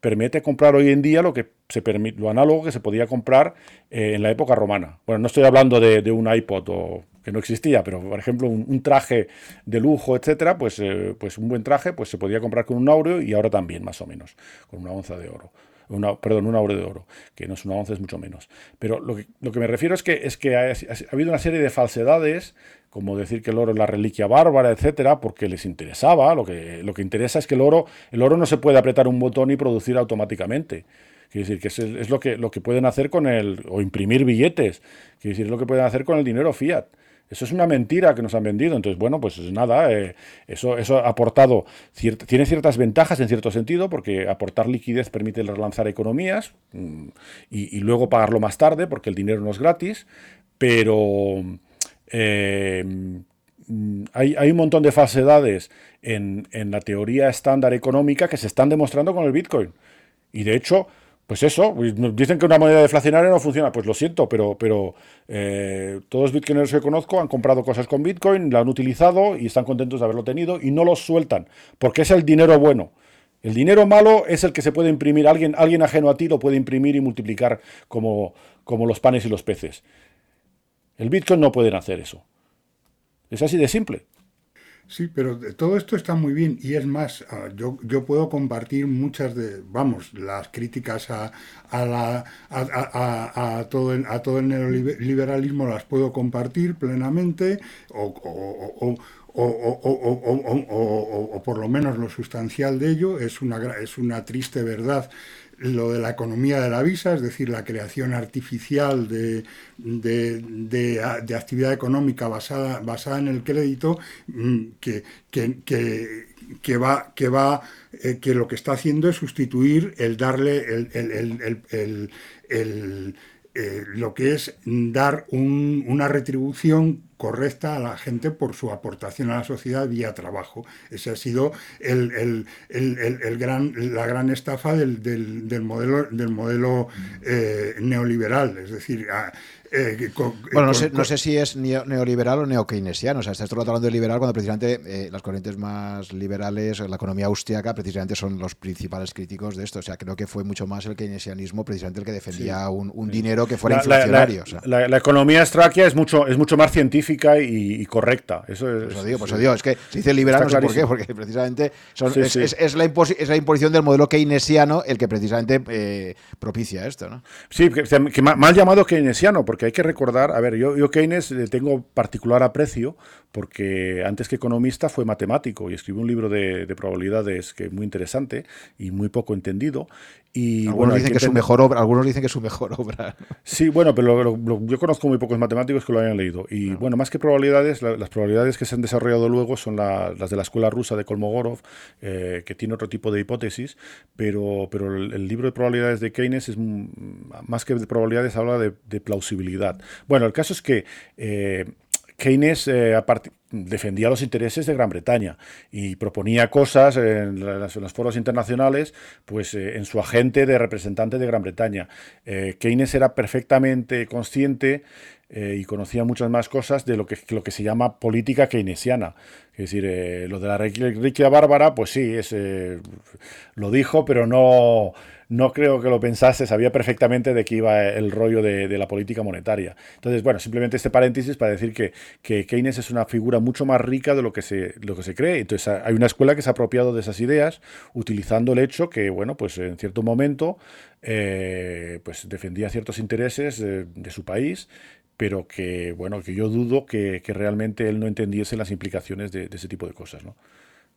permite comprar hoy en día lo que se lo análogo que se podía comprar eh, en la época romana. Bueno, no estoy hablando de, un iPod o que no existía, pero por ejemplo un, traje de lujo, etcétera, pues, eh, pues un buen traje pues se podía comprar con un áureo y ahora también más o menos con una onza de oro una, perdón, una obra de oro, que no es una once, es mucho menos. Pero lo que, lo que me refiero es que, es que ha, habido una serie de falsedades, como decir que el oro es la reliquia bárbara, etcétera, porque les interesaba. Lo que, lo que interesa es que el oro, el oro no se puede apretar un botón y producir automáticamente. Quiere decir que es, es, lo, que, lo que pueden hacer con el. o imprimir billetes. Quiere decir, es lo que pueden hacer con el dinero fiat. Eso es una mentira que nos han vendido. Entonces, bueno, pues nada, eh, eso, eso ha aportado, tiene ciertas ventajas en cierto sentido, porque aportar liquidez permite relanzar economías mm, y, luego pagarlo más tarde, porque el dinero no es gratis, pero eh, hay, un montón de falsedades en, la teoría estándar económica que se están demostrando con el Bitcoin. Y de hecho, pues eso, pues, dicen que una moneda deflacionaria no funciona. Pues lo siento, pero, eh, todos los bitcoiners que conozco han comprado cosas con bitcoin, la han utilizado y están contentos de haberlo tenido y no los sueltan, porque es el dinero bueno. El dinero malo es el que se puede imprimir, alguien, ajeno a ti lo puede imprimir y multiplicar como los panes y los peces. El bitcoin no pueden hacer eso. Es así de simple. Sí, pero todo esto está muy bien y es más, ah, yo, yo puedo compartir muchas de, vamos, las críticas a, a, a, todo, el, a todo el neoliberalismo las puedo compartir plenamente o, o, o, por lo menos lo sustancial de ello es una, es una triste verdad lo de la economía de la visa, es decir, la creación artificial de, de, actividad económica basada, basada en el crédito, mm, que, que, va, que va, eh, que lo que está haciendo es sustituir el darle el, eh, lo que es dar una retribución correcta a la gente por su aportación a la sociedad vía trabajo. Ese ha sido el, gran, la gran estafa del, modelo, del modelo eh, neoliberal. Es decir, eh, bueno, no sé, no sé, si es neoliberal o neokeynesiano. O sea, estás hablando de liberal cuando precisamente eh, las corrientes más liberales, la economía austriaca, precisamente son los principales críticos de esto. O sea, creo que fue mucho más el keynesianismo, precisamente el que defendía un, dinero que fuera inflacionario. La, economía austriaca es mucho, es mucho más científica y, correcta. Eso es, pues digo, pues digo, es que se dice liberal, no sé por qué, porque precisamente es, la imposición del modelo keynesiano el que precisamente eh, propicia esto. ¿no? Sí, que, que mal llamado keynesiano, porque hay que recordar, a ver, yo, yo Keynes le tengo particular aprecio porque antes que economista fue matemático y escribió un libro de, probabilidades que es muy interesante y muy poco entendido. Y, algunos, bueno, dicen que, su mejor obra, algunos dicen que es su mejor (laughs) obra. Sí, bueno, pero yo conozco muy pocos matemáticos que lo hayan leído. Y ah. bueno, más que probabilidades, las probabilidades que se han desarrollado luego son las de la escuela rusa de Kolmogorov, eh, que tiene otro tipo de hipótesis, pero, pero el, libro de probabilidades de Keynes es más que de probabilidades, habla de, plausibilidad. Bueno, el caso es que eh, Keynes eh, defendía los intereses de Gran Bretaña y proponía cosas en, los foros internacionales, pues eh, en su agente de representante de Gran Bretaña. Eh, Keynes era perfectamente consciente eh, y conocía muchas más cosas de lo que, lo que se llama política keynesiana. Es decir, eh, lo de la riqueza bárbara, pues sí, es, lo dijo, pero no, no creo que lo pensase, sabía perfectamente de qué iba el rollo de, la política monetaria. Entonces, bueno, simplemente este paréntesis para decir que, que, Keynes es una figura mucho más rica de lo que, se, lo que se cree. Entonces, hay una escuela que se ha apropiado de esas ideas, utilizando el hecho que, bueno, pues en cierto momento, eh, pues defendía ciertos intereses de, su país pero que bueno que yo dudo que, realmente él no entendiese las implicaciones de, ese tipo de cosas, ¿no?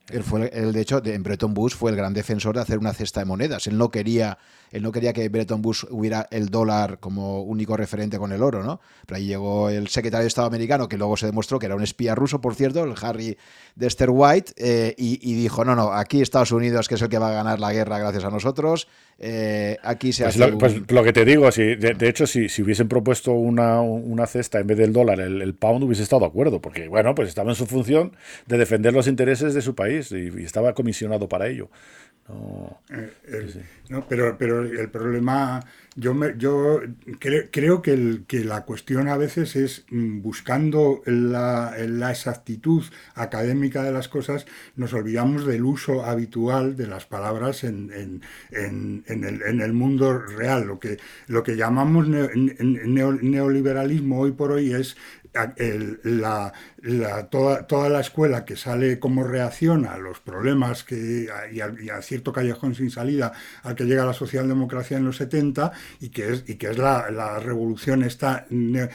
Él fue, el de hecho, Bretton Woods fue el gran defensor de hacer una cesta de monedas. Él no quería, él no quería que Bretton Woods hubiera el dólar como único referente con el oro, ¿no? Pero ahí llegó el secretario de Estado americano, que luego se demostró que era un espía ruso, por cierto, el Harry Dester White, eh, y, dijo, no, no, aquí Estados Unidos, que es el que va a ganar la guerra gracias a nosotros, eh, aquí se pues hace... Lo, pues lo que te digo, si, de, hecho, si, si, hubiesen propuesto una, una, cesta en vez del dólar, el, pound hubiese estado de acuerdo, porque, bueno, pues estaba en su función de defender los intereses de su país y, y estaba comisionado para ello. No, eh, pero, pero el problema, yo, me, yo creo que, el, que la cuestión a veces es mm, buscando la, la, exactitud académica de las cosas, nos olvidamos del uso habitual de las palabras en, en, en, en el, el, mundo real. Lo que, lo que llamamos neoliberalismo hoy por hoy es la, toda, toda, la escuela que sale como reacción a los problemas que, y, a, cierto callejón sin salida al que llega la socialdemocracia en los 70 y que es, y que es la, revolución esta de,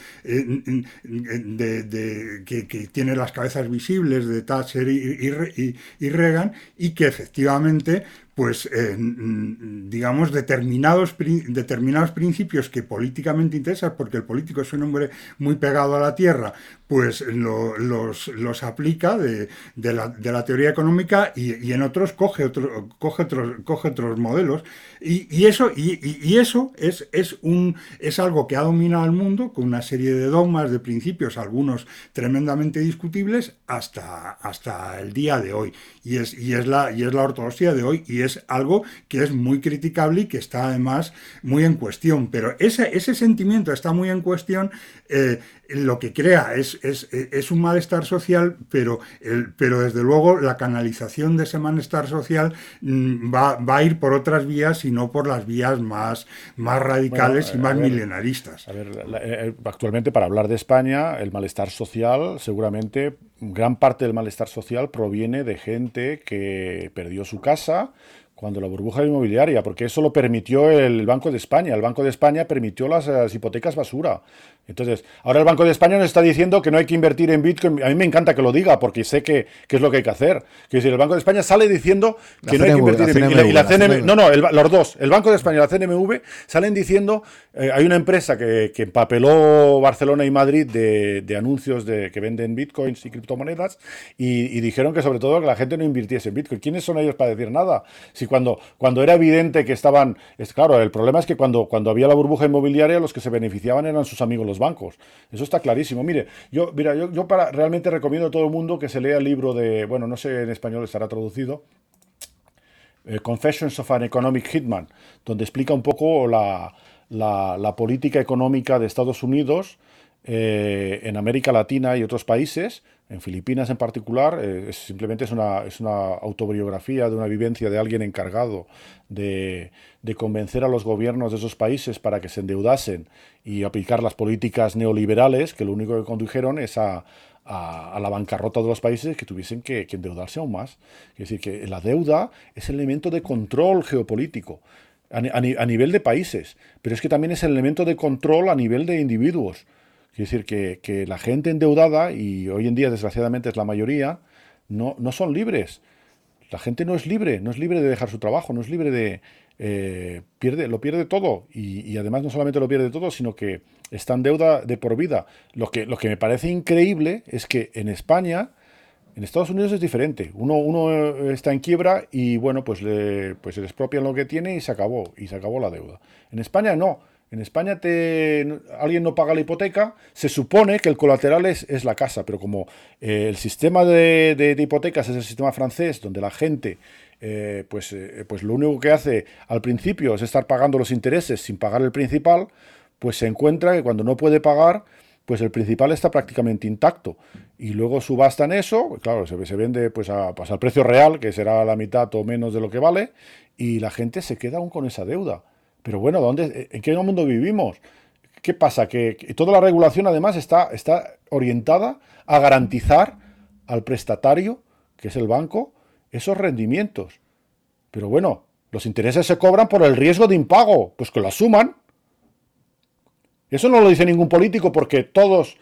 que, tiene las cabezas visibles de Thatcher y, y Reagan y que efectivamente pues eh, digamos determinados, determinados principios que políticamente interesan, porque el político es un hombre muy pegado a la tierra, pues los, los, aplica de, de, la, de, la, teoría económica y, en otros coge, coge, otros, coge otros modelos. Y, y eso, y, eso es, es, un, es algo que ha dominado el mundo con una serie de dogmas, de principios, algunos tremendamente discutibles, hasta, hasta el día de hoy. Y es, y, es la, y es la ortodoxia de hoy, y es algo que es muy criticable y que está además muy en cuestión. Pero ese, ese sentimiento está muy en cuestión. Eh, lo que crea es, es, un malestar social, pero, pero desde luego la canalización de ese malestar social mm, va, va, a ir por otras vías y no por las vías más, más radicales y más milenaristas. A ver, eh, eh, actualmente para hablar de España, el malestar social, seguramente gran parte del malestar social proviene de gente que perdió su casa, cuando la burbuja inmobiliaria, porque eso lo permitió el Banco de España. El Banco de España permitió las, hipotecas basura. Entonces, ahora el Banco de España nos está diciendo que no hay que invertir en Bitcoin. A mí me encanta que lo diga, porque sé que, es lo que hay que hacer. Que decir, el Banco de España sale diciendo que no hay que invertir en Bitcoin. Y la, CNM, no, no, los dos, el Banco de España y la CNMV, salen diciendo, eh, hay una empresa que, que, empapeló Barcelona y Madrid de, anuncios de que venden Bitcoins y criptomonedas, y, dijeron que sobre todo que la gente no invirtiese en Bitcoin. ¿Quiénes son ellos para decir nada? Si cuando, cuando era evidente que estaban... Es, claro, el problema es que cuando, cuando había la burbuja inmobiliaria, los que se beneficiaban eran sus amigos los bancos. Eso está clarísimo. Mire, yo, mira, yo, yo para, realmente recomiendo a todo el mundo que se lea el libro de... Bueno, no sé en español estará traducido. Eh, Confessions of an Economic Hitman, donde explica un poco la, la, política económica de Estados Unidos eh, en América Latina y otros países, en Filipinas en particular, eh, simplemente es una, autobiografía de una vivencia de alguien encargado de, convencer a los gobiernos de esos países para que se endeudasen y aplicar las políticas neoliberales, que lo único que condujeron es a, la bancarrota de los países que tuviesen que, endeudarse aún más. Es decir, que la deuda es el elemento de control geopolítico. A, a nivel de países, pero es que también es el elemento de control a nivel de individuos. Quiere decir que, la gente endeudada, y hoy en día desgraciadamente es la mayoría, no, no son libres. La gente no es libre, no es libre de dejar su trabajo, no es libre de... Eh, pierde, lo pierde todo y, además no solamente lo pierde todo, sino que está en deuda de por vida. Lo que, lo que me parece increíble es que en España, en Estados Unidos es diferente. Uno, uno está en quiebra y bueno, pues le, pues expropian lo que tiene y se acabó, y se acabó la deuda. En España no. En España te, alguien no paga la hipoteca, se supone que el colateral es, la casa, pero como eh, el sistema de, hipotecas es el sistema francés, donde la gente eh, pues, eh, pues lo único que hace al principio es estar pagando los intereses sin pagar el principal, pues se encuentra que cuando no puede pagar, pues el principal está prácticamente intacto. Y luego subastan eso, claro, se, se vende pues, a, pues al precio real, que será la mitad o menos de lo que vale, y la gente se queda aún con esa deuda. Pero bueno, ¿dónde, ¿en qué mundo vivimos? ¿Qué pasa? Que, toda la regulación además está, está orientada a garantizar al prestatario, que es el banco, esos rendimientos. Pero bueno, los intereses se cobran por el riesgo de impago, pues que lo asuman. Eso no lo dice ningún político porque todos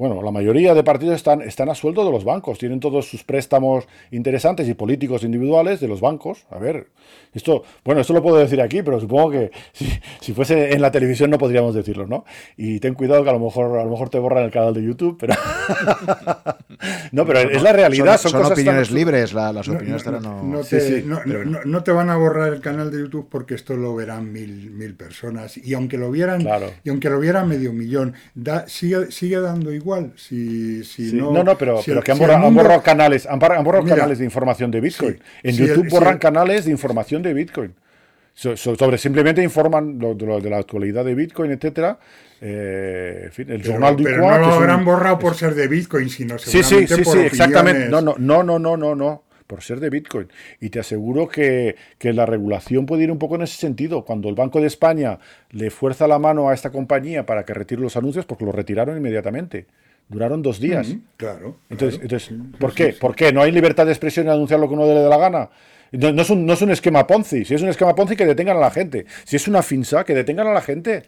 bueno, la mayoría de partidos están, están a sueldo de los bancos, tienen todos sus préstamos interesantes y políticos individuales de los bancos. A ver, esto, bueno, esto lo puedo decir aquí, pero supongo que (laughs) si, fuese en la televisión no podríamos decirlo, ¿no? Y ten cuidado que a lo mejor, a lo mejor te borran el canal de YouTube, pero... (laughs) no, pero es la realidad. Son, opiniones libres, las opiniones no, no, te, no, te van a borrar el canal de YouTube porque esto lo verán mil, mil personas. Y aunque lo vieran, y aunque lo vieran medio millón, da, sigue, sigue dando igual si, no, no, pero, que han, borrado, canales, han, borrado canales de información de Bitcoin. en YouTube borran canales de información de Bitcoin. sobre simplemente informan de la actualidad de Bitcoin, etcétera. Eh, en fin, el pero, jornal pero no lo habrán borrado por ser de Bitcoin, sino seguramente sí, sí, sí, sí, exactamente. No, no, no, no, no, no, no por ser de Bitcoin. Y te aseguro que, la regulación puede ir un poco en ese sentido. Cuando el Banco de España le fuerza la mano a esta compañía para que retire los anuncios, porque lo retiraron inmediatamente. Duraron dos días. claro. Entonces, entonces ¿por qué? ¿Por qué? ¿No hay libertad de expresión en anunciar lo que uno le dé la gana? No, es un, no, es un, esquema Ponzi. Si es un esquema Ponzi, que detengan a la gente. Si es una finsa, que detengan a la gente.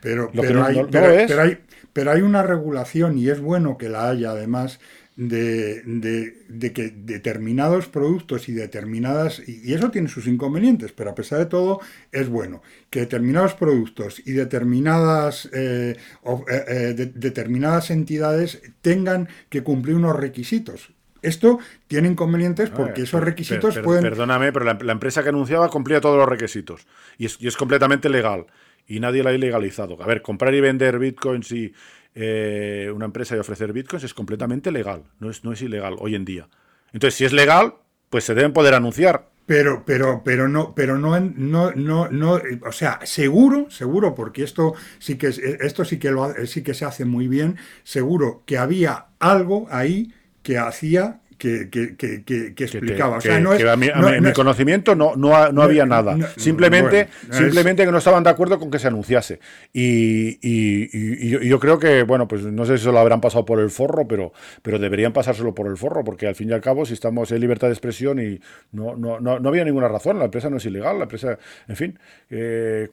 Pero, pero, hay, pero, hay, pero hay una regulación y es bueno que la haya además de, que determinados productos y determinadas, y eso tiene sus inconvenientes, pero a pesar de todo es bueno, que determinados productos y determinadas, eh, eh, eh, determinadas entidades tengan que cumplir unos requisitos. Esto tiene inconvenientes porque esos requisitos pueden... Perdóname, pero la, empresa que anunciaba cumplía todos los requisitos y es, y es completamente legal y nadie la ha ilegalizado. A ver, comprar y vender bitcoins y eh, una empresa y ofrecer bitcoins es completamente legal, no es, no es ilegal hoy en día. Entonces, si es legal, pues se deben poder anunciar. Pero, pero, pero no, pero no, no, no, no, o sea, seguro, seguro, porque esto sí que esto sí que lo, sí que se hace muy bien, seguro que había algo ahí que hacía que, que, que, explicaba. o sea, no es, a mi, conocimiento no, no, había nada. simplemente simplemente que no estaban de acuerdo con que se anunciase. Y, y, yo, creo que, bueno, pues no sé si se lo habrán pasado por el forro, pero, pero deberían pasárselo por el forro, porque al fin y al cabo, si estamos en libertad de expresión y no, no, no, no había ninguna razón, la empresa no es ilegal, la empresa, en fin. Eh,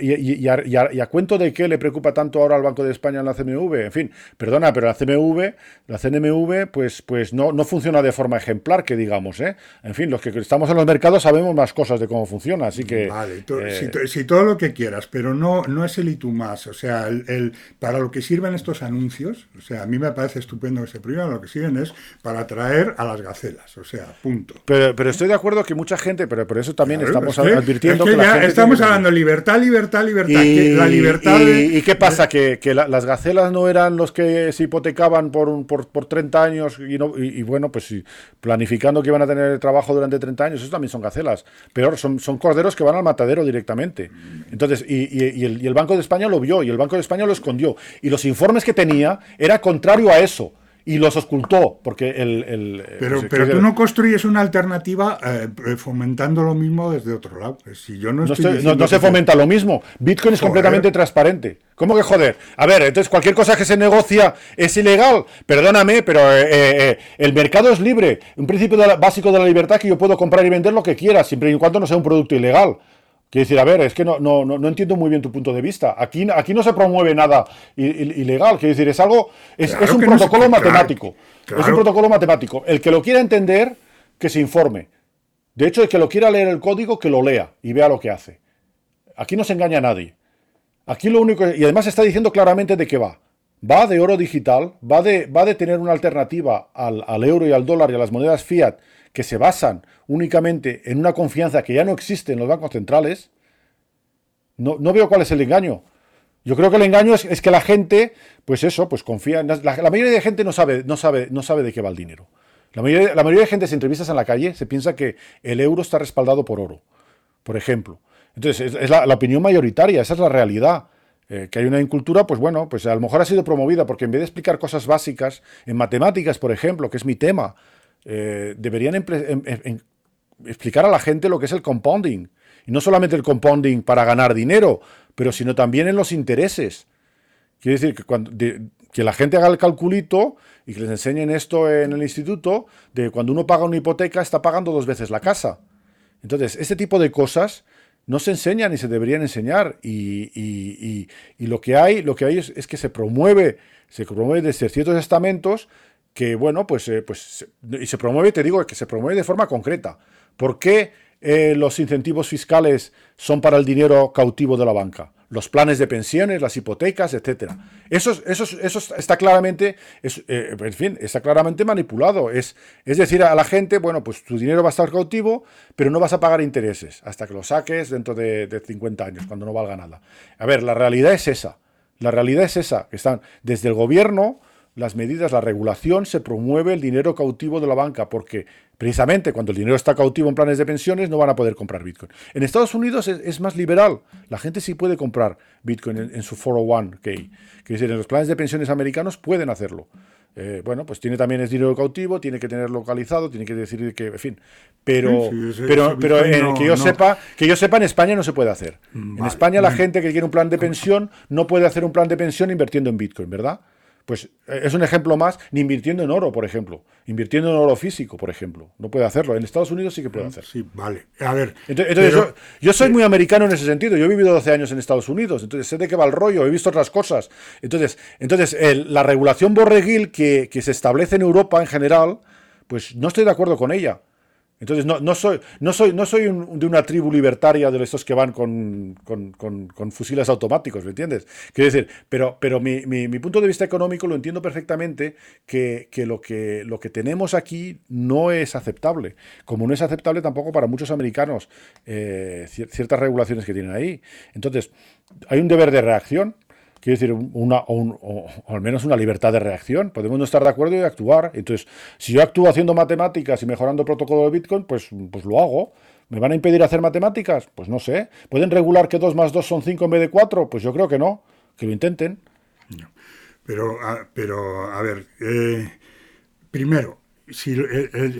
y, a, cuento de qué le preocupa tanto ahora al Banco de España en la CMV, en fin, perdona, pero la CMV, la CNMV, pues, pues no, no funciona funciona de forma ejemplar, que digamos, ¿eh? En fin, los que estamos en los mercados sabemos más cosas de cómo funciona, así que... Vale, eh, si, todo lo que quieras, pero no, no es el y tú más, o sea, el, para lo que sirven estos anuncios, o sea, a mí me parece estupendo que se prohíban, lo que sirven es para atraer a las gacelas, o sea, punto. Pero, pero estoy de acuerdo que mucha gente, pero por eso también estamos advirtiendo que, estamos hablando libertad, libertad, libertad, y, la libertad y, qué pasa? ¿Que, que las gacelas no eran los que se hipotecaban por, un, por, por 30 años y, no, y bueno, pues sí, planificando que iban a tener trabajo durante 30 años, eso también son gacelas. Peor, son, son corderos que van al matadero directamente. Entonces, y, el, y el Banco de España lo vio y el Banco de España lo escondió. Y los informes que tenía era contrario a eso y los ocultó, porque el... pero pero tú no construyes una alternativa eh, fomentando lo mismo desde otro lado. Si yo no, no, se fomenta lo mismo. Bitcoin es completamente transparente. ¿Cómo que joder? A ver, entonces cualquier cosa que se negocia es ilegal. Perdóname, pero eh, eh, el mercado es libre. Un principio básico de la libertad que yo puedo comprar y vender lo que quiera, siempre y cuando no sea un producto ilegal. Quiero decir, a ver, es que no, no, no, entiendo muy bien tu punto de vista. Aquí, aquí no se promueve nada ilegal. Quiero decir, es algo, es, un protocolo matemático. Es un protocolo matemático. El que lo quiera entender, que se informe. De hecho, el que lo quiera leer el código, que lo lea y vea lo que hace. Aquí no se engaña a nadie. Aquí lo único, y además está diciendo claramente de qué va. Va de oro digital, va de, va de tener una alternativa al, al euro y al dólar y a las monedas fiat que se basan únicamente en una confianza que ya no existe en los bancos centrales, no, no veo cuál es el engaño. Yo creo que el engaño es, que la gente, pues eso, pues confía en... La, mayoría de gente no sabe, no, sabe, no sabe de qué va el dinero. La mayoría, la mayoría de gente, si entrevistas en la calle, se piensa que el euro está respaldado por oro, por ejemplo. Entonces, es, la, opinión mayoritaria, esa es la realidad. Eh, que hay una incultura, pues bueno, pues a lo mejor ha sido promovida porque en vez de explicar cosas básicas, en matemáticas, por ejemplo, que es mi tema, eh, deberían explicar a la gente lo que es el compounding. Y no solamente el compounding para ganar dinero, pero sino también en los intereses. Quiere decir que, que la gente haga el calculito y que les enseñen esto en el instituto, de cuando uno paga una hipoteca está pagando dos veces la casa. Entonces, este tipo de cosas no se enseñan y se deberían enseñar. Y, lo que hay, lo que hay es, que se promueve, se promueve desde ciertos estamentos que, bueno, pues, eh, pues y se promueve, te digo, que se promueve de forma concreta. ¿Por qué eh, los incentivos fiscales son para el dinero cautivo de la banca? Los planes de pensiones, las hipotecas, etcétera. Eso, eso, eso está claramente, eh, en fin, está claramente manipulado. Es, es decir, a la gente, bueno, pues tu dinero va a estar cautivo, pero no vas a pagar intereses hasta que lo saques dentro de, de 50 años, cuando no valga nada. A ver, la realidad es esa. La realidad es esa, que están desde el gobierno las medidas, la regulación, se promueve el dinero cautivo de la banca, porque precisamente cuando el dinero está cautivo en planes de pensiones no van a poder comprar Bitcoin. En Estados Unidos es, más liberal, la gente sí puede comprar Bitcoin en, su 401k, que decir, en los planes de pensiones americanos pueden hacerlo. Eh, bueno, pues tiene también el dinero cautivo, tiene que tener localizado, tiene que decir que, en fin, pero, pero, pero que yo sepa, que yo sepa en España no se puede hacer. en España la gente que quiere un plan de pensión no puede hacer un plan de pensión invirtiendo en Bitcoin, ¿verdad? Pues eh, es un ejemplo más, ni invirtiendo en oro, por ejemplo. Invirtiendo en oro físico, por ejemplo. No puede hacerlo. En Estados Unidos sí que puede hacerlo. Sí, vale. A ver. Entonces, yo, soy muy americano en ese sentido. Yo he vivido 12 años en Estados Unidos, entonces sé de qué va el rollo, he visto otras cosas. Entonces, entonces la regulación borreguil que, que se establece en Europa en general, pues no estoy de acuerdo con ella. Entonces, no, no soy, no soy, no soy de una tribu libertaria de estos que van con, con, fusiles automáticos, ¿me entiendes? Quiero decir, pero, pero mi, mi, punto de vista económico lo entiendo perfectamente que, que, lo que lo que tenemos aquí no es aceptable. Como no es aceptable tampoco para muchos americanos eh, ciertas regulaciones que tienen ahí. Entonces, hay un deber de reacción quiero decir, una, o, al menos una libertad de reacción. Podemos no estar de acuerdo y actuar. Entonces, si yo actúo haciendo matemáticas y mejorando el protocolo de Bitcoin, pues, pues lo hago. ¿Me van a impedir hacer matemáticas? Pues no sé. ¿Pueden regular que 2 más 2 son 5 en vez de 4? Pues yo creo que no. Que lo intenten. Pero, a, pero, a ver, eh, primero, si,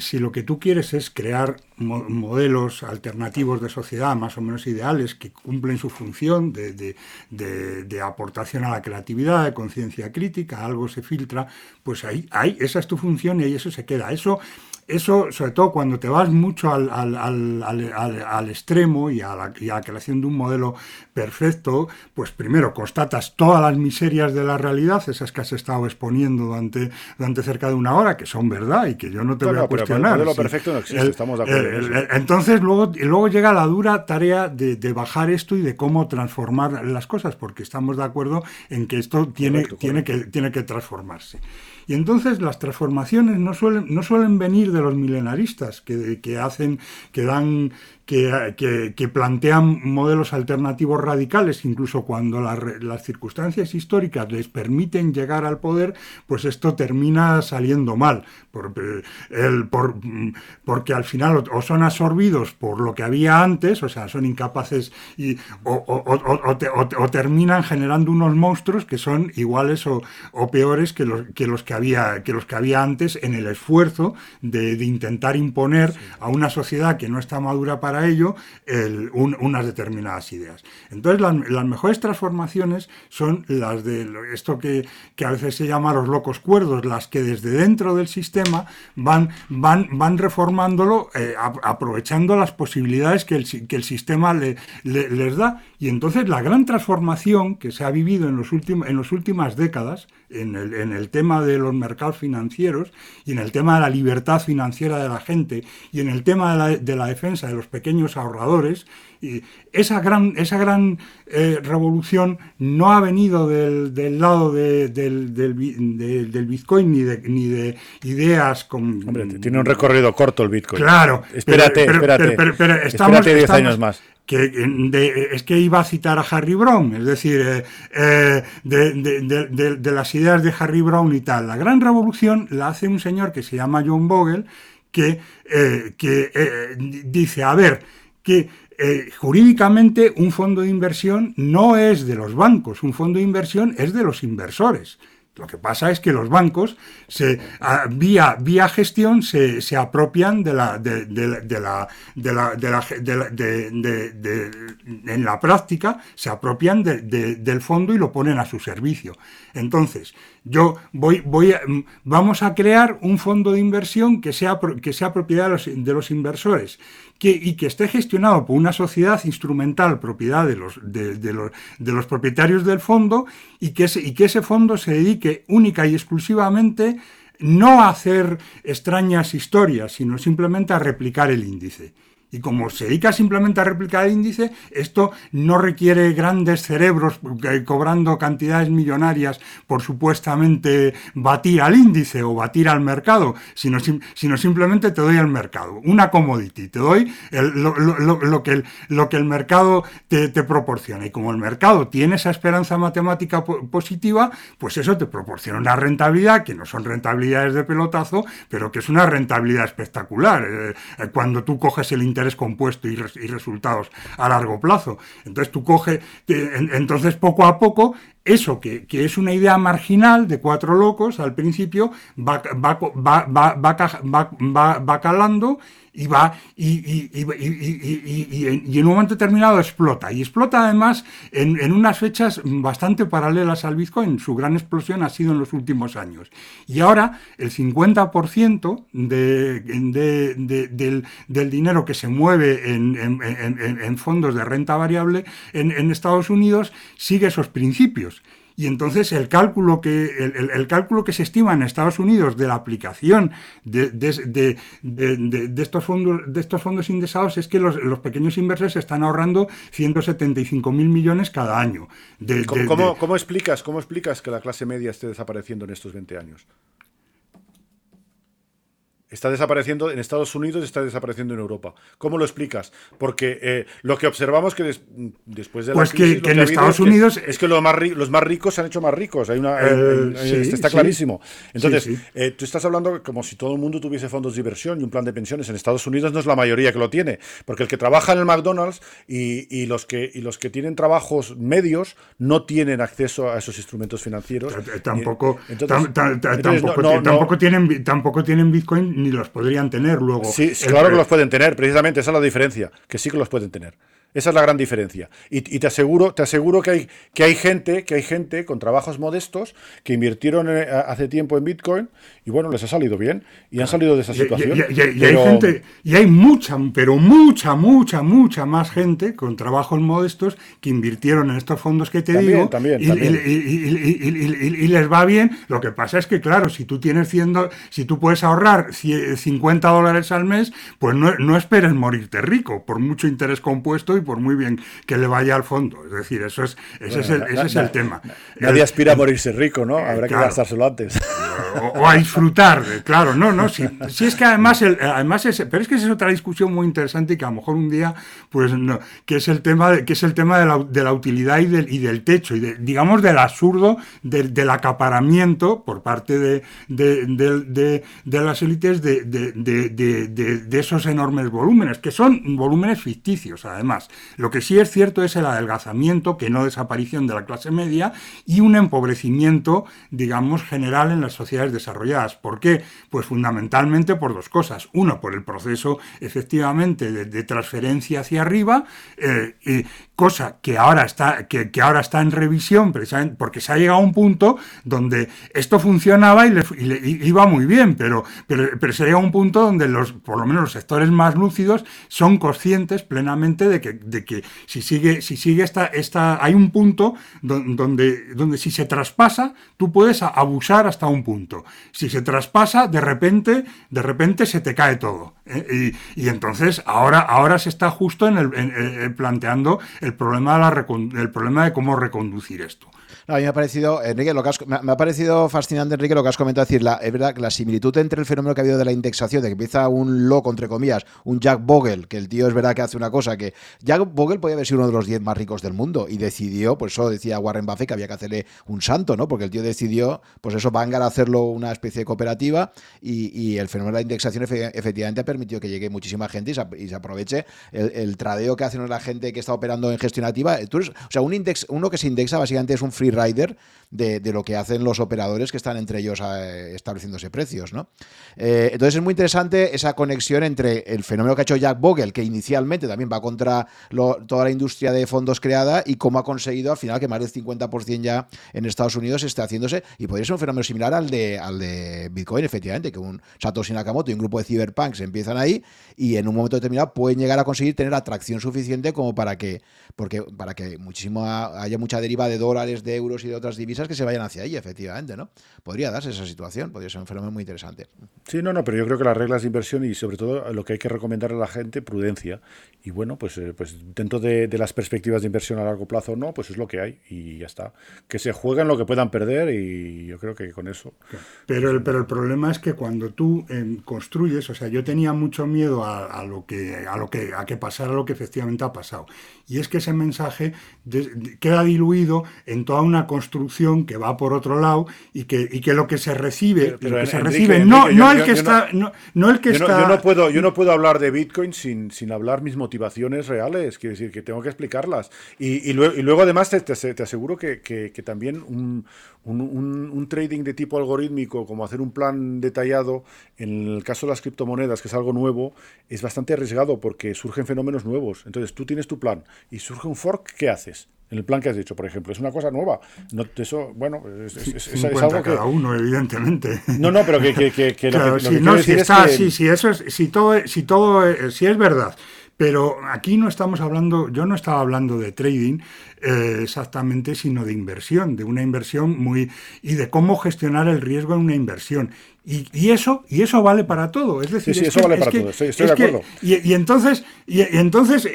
si, lo que tú quieres es crear modelos alternativos de sociedad más o menos ideales que cumplen su función de, de, aportación a la creatividad, de conciencia crítica, algo se filtra, pues ahí, ahí, esa es tu función y ahí eso se queda. Eso eso, sobre todo cuando te vas mucho al, al, al, al extremo y a, la, creación de un modelo perfecto, pues primero constatas todas las miserias de la realidad, esas que has estado exponiendo durante, durante cerca de una hora, que son verdad y que yo no te voy a cuestionar. el modelo perfecto no existe, estamos de acuerdo. entonces luego, luego llega la dura tarea de, de, bajar esto y de cómo transformar las cosas, porque estamos de acuerdo en que esto tiene, tiene, Que, tiene que transformarse. Y entonces las transformaciones no suelen, no suelen venir de los milenaristas, que, que hacen, que dan que, plantean modelos alternativos radicales, incluso cuando las circunstancias históricas les permiten llegar al poder, pues esto termina saliendo mal, por, el, por, porque al final o, son absorbidos por lo que había antes, o sea, son incapaces y, o, terminan generando unos monstruos que son iguales o, peores que los, que los que, había, que los que había antes en el esfuerzo de, intentar imponer a una sociedad que no está madura para ello unas determinadas ideas. Entonces, las, mejores transformaciones son las de esto que, a veces se llama los locos cuerdos, las que desde dentro del sistema van, van, van reformándolo, eh, aprovechando las posibilidades que el, que el sistema le, les da. Y entonces la gran transformación que se ha vivido en, los en las últimas décadas, en el, en el tema de los mercados financieros y en el tema de la libertad financiera de la gente y en el tema de la, de la defensa de los pequeños ahorradores, y esa gran, esa gran eh, revolución no ha venido del, del lado de, del, del, del, Bitcoin ni de, ni de ideas con... Hombre, tiene un recorrido corto el Bitcoin. Claro. Espérate, espérate. Pero, estamos, espérate 10 años más que es que iba a citar a Harry Brown, es decir, eh, eh, de, de, las ideas de Harry Brown y tal. La gran revolución la hace un señor que se llama John Bogle, que, que dice, a ver, que eh, jurídicamente un fondo de inversión no es de los bancos, un fondo de inversión es de los inversores. Lo que pasa es que los bancos, se, vía, vía gestión, se, se apropian de la, de, de en la práctica, se apropian del fondo y lo ponen a su servicio. Entonces, yo voy, voy a, vamos a crear un fondo de inversión que sea, que sea propiedad de los, de los inversores que, y que esté gestionado por una sociedad instrumental propiedad de los, de, los, de los propietarios del fondo y que, ese, y que ese fondo se dedique única y exclusivamente no a hacer extrañas historias, sino simplemente a replicar el índice. Y como se dedica simplemente a replicar el índice, esto no requiere grandes cerebros cobrando cantidades millonarias por supuestamente batir al índice o batir al mercado, sino, sino simplemente te doy el mercado, una commodity, te doy lo, que el, lo que el mercado te, proporciona. Y como el mercado tiene esa esperanza matemática positiva, pues eso te proporciona una rentabilidad que no son rentabilidades de pelotazo, pero que es una rentabilidad espectacular. Eh, eh, cuando tú coges el interés compuesto y, resultados a largo plazo. Entonces tú coges, entonces poco a poco eso que, es una idea marginal de cuatro locos al principio va, va, va, va calando y va y, en un momento determinado explota. Y explota además en, unas fechas bastante paralelas al Bitcoin. Su gran explosión ha sido en los últimos años. Y ahora el 50% del, dinero que se mueve en, fondos de renta variable en Estados Unidos sigue esos principios. Y entonces el cálculo que, el, cálculo que se estima en Estados Unidos de la aplicación de, estos, fondos, de estos fondos indexados es que los, pequeños inversores están ahorrando 175 mil millones cada año. ¿Cómo, ¿Cómo, explicas, ¿Cómo explicas que la clase media esté desapareciendo en estos 20 años? Está desapareciendo en Estados Unidos, está desapareciendo en Europa. ¿Cómo lo explicas? Porque eh, lo que observamos que después de la pues que, en Estados Unidos es que, los, más los más ricos se han hecho más ricos. Hay una, eh, está clarísimo. Entonces, eh, tú estás hablando como si todo el mundo tuviese fondos de inversión y un plan de pensiones. En Estados Unidos no es la mayoría que lo tiene, porque el que trabaja en el McDonald's y, los que y los que tienen trabajos medios no tienen acceso a esos instrumentos financieros. Tampoco, tampoco, tienen tampoco tienen Bitcoin ni los podrían tener luego. Sí, claro que los pueden tener, precisamente esa es la diferencia, que sí que los pueden tener. Esa es la gran diferencia. Y, te aseguro, te aseguro que hay, que hay gente, que hay gente con trabajos modestos que invirtieron eh, hace tiempo en Bitcoin y bueno, les ha salido bien y han salido de esa situación. Y, hay gente, y hay mucha, pero mucha, mucha, mucha más gente con trabajos modestos que invirtieron en estos fondos que te digo también, y, y, les va bien. Lo que pasa es que, claro, si tú tienes 100, si tú puedes ahorrar 50 dólares al mes, pues no, no esperes morirte rico, por mucho interés compuesto y por muy bien que le vaya al fondo. Es decir, eso es, ese es el, ese es el tema. Nadie aspira a morirse rico, ¿no? Habrá que gastárselo antes. O, a disfrutar, claro, no, no. Si, si es que además, el, además es, pero es que esa es otra discusión muy interesante y que a lo mejor un día, pues, no, que es el tema, de, que es el tema de la, de la utilidad y del, y del techo, y digamos del absurdo del, acaparamiento por parte de, de, de las élites de, esos enormes volúmenes, que son volúmenes ficticios, además. Lo que sí es cierto es el adelgazamiento, que no desaparición de la clase media, y un empobrecimiento, digamos, general en las sociedades desarrolladas. ¿Por qué? Pues fundamentalmente por dos cosas. Uno, por el proceso efectivamente de, transferencia hacia arriba, eh, cosa que ahora está, que, ahora está en revisión, precisamente porque se ha llegado a un punto donde esto funcionaba y, le, iba muy bien, pero, pero, pero se ha llegado a un punto donde los, por lo menos los sectores más lúcidos son conscientes plenamente de que, de que si sigue, si sigue esta, esta, hay un punto donde, donde si se traspasa, tú puedes abusar hasta un punto. Si se traspasa, de repente, de repente se te cae todo. ¿Eh? Y, entonces ahora, ahora se está justo en el, planteando el problema, de la, el problema de cómo reconducir esto. A mí me ha parecido, Enrique, lo que me, ha parecido fascinante, Enrique, lo que has comentado. decir, la, es verdad que la similitud entre el fenómeno que ha habido de la indexación, de que empieza un loco, entre comillas, un Jack Bogle, que el tío es verdad que hace una cosa que. Jack Bogle podía haber sido uno de los 10 más ricos del mundo y decidió, pues eso decía Warren Buffett que había que hacerle un santo, ¿no? Porque el tío decidió, pues eso, Vanguard hacerlo una especie de cooperativa y, el fenómeno de la indexación efectivamente ha permitido que llegue muchísima gente y se, aproveche el, tradeo que hacen la gente que está operando en gestión activa. o sea, un index, uno que se indexa básicamente es un free free rider. De, lo que hacen los operadores que están entre ellos eh, estableciéndose precios, ¿no? Eh, entonces es muy interesante esa conexión entre el fenómeno que ha hecho Jack Bogle, que inicialmente también va contra toda la industria de fondos creada, y cómo ha conseguido al final que más del 50% ya en Estados Unidos esté haciéndose, y podría ser un fenómeno similar al de, al de Bitcoin, efectivamente, que un Satoshi Nakamoto y un grupo de cyberpunks empiezan ahí y en un momento determinado pueden llegar a conseguir tener atracción suficiente como para que, porque, para que muchísimo haya mucha deriva de dólares, de euros y de otras divisas que se vayan hacia ahí, efectivamente, ¿no? Podría darse esa situación, podría ser un fenómeno muy interesante. Sí, no, no, pero yo creo que las reglas de inversión y sobre todo lo que hay que recomendar a la gente, prudencia. Y bueno, pues, eh, pues dentro de, las perspectivas de inversión a largo plazo no, pues es lo que hay y ya está. Que se jueguen lo que puedan perder y yo creo que con eso. Pero el, pero el problema es que cuando tú em, construyes, o sea, yo tenía mucho miedo a, lo que, a lo que, a que pasara lo que efectivamente ha pasado. Y es que ese mensaje queda diluido en toda una construcción que va por otro lado y que, y que lo que se recibe, que se recibe no, no el que está, no, el que está. Yo no puedo, yo no puedo hablar de Bitcoin sin, sin hablar mis motivaciones reales. Quiero decir que tengo que explicarlas. Y, y, luego, y luego, además te, te, aseguro que, que, que también un, un, un, trading de tipo algorítmico, como hacer un plan detallado, en el caso de las criptomonedas, que es algo nuevo, es bastante arriesgado porque surgen fenómenos nuevos. Entonces tú tienes tu plan y surge un fork, ¿qué haces? En el plan que has dicho, por ejemplo, es una cosa nueva. No, eso, bueno, es, es, algo que... cada uno, evidentemente. No, no, pero que, que, que, lo que, si, no, si está, si, si eso es, si todo, si todo, si es verdad pero aquí no estamos hablando, yo no estaba hablando de trading eh, exactamente, sino de inversión, de una inversión muy y de cómo gestionar el riesgo en una inversión. Y, eso y eso vale para todo. Es decir, sí, eso vale para todo. Estoy, de acuerdo. y, entonces, y, entonces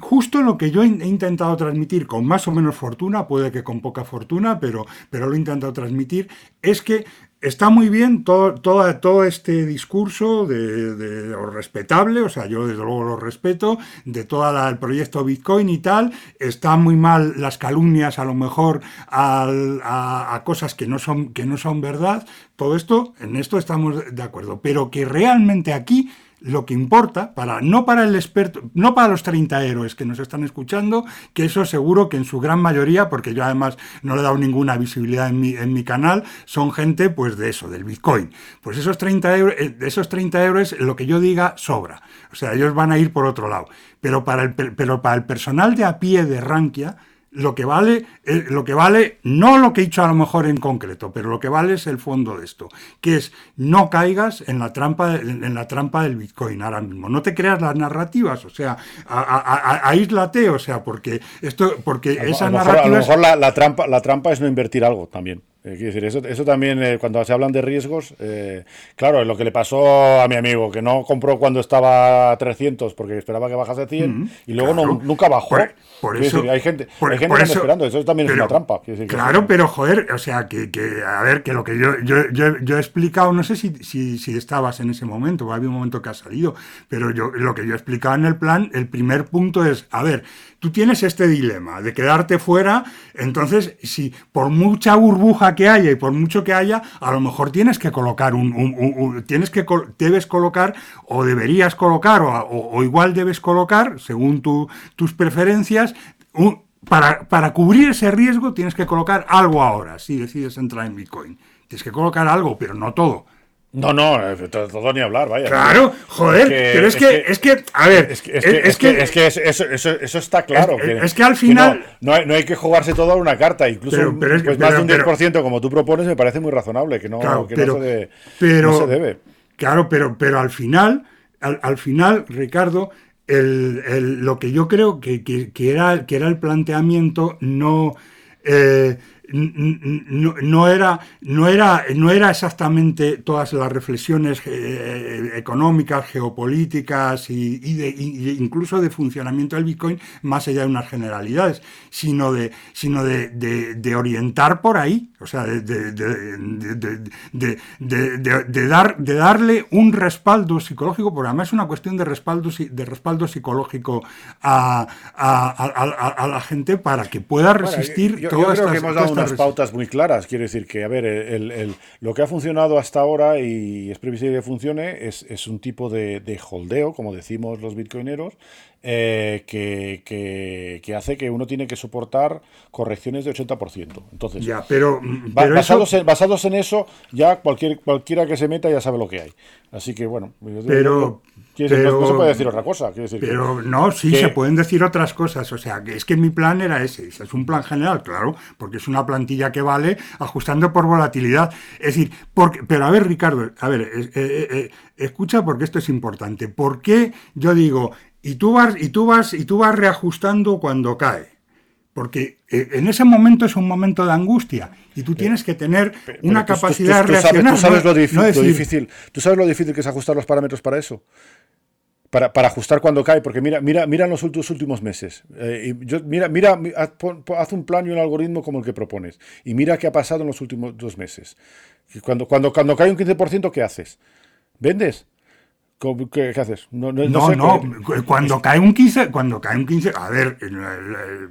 justo lo que yo he intentado transmitir con más o menos fortuna, puede que con poca fortuna, pero, pero lo he intentado transmitir, es que está muy bien todo, todo, este discurso de, lo respetable, o sea, yo desde luego lo respeto, de todo el proyecto Bitcoin y tal. Está muy mal las calumnias, a lo mejor, a, a, cosas que no, son, que no son verdad. Todo esto, en esto estamos de acuerdo. Pero que realmente aquí lo que importa, para, no para el experto, no para los 30 héroes que nos están escuchando, que eso seguro que en su gran mayoría, porque yo además no le he dado ninguna visibilidad en mi, en mi canal, son gente pues de eso, del Bitcoin. Pues esos 30 euros, eh, esos 30 euros, lo que yo diga sobra. O sea, ellos van a ir por otro lado. Pero para el, pero para el personal de a pie de Rankia, lo que vale, eh, lo que vale, no lo que he dicho a lo mejor en concreto, pero lo que vale es el fondo de esto, que es no caigas en la trampa, en, la trampa del Bitcoin ahora mismo. No te creas las narrativas, o sea, aíslate, o sea, porque esto, porque esas narrativas. a lo mejor la, trampa, la trampa es no invertir algo también. Eh, decir, eso, eso también, eh, cuando se hablan de riesgos, eh, claro, es lo que le pasó a mi amigo, que no compró cuando estaba a 300 porque esperaba que bajase a 100 y luego no, nunca bajó. Por, eso, hay gente, hay gente esperando, eso también es una trampa. claro, pero joder, o sea, que, que, a ver, que lo que yo, yo, yo, yo he explicado, no sé si, si, si, estabas en ese momento, o había un momento que ha salido, pero yo lo que yo he explicado en el plan, el primer punto es, a ver, tú tienes este dilema de quedarte fuera, entonces si por mucha burbuja que haya y por mucho que haya, a lo mejor tienes que colocar un, tienes que debes colocar o deberías colocar o, igual debes colocar según tus preferencias para, para cubrir ese riesgo tienes que colocar algo ahora si decides entrar en Bitcoin. Tienes que colocar algo, pero no todo. No, no, eh, todo ni hablar, vaya. Claro, joder, pero es, que, es que, a ver, es que, es, que, es que eso, eso, eso, está claro. Es que, al final. no, no, hay, que jugarse todo a una carta, incluso pues más de un 10% como tú propones me parece muy razonable, que no, que no, se, debe. Claro, pero, pero al final, al, final, Ricardo, el, el, lo que yo creo que, que, era, que era el planteamiento no. Eh, no, era, no, era, no era exactamente todas las reflexiones eh, económicas, geopolíticas y, incluso de funcionamiento del Bitcoin más allá de unas generalidades, sino de, sino de, orientar por ahí, o sea, de, dar, de darle un respaldo psicológico, porque además es una cuestión de respaldo, de respaldo psicológico a, la gente para que pueda resistir yo, todas dado unas pautas muy claras. Quiero decir que, a ver, el, lo que ha funcionado hasta ahora y es previsible que funcione es, es un tipo de, de, holdeo, como decimos los bitcoineros, eh, que, que, hace que uno tiene que soportar correcciones de 80%. Entonces, ya, pero, basados, en, basados, en, eso, ya cualquier, cualquiera que se meta ya sabe lo que hay. Así que, bueno, pero, pero, no, se puede decir otra cosa. Decir pero no, sí, se pueden decir otras cosas. O sea, que es que mi plan era ese. Es un plan general, claro, porque es una plantilla que vale ajustando por volatilidad. Es decir, porque, pero a ver, Ricardo, a ver, eh, eh, escucha porque esto es importante. ¿Por qué yo digo, y tú vas, y tú vas, y tú vas reajustando cuando cae? Porque en ese momento es un momento de angustia y tú tienes que tener una capacidad de reaccionar. Tú sabes, lo, difícil, tú sabes lo difícil que es ajustar los parámetros para eso para, para, ajustar cuando cae, porque mira, mira, mira los últimos, últimos meses. Eh, y yo, mira, mira, haz, un plan y un algoritmo como el que propones. Y mira qué ha pasado en los últimos dos meses. Cuando, cuando, cuando cae un 15%, ¿qué haces? ¿Vendes? ¿Qué, haces? No, no, no, cuando cae un 15, cuando cae un 15, a ver,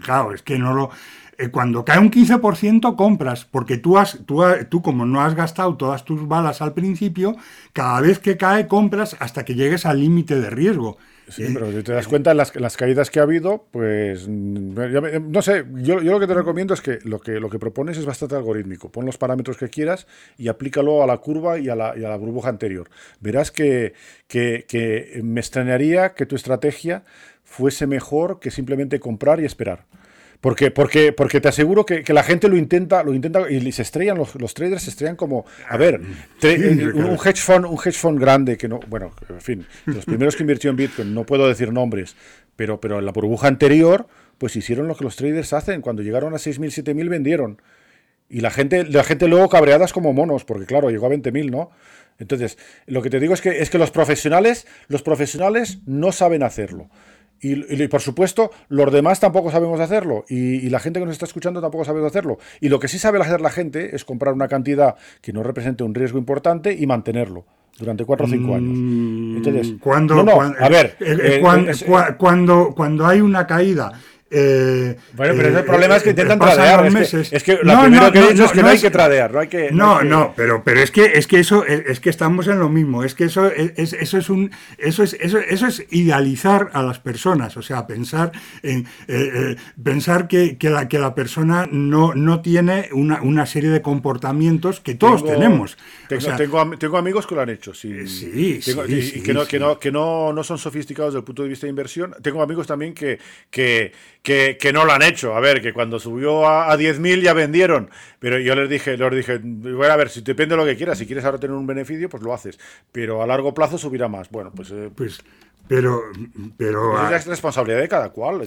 claro, es que no lo eh, cuando cae un 15% compras, porque tú, has, tú, tú como no has gastado todas tus balas al principio, cada vez que cae compras hasta que llegues al límite de riesgo. Sí, pero si te das cuenta en las, las, caídas que ha habido, pues no sé, yo, yo, lo que te recomiendo es que lo, que lo que propones es bastante algorítmico. Pon los parámetros que quieras y aplícalo a la curva y a la, y a la burbuja anterior. Verás que, que, que me extrañaría que tu estrategia fuese mejor que simplemente comprar y esperar. Porque, porque, porque te aseguro que, la gente lo intenta, lo intenta y se estrellan, los, los traders se estrellan como, a ver, un, hedge fund, un hedge fund grande que no, bueno, en fin, los primeros que (laughs) invirtió en Bitcoin, no puedo decir nombres, pero, pero en la burbuja anterior, pues hicieron lo que los traders hacen, cuando llegaron a 6.000, 7.000 vendieron. Y la gente, la gente luego cabreadas como monos, porque claro, llegó a 20.000, ¿no? Entonces, lo que te digo es que, es que los profesionales, los profesionales no saben hacerlo. Y, por supuesto, los demás tampoco sabemos hacerlo. Y, la gente que nos está escuchando tampoco sabe hacerlo. Y lo que sí sabe hacer la gente es comprar una cantidad que no represente un riesgo importante y mantenerlo durante cuatro o cinco años. Mm, Entonces, cuando, a ver, eh, eh, eh, cuando, cuando hay una caída eh, bueno, pero el problema es que intentan tradear. Es que, lo primero que he dicho es que no, hay que tradear. No, hay que, no, no, pero, pero es que es que eso es, que estamos en lo mismo. Es que eso es, eso es un eso es eso, eso es idealizar a las personas. O sea, pensar en eh, eh, pensar que, que, la que la persona no, no tiene una, una serie de comportamientos que todos tenemos. Tengo, tengo, amigos que lo han hecho. Sí, sí, y que, no, que, no, que no, no son sofisticados desde el punto de vista de inversión. Tengo amigos también que, que que, no lo han hecho. A ver, que cuando subió a, a 10.000 ya vendieron. Pero yo les dije, les dije, bueno, a ver, si depende de lo que quieras, si quieres ahora tener un beneficio, pues lo haces. Pero a largo plazo subirá más. Bueno, pues... Eh, pues pero, pero es responsabilidad de cada cual.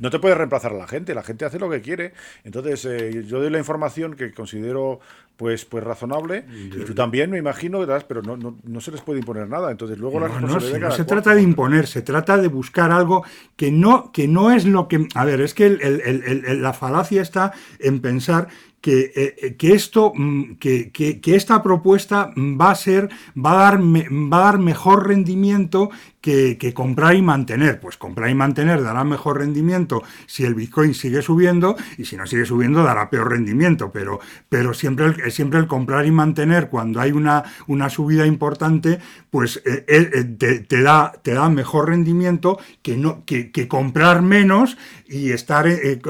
no te puedes reemplazar a la gente. La gente hace lo que quiere. Entonces, eh, yo doy la información que considero pues, pues razonable. Y tú también, me imagino, pero no, no, no se les puede imponer nada. Entonces, luego la responsabilidad no, no se trata de imponer, se trata de buscar algo que no, que no es lo que. A ver, es que la falacia está en pensar que, eh, que esto, mm, que, que, que, esta propuesta va a ser, va a dar, va a dar mejor rendimiento que, comprar y mantener. Pues comprar y mantener dará mejor rendimiento si el Bitcoin sigue subiendo y si no sigue subiendo dará peor rendimiento. Pero, pero siempre, el, siempre el comprar y mantener cuando hay una, una subida importante, pues eh, eh, te, da, te da mejor rendimiento que, no, que, comprar menos y estar eh,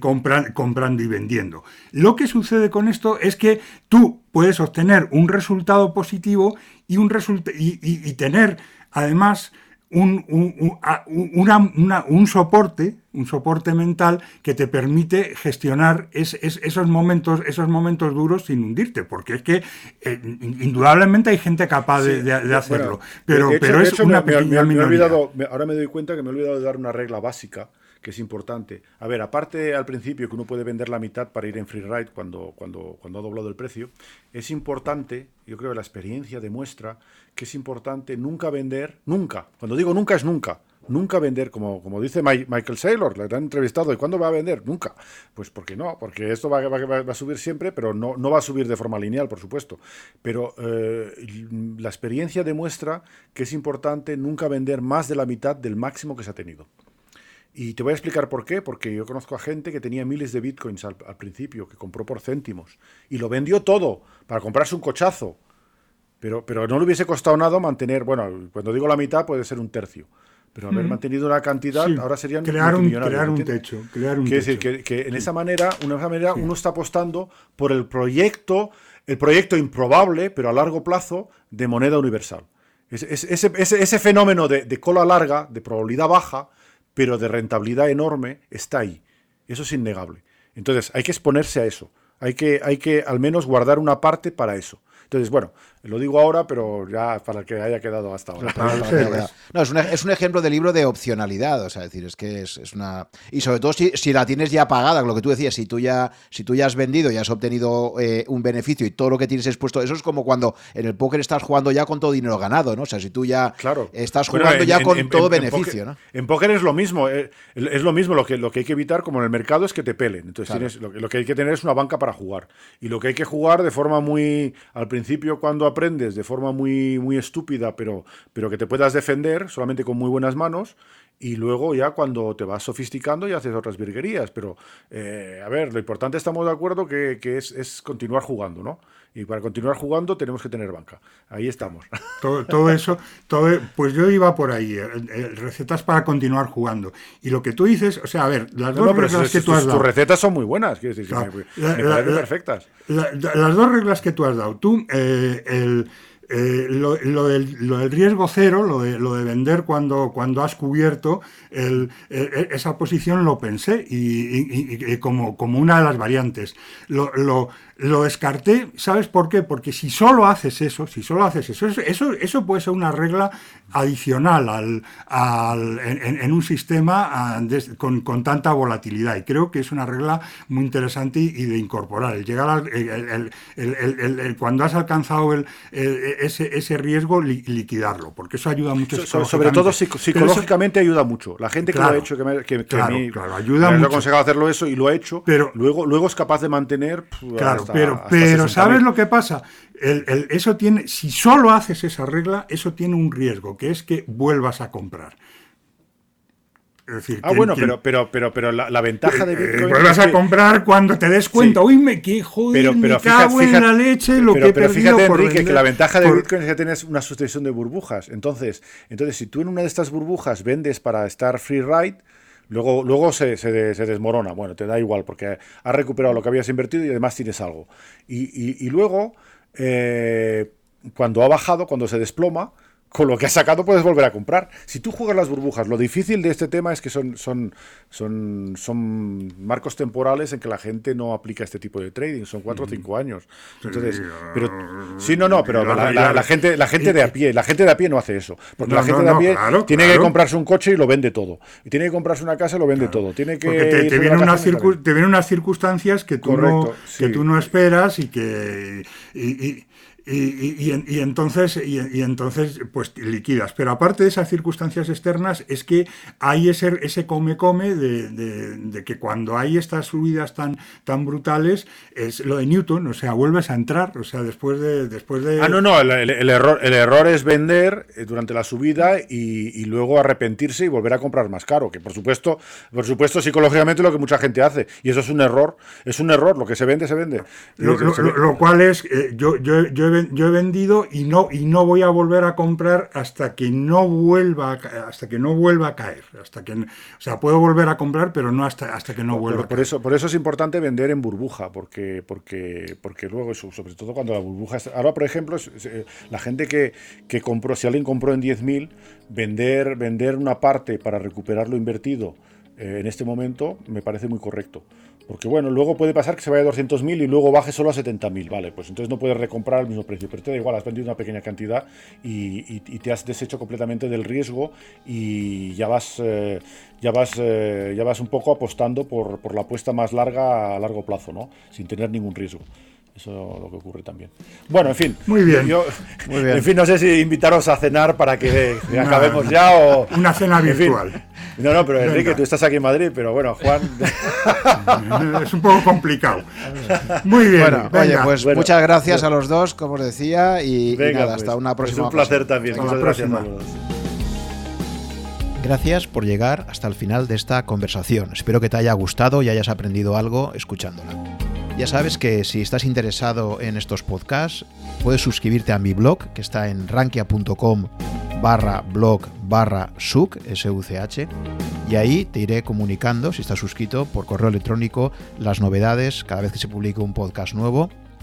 comprando y vendiendo. Lo que sucede con esto es que tú puedes obtener un resultado positivo y, un y, y tener además un, un, soporte, un soporte mental que te permite gestionar esos, momentos, esos momentos duros sin hundirte, porque es que eh, indudablemente hay gente capaz de, hacerlo, pero, pero es una me, me, olvidado, ahora me doy cuenta que me he olvidado de dar una regla básica que es importante. A ver, aparte al principio que uno puede vender la mitad para ir en free ride cuando, cuando, cuando ha doblado el precio, es importante, yo creo que la experiencia demuestra que es importante nunca vender, nunca, cuando digo nunca es nunca, nunca vender, como, como dice Michael Saylor, le han entrevistado, ¿y cuándo va a vender? Nunca. Pues porque no, porque esto va, va, a subir siempre, pero no, no va a subir de forma lineal, por supuesto. Pero eh, la experiencia demuestra que es importante nunca vender más de la mitad del máximo que se ha tenido. Y te voy a explicar por qué, porque yo conozco a gente que tenía miles de bitcoins al, principio, que compró por céntimos, y lo vendió todo para comprarse un cochazo. Pero, pero no le hubiese costado nada mantener, bueno, cuando digo la mitad puede ser un tercio pero haber mantenido una cantidad, ahora serían crear un, crear un techo. Crear un Quiere decir que, en esa manera, una manera uno está apostando por el proyecto, el proyecto improbable, pero a largo plazo, de moneda universal. ese, ese, fenómeno de, cola larga, de probabilidad baja, pero de rentabilidad enorme, está ahí. Eso es innegable. Entonces, hay que exponerse a eso. Hay que, hay que al menos guardar una parte para eso. Entonces, bueno, lo digo ahora, pero ya para que haya quedado hasta ahora. (laughs) No, es, es, un ejemplo de libro de opcionalidad, o sea, decir, es que es, una... Y sobre todo si, si, la tienes ya pagada, lo que tú decías, si tú ya, si tú ya has vendido y has obtenido eh, un beneficio y todo lo que tienes expuesto, eso es como cuando en el póker estás jugando ya con todo dinero ganado, ¿no? O sea, si tú ya claro. estás jugando ya con todo beneficio, en ¿no? En póker es lo mismo, eh, es lo mismo, lo que, lo que hay que evitar, como en el mercado, es que te pelen. Entonces tienes, lo, lo que hay que tener es una banca para jugar. Y lo que hay que jugar de forma muy, al principio cuando aprendes de forma muy, muy estúpida, pero, pero que te puedas defender solamente con muy buenas manos. Y luego ya cuando te vas sofisticando y haces otras virguerías. Pero, eh, a ver, lo importante estamos de acuerdo que, que es, es, continuar jugando, ¿no? Y para continuar jugando tenemos que tener banca. Ahí estamos. (laughs) Todo, todo eso, todo, pues yo iba por ahí, eh, eh, recetas para continuar jugando. Y lo que tú dices, o sea, a ver, las dos reglas que tú has dado... Tus recetas son muy buenas, quiero decir, perfectas. las dos reglas que tú has dado, tú, el eh, lo, del, riesgo cero, lo de, lo de vender cuando, cuando has cubierto, esa posición lo pensé y, como, como, una de las variantes. Lo, lo descarté, ¿sabes por qué? Porque si solo haces eso, si solo haces eso, eso, eso puede ser una regla adicional al, al en, un sistema con, con, tanta volatilidad. Y creo que es una regla muy interesante y, de incorporar. El llegar al, el, cuando has alcanzado el, ese, ese riesgo, liquidarlo, porque eso ayuda mucho. sobre todo psicológicamente ayuda mucho. La gente que lo ha hecho, que, me, que, ayuda me ha aconsejado hacerlo eso y lo ha hecho, pero luego, luego es capaz de mantener. Claro, pero, pero ¿sabes lo que pasa? eso tiene, si solo haces esa regla, eso tiene un riesgo, que es que vuelvas a comprar. ah, bueno, pero, pero, pero, pero la, ventaja de eh, Bitcoin. vuelvas a comprar cuando te des cuenta. Uy, me quejo, pero, pero me cago en la leche, lo que Pero fíjate, Enrique, que la ventaja de Bitcoin es que tienes una sucesión de burbujas. Entonces, entonces, si tú en una de estas burbujas vendes para estar free ride Luego, luego se, se, desmorona. Bueno, te da igual porque has recuperado lo que habías invertido y además tienes algo. Y, y, luego, eh, cuando ha bajado, cuando se desploma, con lo que has sacado puedes volver a comprar. Si tú juegas las burbujas, lo difícil de este tema es que son, son, son, son marcos temporales en que la gente no aplica este tipo de trading, son cuatro o cinco años. Entonces, pero sí, no, no, pero la, gente, la gente de a pie, la gente de a pie no hace eso. Porque la gente de a pie tiene que comprarse un coche y lo vende todo. Y tiene que comprarse una casa y lo vende todo. Tiene que te, vienen unas te, vienen unas circunstancias que tú, no, que tú no esperas y que y, y, y, entonces, y, entonces, pues liquidas. Pero aparte de esas circunstancias externas, es que hay ese, ese come-come de, de, que cuando hay estas subidas tan, tan brutales, es lo de Newton, o sea, vuelves a entrar, o sea, después de... Después de... Ah, no, no, el, error, el error es vender eh, durante la subida y, luego arrepentirse y volver a comprar más caro, que por supuesto, por supuesto, psicológicamente es lo que mucha gente hace. Y eso es un error, es un error, lo que se vende, se vende. Lo, cual es, eh, yo, yo, yo he yo he vendido y no, y no voy a volver a comprar hasta que no vuelva a, hasta que no vuelva a caer. Hasta que, o sea, puedo volver a comprar, pero no hasta, hasta que no vuelva por, por Eso, por eso es importante vender en burbuja, porque, porque, porque luego, sobre todo cuando la burbuja... ahora, por ejemplo, eh, la gente que, que compró, si alguien compró en 10.000, vender, vender una parte para recuperar lo invertido eh, en este momento me parece muy correcto. Porque bueno, luego puede pasar que se vaya a 200.000 y luego baje solo a 70.000, ¿vale? Pues entonces no puedes recomprar al mismo precio, pero te da igual, has vendido una pequeña cantidad y, te has deshecho completamente del riesgo y ya vas, eh, ya vas, eh, ya vas un poco apostando por, por la apuesta más larga a largo plazo, ¿no? Sin tener ningún riesgo. Eso es lo que ocurre también. Bueno, en fin. Muy bien. Muy bien. En fin, no sé si invitaros a cenar para que, (laughs) acabemos ya o. Una cena virtual. No, no, pero Enrique, tú estás aquí en Madrid, pero bueno, Juan. (laughs) es un poco complicado. Muy bien. Bueno, oye, pues muchas gracias a los dos, como os decía, y, nada, hasta pues, una pues próxima. Es un placer también. Muchas gracias a todos. Gracias por llegar hasta el final de esta conversación. Espero que te haya gustado y hayas aprendido algo escuchándola. Ya sabes que si estás interesado en estos podcasts, puedes suscribirte a mi blog, que está en rankia.com barra blog barra such, S-U-C-H, y ahí te iré comunicando, si estás suscrito, por correo electrónico, las novedades cada vez que se publique un podcast nuevo